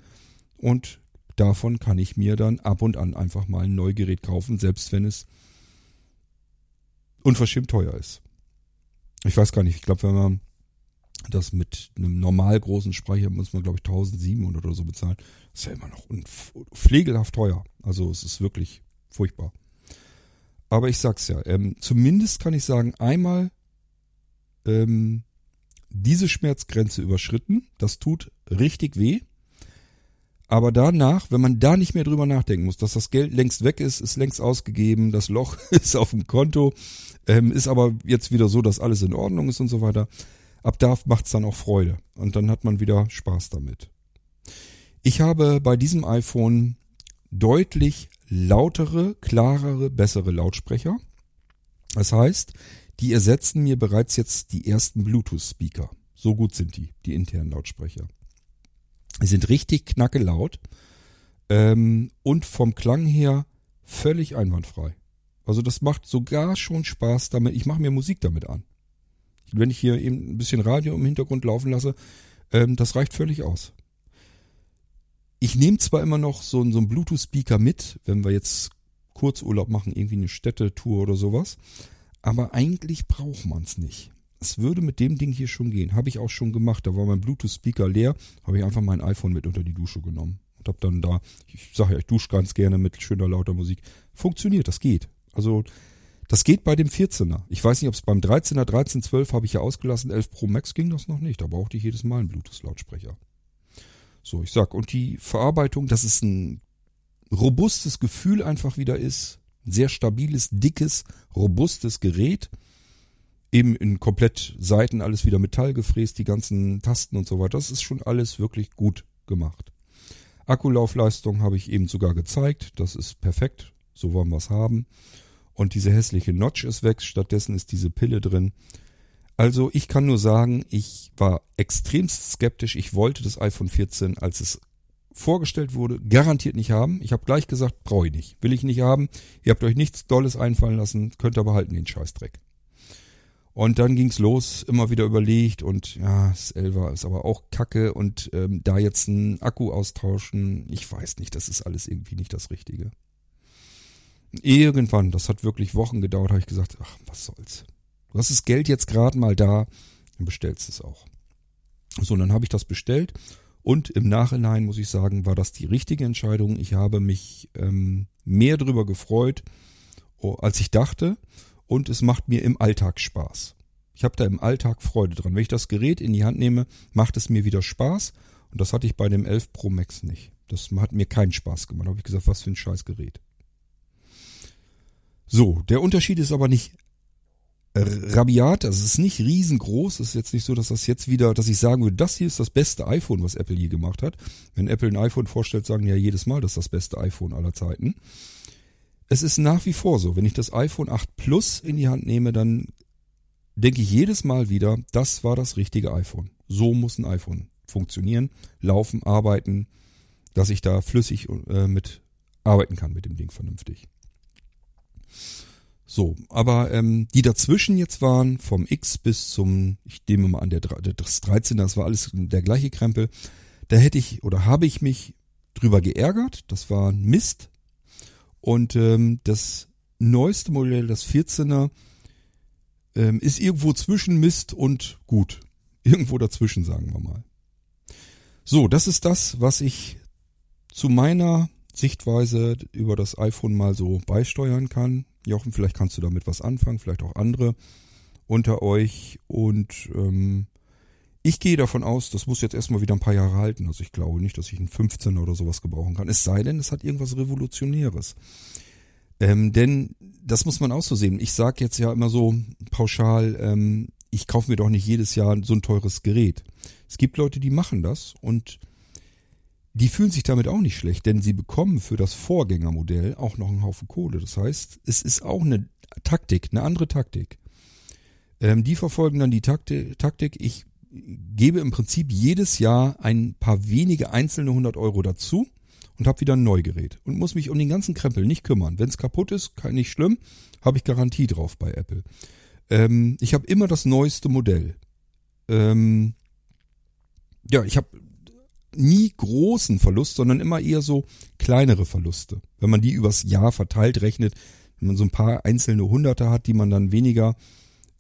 S2: und davon kann ich mir dann ab und an einfach mal ein Neugerät kaufen, selbst wenn es unverschämt teuer ist. Ich weiß gar nicht, ich glaube, wenn man das mit einem normal großen Speicher muss man, glaube ich, 1700 oder so bezahlen. Das ist ja immer noch pflegelhaft teuer. Also es ist wirklich furchtbar. Aber ich sag's ja, ähm, zumindest kann ich sagen, einmal ähm, diese Schmerzgrenze überschritten. Das tut richtig weh. Aber danach, wenn man da nicht mehr drüber nachdenken muss, dass das Geld längst weg ist, ist längst ausgegeben, das Loch ist auf dem Konto, ähm, ist aber jetzt wieder so, dass alles in Ordnung ist und so weiter. Ab da macht's dann auch Freude und dann hat man wieder Spaß damit. Ich habe bei diesem iPhone deutlich lautere, klarere, bessere Lautsprecher. Das heißt, die ersetzen mir bereits jetzt die ersten Bluetooth-Speaker. So gut sind die, die internen Lautsprecher. Sind richtig knacke laut ähm, und vom Klang her völlig einwandfrei. Also das macht sogar schon Spaß damit. Ich mache mir Musik damit an. Wenn ich hier eben ein bisschen Radio im Hintergrund laufen lasse, ähm, das reicht völlig aus. Ich nehme zwar immer noch so, so einen Bluetooth-Speaker mit, wenn wir jetzt Kurzurlaub machen, irgendwie eine Städtetour oder sowas, aber eigentlich braucht man es nicht. Es würde mit dem Ding hier schon gehen. Habe ich auch schon gemacht. Da war mein Bluetooth-Speaker leer, habe ich einfach mein iPhone mit unter die Dusche genommen. Und habe dann da, ich sage ja, ich dusche ganz gerne mit schöner lauter Musik. Funktioniert, das geht. Also das geht bei dem 14er. Ich weiß nicht, ob es beim 13er, 13, 12 habe ich ja ausgelassen. 11 Pro Max ging das noch nicht. Da brauchte ich jedes Mal einen Bluetooth-Lautsprecher. So, ich sag, und die Verarbeitung, dass es ein robustes Gefühl einfach wieder ist. Ein sehr stabiles, dickes, robustes Gerät. Eben in komplett Seiten alles wieder Metall gefräst, die ganzen Tasten und so weiter. Das ist schon alles wirklich gut gemacht. Akkulaufleistung habe ich eben sogar gezeigt. Das ist perfekt. So wollen wir es haben. Und diese hässliche Notch ist weg. Stattdessen ist diese Pille drin. Also ich kann nur sagen, ich war extremst skeptisch. Ich wollte das iPhone 14, als es vorgestellt wurde, garantiert nicht haben. Ich habe gleich gesagt, brauche ich nicht. Will ich nicht haben. Ihr habt euch nichts Dolles einfallen lassen, könnt aber halten den Scheißdreck. Und dann ging's los, immer wieder überlegt und ja, das 11 ist aber auch kacke und ähm, da jetzt einen Akku austauschen, ich weiß nicht, das ist alles irgendwie nicht das Richtige. Irgendwann, das hat wirklich Wochen gedauert, habe ich gesagt, ach, was soll's. Du hast das Geld jetzt gerade mal da, dann bestellst es auch. So, und dann habe ich das bestellt und im Nachhinein muss ich sagen, war das die richtige Entscheidung. Ich habe mich ähm, mehr darüber gefreut, als ich dachte und es macht mir im Alltag Spaß. Ich habe da im Alltag Freude dran. Wenn ich das Gerät in die Hand nehme, macht es mir wieder Spaß und das hatte ich bei dem 11 Pro Max nicht. Das hat mir keinen Spaß gemacht. Da habe ich gesagt, was für ein scheiß Gerät. So, der Unterschied ist aber nicht rabiat, also es ist nicht riesengroß, es ist jetzt nicht so, dass das jetzt wieder, dass ich sagen würde, das hier ist das beste iPhone, was Apple je gemacht hat. Wenn Apple ein iPhone vorstellt, sagen ja jedes Mal, das ist das beste iPhone aller Zeiten. Es ist nach wie vor so, wenn ich das iPhone 8 Plus in die Hand nehme, dann denke ich jedes Mal wieder, das war das richtige iPhone. So muss ein iPhone funktionieren, laufen, arbeiten, dass ich da flüssig äh, mit arbeiten kann mit dem Ding vernünftig. So, aber ähm, die dazwischen jetzt waren, vom X bis zum, ich nehme mal an, der, das 13, das war alles der gleiche Krempel, da hätte ich oder habe ich mich drüber geärgert, das war ein Mist. Und ähm, das neueste Modell, das 14er, ähm, ist irgendwo zwischen Mist und gut. Irgendwo dazwischen, sagen wir mal. So, das ist das, was ich zu meiner Sichtweise über das iPhone mal so beisteuern kann. Jochen, vielleicht kannst du damit was anfangen, vielleicht auch andere unter euch. Und ähm, ich gehe davon aus, das muss jetzt erstmal wieder ein paar Jahre halten. Also ich glaube nicht, dass ich einen 15er oder sowas gebrauchen kann. Es sei denn, es hat irgendwas Revolutionäres. Ähm, denn das muss man auch so sehen. Ich sage jetzt ja immer so pauschal, ähm, ich kaufe mir doch nicht jedes Jahr so ein teures Gerät. Es gibt Leute, die machen das und die fühlen sich damit auch nicht schlecht, denn sie bekommen für das Vorgängermodell auch noch einen Haufen Kohle. Das heißt, es ist auch eine Taktik, eine andere Taktik. Ähm, die verfolgen dann die Taktik, Taktik, ich gebe im Prinzip jedes Jahr ein paar wenige einzelne 100 Euro dazu und habe wieder ein Neugerät und muss mich um den ganzen Krempel nicht kümmern. Wenn es kaputt ist, kann nicht schlimm, habe ich Garantie drauf bei Apple. Ähm, ich habe immer das neueste Modell. Ähm, ja, ich habe nie großen Verlust, sondern immer eher so kleinere Verluste. Wenn man die übers Jahr verteilt rechnet, wenn man so ein paar einzelne Hunderte hat, die man dann weniger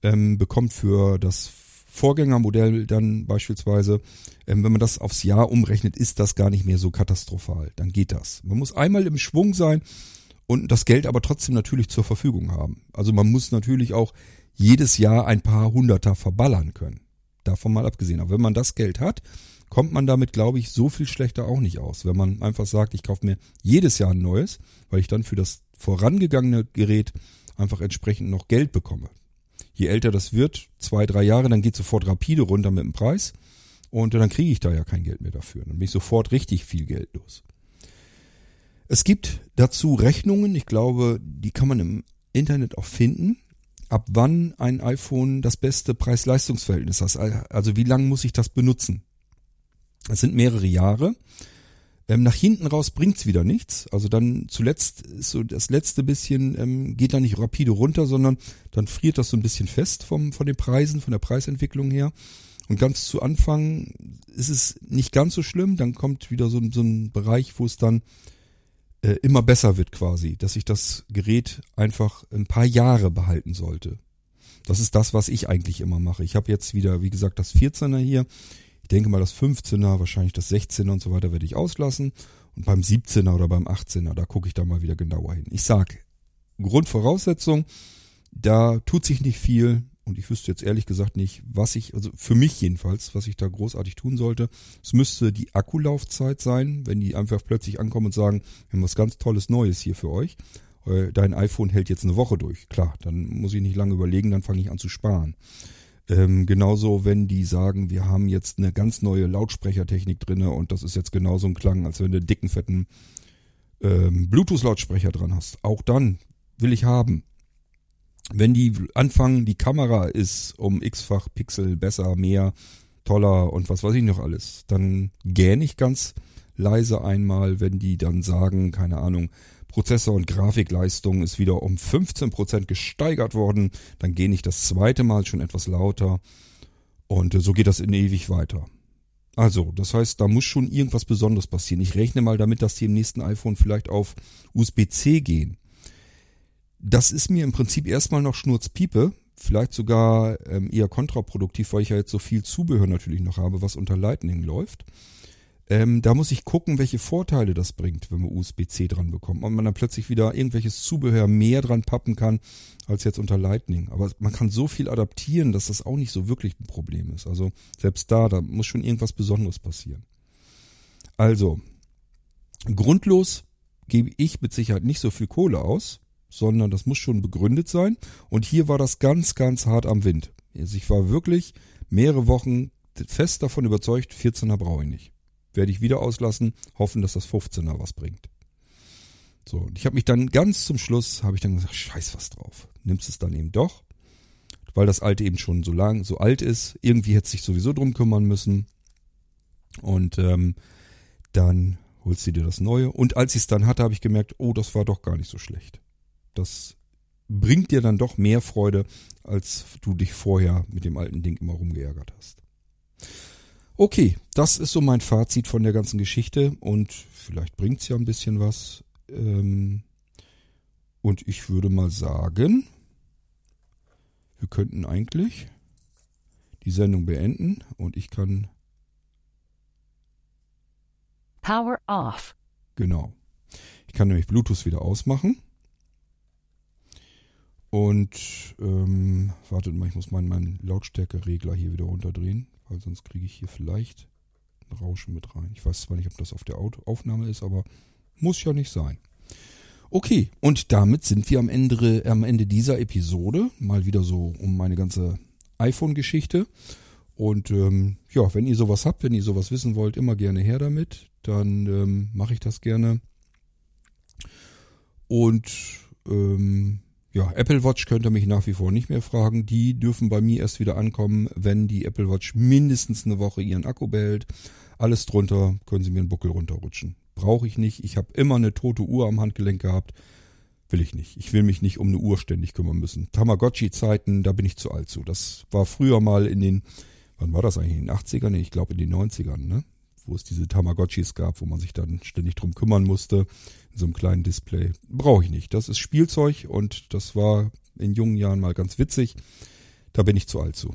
S2: ähm, bekommt für das Vorgängermodell dann beispielsweise, ähm, wenn man das aufs Jahr umrechnet, ist das gar nicht mehr so katastrophal. Dann geht das. Man muss einmal im Schwung sein und das Geld aber trotzdem natürlich zur Verfügung haben. Also man muss natürlich auch jedes Jahr ein paar Hunderter verballern können. Davon mal abgesehen. Aber wenn man das Geld hat, kommt man damit, glaube ich, so viel schlechter auch nicht aus. Wenn man einfach sagt, ich kaufe mir jedes Jahr ein neues, weil ich dann für das vorangegangene Gerät einfach entsprechend noch Geld bekomme. Je älter das wird, zwei, drei Jahre, dann geht sofort rapide runter mit dem Preis und dann kriege ich da ja kein Geld mehr dafür. Dann bin ich sofort richtig viel Geld los. Es gibt dazu Rechnungen, ich glaube, die kann man im Internet auch finden. ab wann ein iPhone das beste Preis-Leistungs-Verhältnis hat. Also wie lange muss ich das benutzen? Es sind mehrere Jahre. Ähm, nach hinten raus bringt's wieder nichts. Also dann zuletzt ist so das letzte bisschen ähm, geht da nicht rapide runter, sondern dann friert das so ein bisschen fest vom von den Preisen, von der Preisentwicklung her. Und ganz zu Anfang ist es nicht ganz so schlimm. Dann kommt wieder so, so ein Bereich, wo es dann äh, immer besser wird quasi, dass ich das Gerät einfach ein paar Jahre behalten sollte. Das ist das, was ich eigentlich immer mache. Ich habe jetzt wieder, wie gesagt, das 14er hier. Ich denke mal, das 15er, wahrscheinlich das 16er und so weiter werde ich auslassen. Und beim 17er oder beim 18er, da gucke ich da mal wieder genauer hin. Ich sag, Grundvoraussetzung, da tut sich nicht viel. Und ich wüsste jetzt ehrlich gesagt nicht, was ich, also für mich jedenfalls, was ich da großartig tun sollte. Es müsste die Akkulaufzeit sein, wenn die einfach plötzlich ankommen und sagen, wir haben was ganz Tolles Neues hier für euch. Äh, dein iPhone hält jetzt eine Woche durch. Klar, dann muss ich nicht lange überlegen, dann fange ich an zu sparen. Ähm, genauso, wenn die sagen, wir haben jetzt eine ganz neue Lautsprechertechnik drinne und das ist jetzt genauso ein Klang, als wenn du einen dicken, fetten ähm, Bluetooth-Lautsprecher dran hast. Auch dann will ich haben. Wenn die anfangen, die Kamera ist um x-fach Pixel besser, mehr, toller und was weiß ich noch alles, dann gähne ich ganz leise einmal, wenn die dann sagen, keine Ahnung, Prozessor- und Grafikleistung ist wieder um 15% gesteigert worden. Dann gehe ich das zweite Mal schon etwas lauter. Und äh, so geht das in ewig weiter. Also, das heißt, da muss schon irgendwas Besonderes passieren. Ich rechne mal damit, dass die im nächsten iPhone vielleicht auf USB-C gehen. Das ist mir im Prinzip erstmal noch Schnurzpiepe. Vielleicht sogar ähm, eher kontraproduktiv, weil ich ja jetzt so viel Zubehör natürlich noch habe, was unter Lightning läuft. Ähm, da muss ich gucken, welche Vorteile das bringt, wenn man USB-C dran bekommt. Und man dann plötzlich wieder irgendwelches Zubehör mehr dran pappen kann, als jetzt unter Lightning. Aber man kann so viel adaptieren, dass das auch nicht so wirklich ein Problem ist. Also selbst da, da muss schon irgendwas Besonderes passieren. Also, grundlos gebe ich mit Sicherheit nicht so viel Kohle aus, sondern das muss schon begründet sein. Und hier war das ganz, ganz hart am Wind. Also ich war wirklich mehrere Wochen fest davon überzeugt, 14er brauche ich nicht werde ich wieder auslassen, hoffen, dass das 15er was bringt. So, und ich habe mich dann ganz zum Schluss, habe ich dann gesagt, scheiß was drauf. Nimmst es dann eben doch, weil das alte eben schon so lang, so alt ist. Irgendwie hätte sich sowieso drum kümmern müssen. Und ähm, dann holst du dir das Neue. Und als ich es dann hatte, habe ich gemerkt, oh, das war doch gar nicht so schlecht. Das bringt dir dann doch mehr Freude, als du dich vorher mit dem alten Ding immer rumgeärgert hast. Okay, das ist so mein Fazit von der ganzen Geschichte und vielleicht bringt's ja ein bisschen was. Ähm, und ich würde mal sagen, wir könnten eigentlich die Sendung beenden und ich kann.
S5: Power off.
S2: Genau. Ich kann nämlich Bluetooth wieder ausmachen. Und ähm, wartet mal, ich muss meinen, meinen Lautstärkeregler hier wieder runterdrehen weil sonst kriege ich hier vielleicht ein Rauschen mit rein. Ich weiß zwar nicht, ob das auf der Aufnahme ist, aber muss ja nicht sein. Okay, und damit sind wir am Ende, am Ende dieser Episode. Mal wieder so um meine ganze iPhone-Geschichte. Und ähm, ja, wenn ihr sowas habt, wenn ihr sowas wissen wollt, immer gerne her damit. Dann ähm, mache ich das gerne. Und ähm, ja, Apple Watch könnt ihr mich nach wie vor nicht mehr fragen. Die dürfen bei mir erst wieder ankommen, wenn die Apple Watch mindestens eine Woche ihren Akku behält. Alles drunter können sie mir einen Buckel runterrutschen. Brauche ich nicht. Ich habe immer eine tote Uhr am Handgelenk gehabt. Will ich nicht. Ich will mich nicht um eine Uhr ständig kümmern müssen. Tamagotchi-Zeiten, da bin ich zu alt zu. Das war früher mal in den, wann war das eigentlich? In den 80ern? Nee, ich glaube in den 90ern, ne? Wo es diese Tamagotchis gab, wo man sich dann ständig drum kümmern musste so einem kleinen Display. Brauche ich nicht. Das ist Spielzeug und das war in jungen Jahren mal ganz witzig. Da bin ich zu alt zu.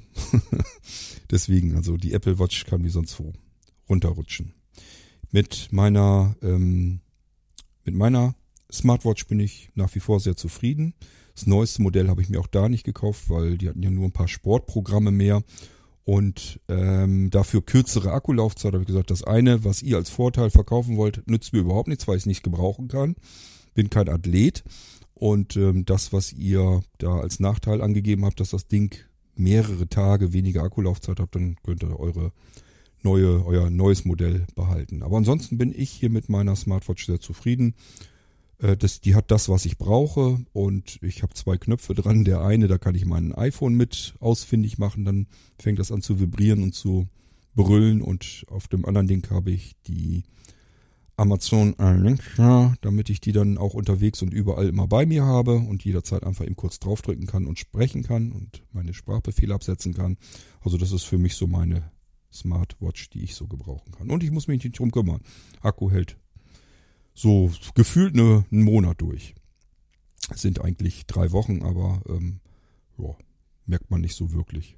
S2: Deswegen, also die Apple Watch kann wie sonst wo runterrutschen. Mit meiner, ähm, mit meiner Smartwatch bin ich nach wie vor sehr zufrieden. Das neueste Modell habe ich mir auch da nicht gekauft, weil die hatten ja nur ein paar Sportprogramme mehr und ähm, dafür kürzere Akkulaufzeit habe ich gesagt, das eine, was ihr als Vorteil verkaufen wollt, nützt mir überhaupt nichts, weil ich es nicht gebrauchen kann. Bin kein Athlet. Und ähm, das, was ihr da als Nachteil angegeben habt, dass das Ding mehrere Tage weniger Akkulaufzeit habt, dann könnt ihr eure neue, euer neues Modell behalten. Aber ansonsten bin ich hier mit meiner Smartwatch sehr zufrieden. Äh, das, die hat das, was ich brauche und ich habe zwei Knöpfe dran. Der eine, da kann ich mein iPhone mit ausfindig machen, dann fängt das an zu vibrieren und zu brüllen und auf dem anderen Ding habe ich die Amazon Alexa, damit ich die dann auch unterwegs und überall immer bei mir habe und jederzeit einfach eben kurz draufdrücken kann und sprechen kann und meine Sprachbefehle absetzen kann. Also das ist für mich so meine Smartwatch, die ich so gebrauchen kann. Und ich muss mich nicht drum kümmern. Akku hält so gefühlt eine, einen Monat durch. Es sind eigentlich drei Wochen, aber ähm, ja, merkt man nicht so wirklich.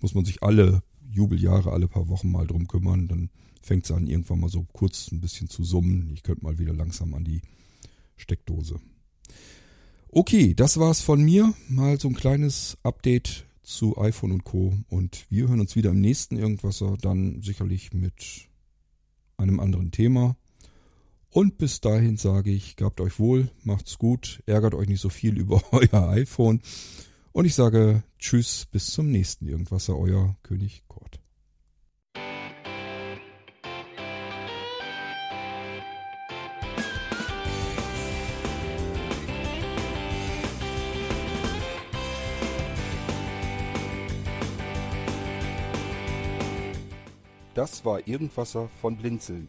S2: Muss man sich alle Jubeljahre, alle paar Wochen mal drum kümmern, dann fängt es an, irgendwann mal so kurz ein bisschen zu summen. Ich könnte mal wieder langsam an die Steckdose. Okay, das war's von mir. Mal so ein kleines Update zu iPhone und Co. Und wir hören uns wieder im nächsten Irgendwasser, dann sicherlich mit einem anderen Thema. Und bis dahin sage ich, gabt euch wohl, macht's gut, ärgert euch nicht so viel über euer iPhone. Und ich sage Tschüss, bis zum nächsten Irgendwasser, euer König Kurt. Das war Irgendwasser von Blinzeln.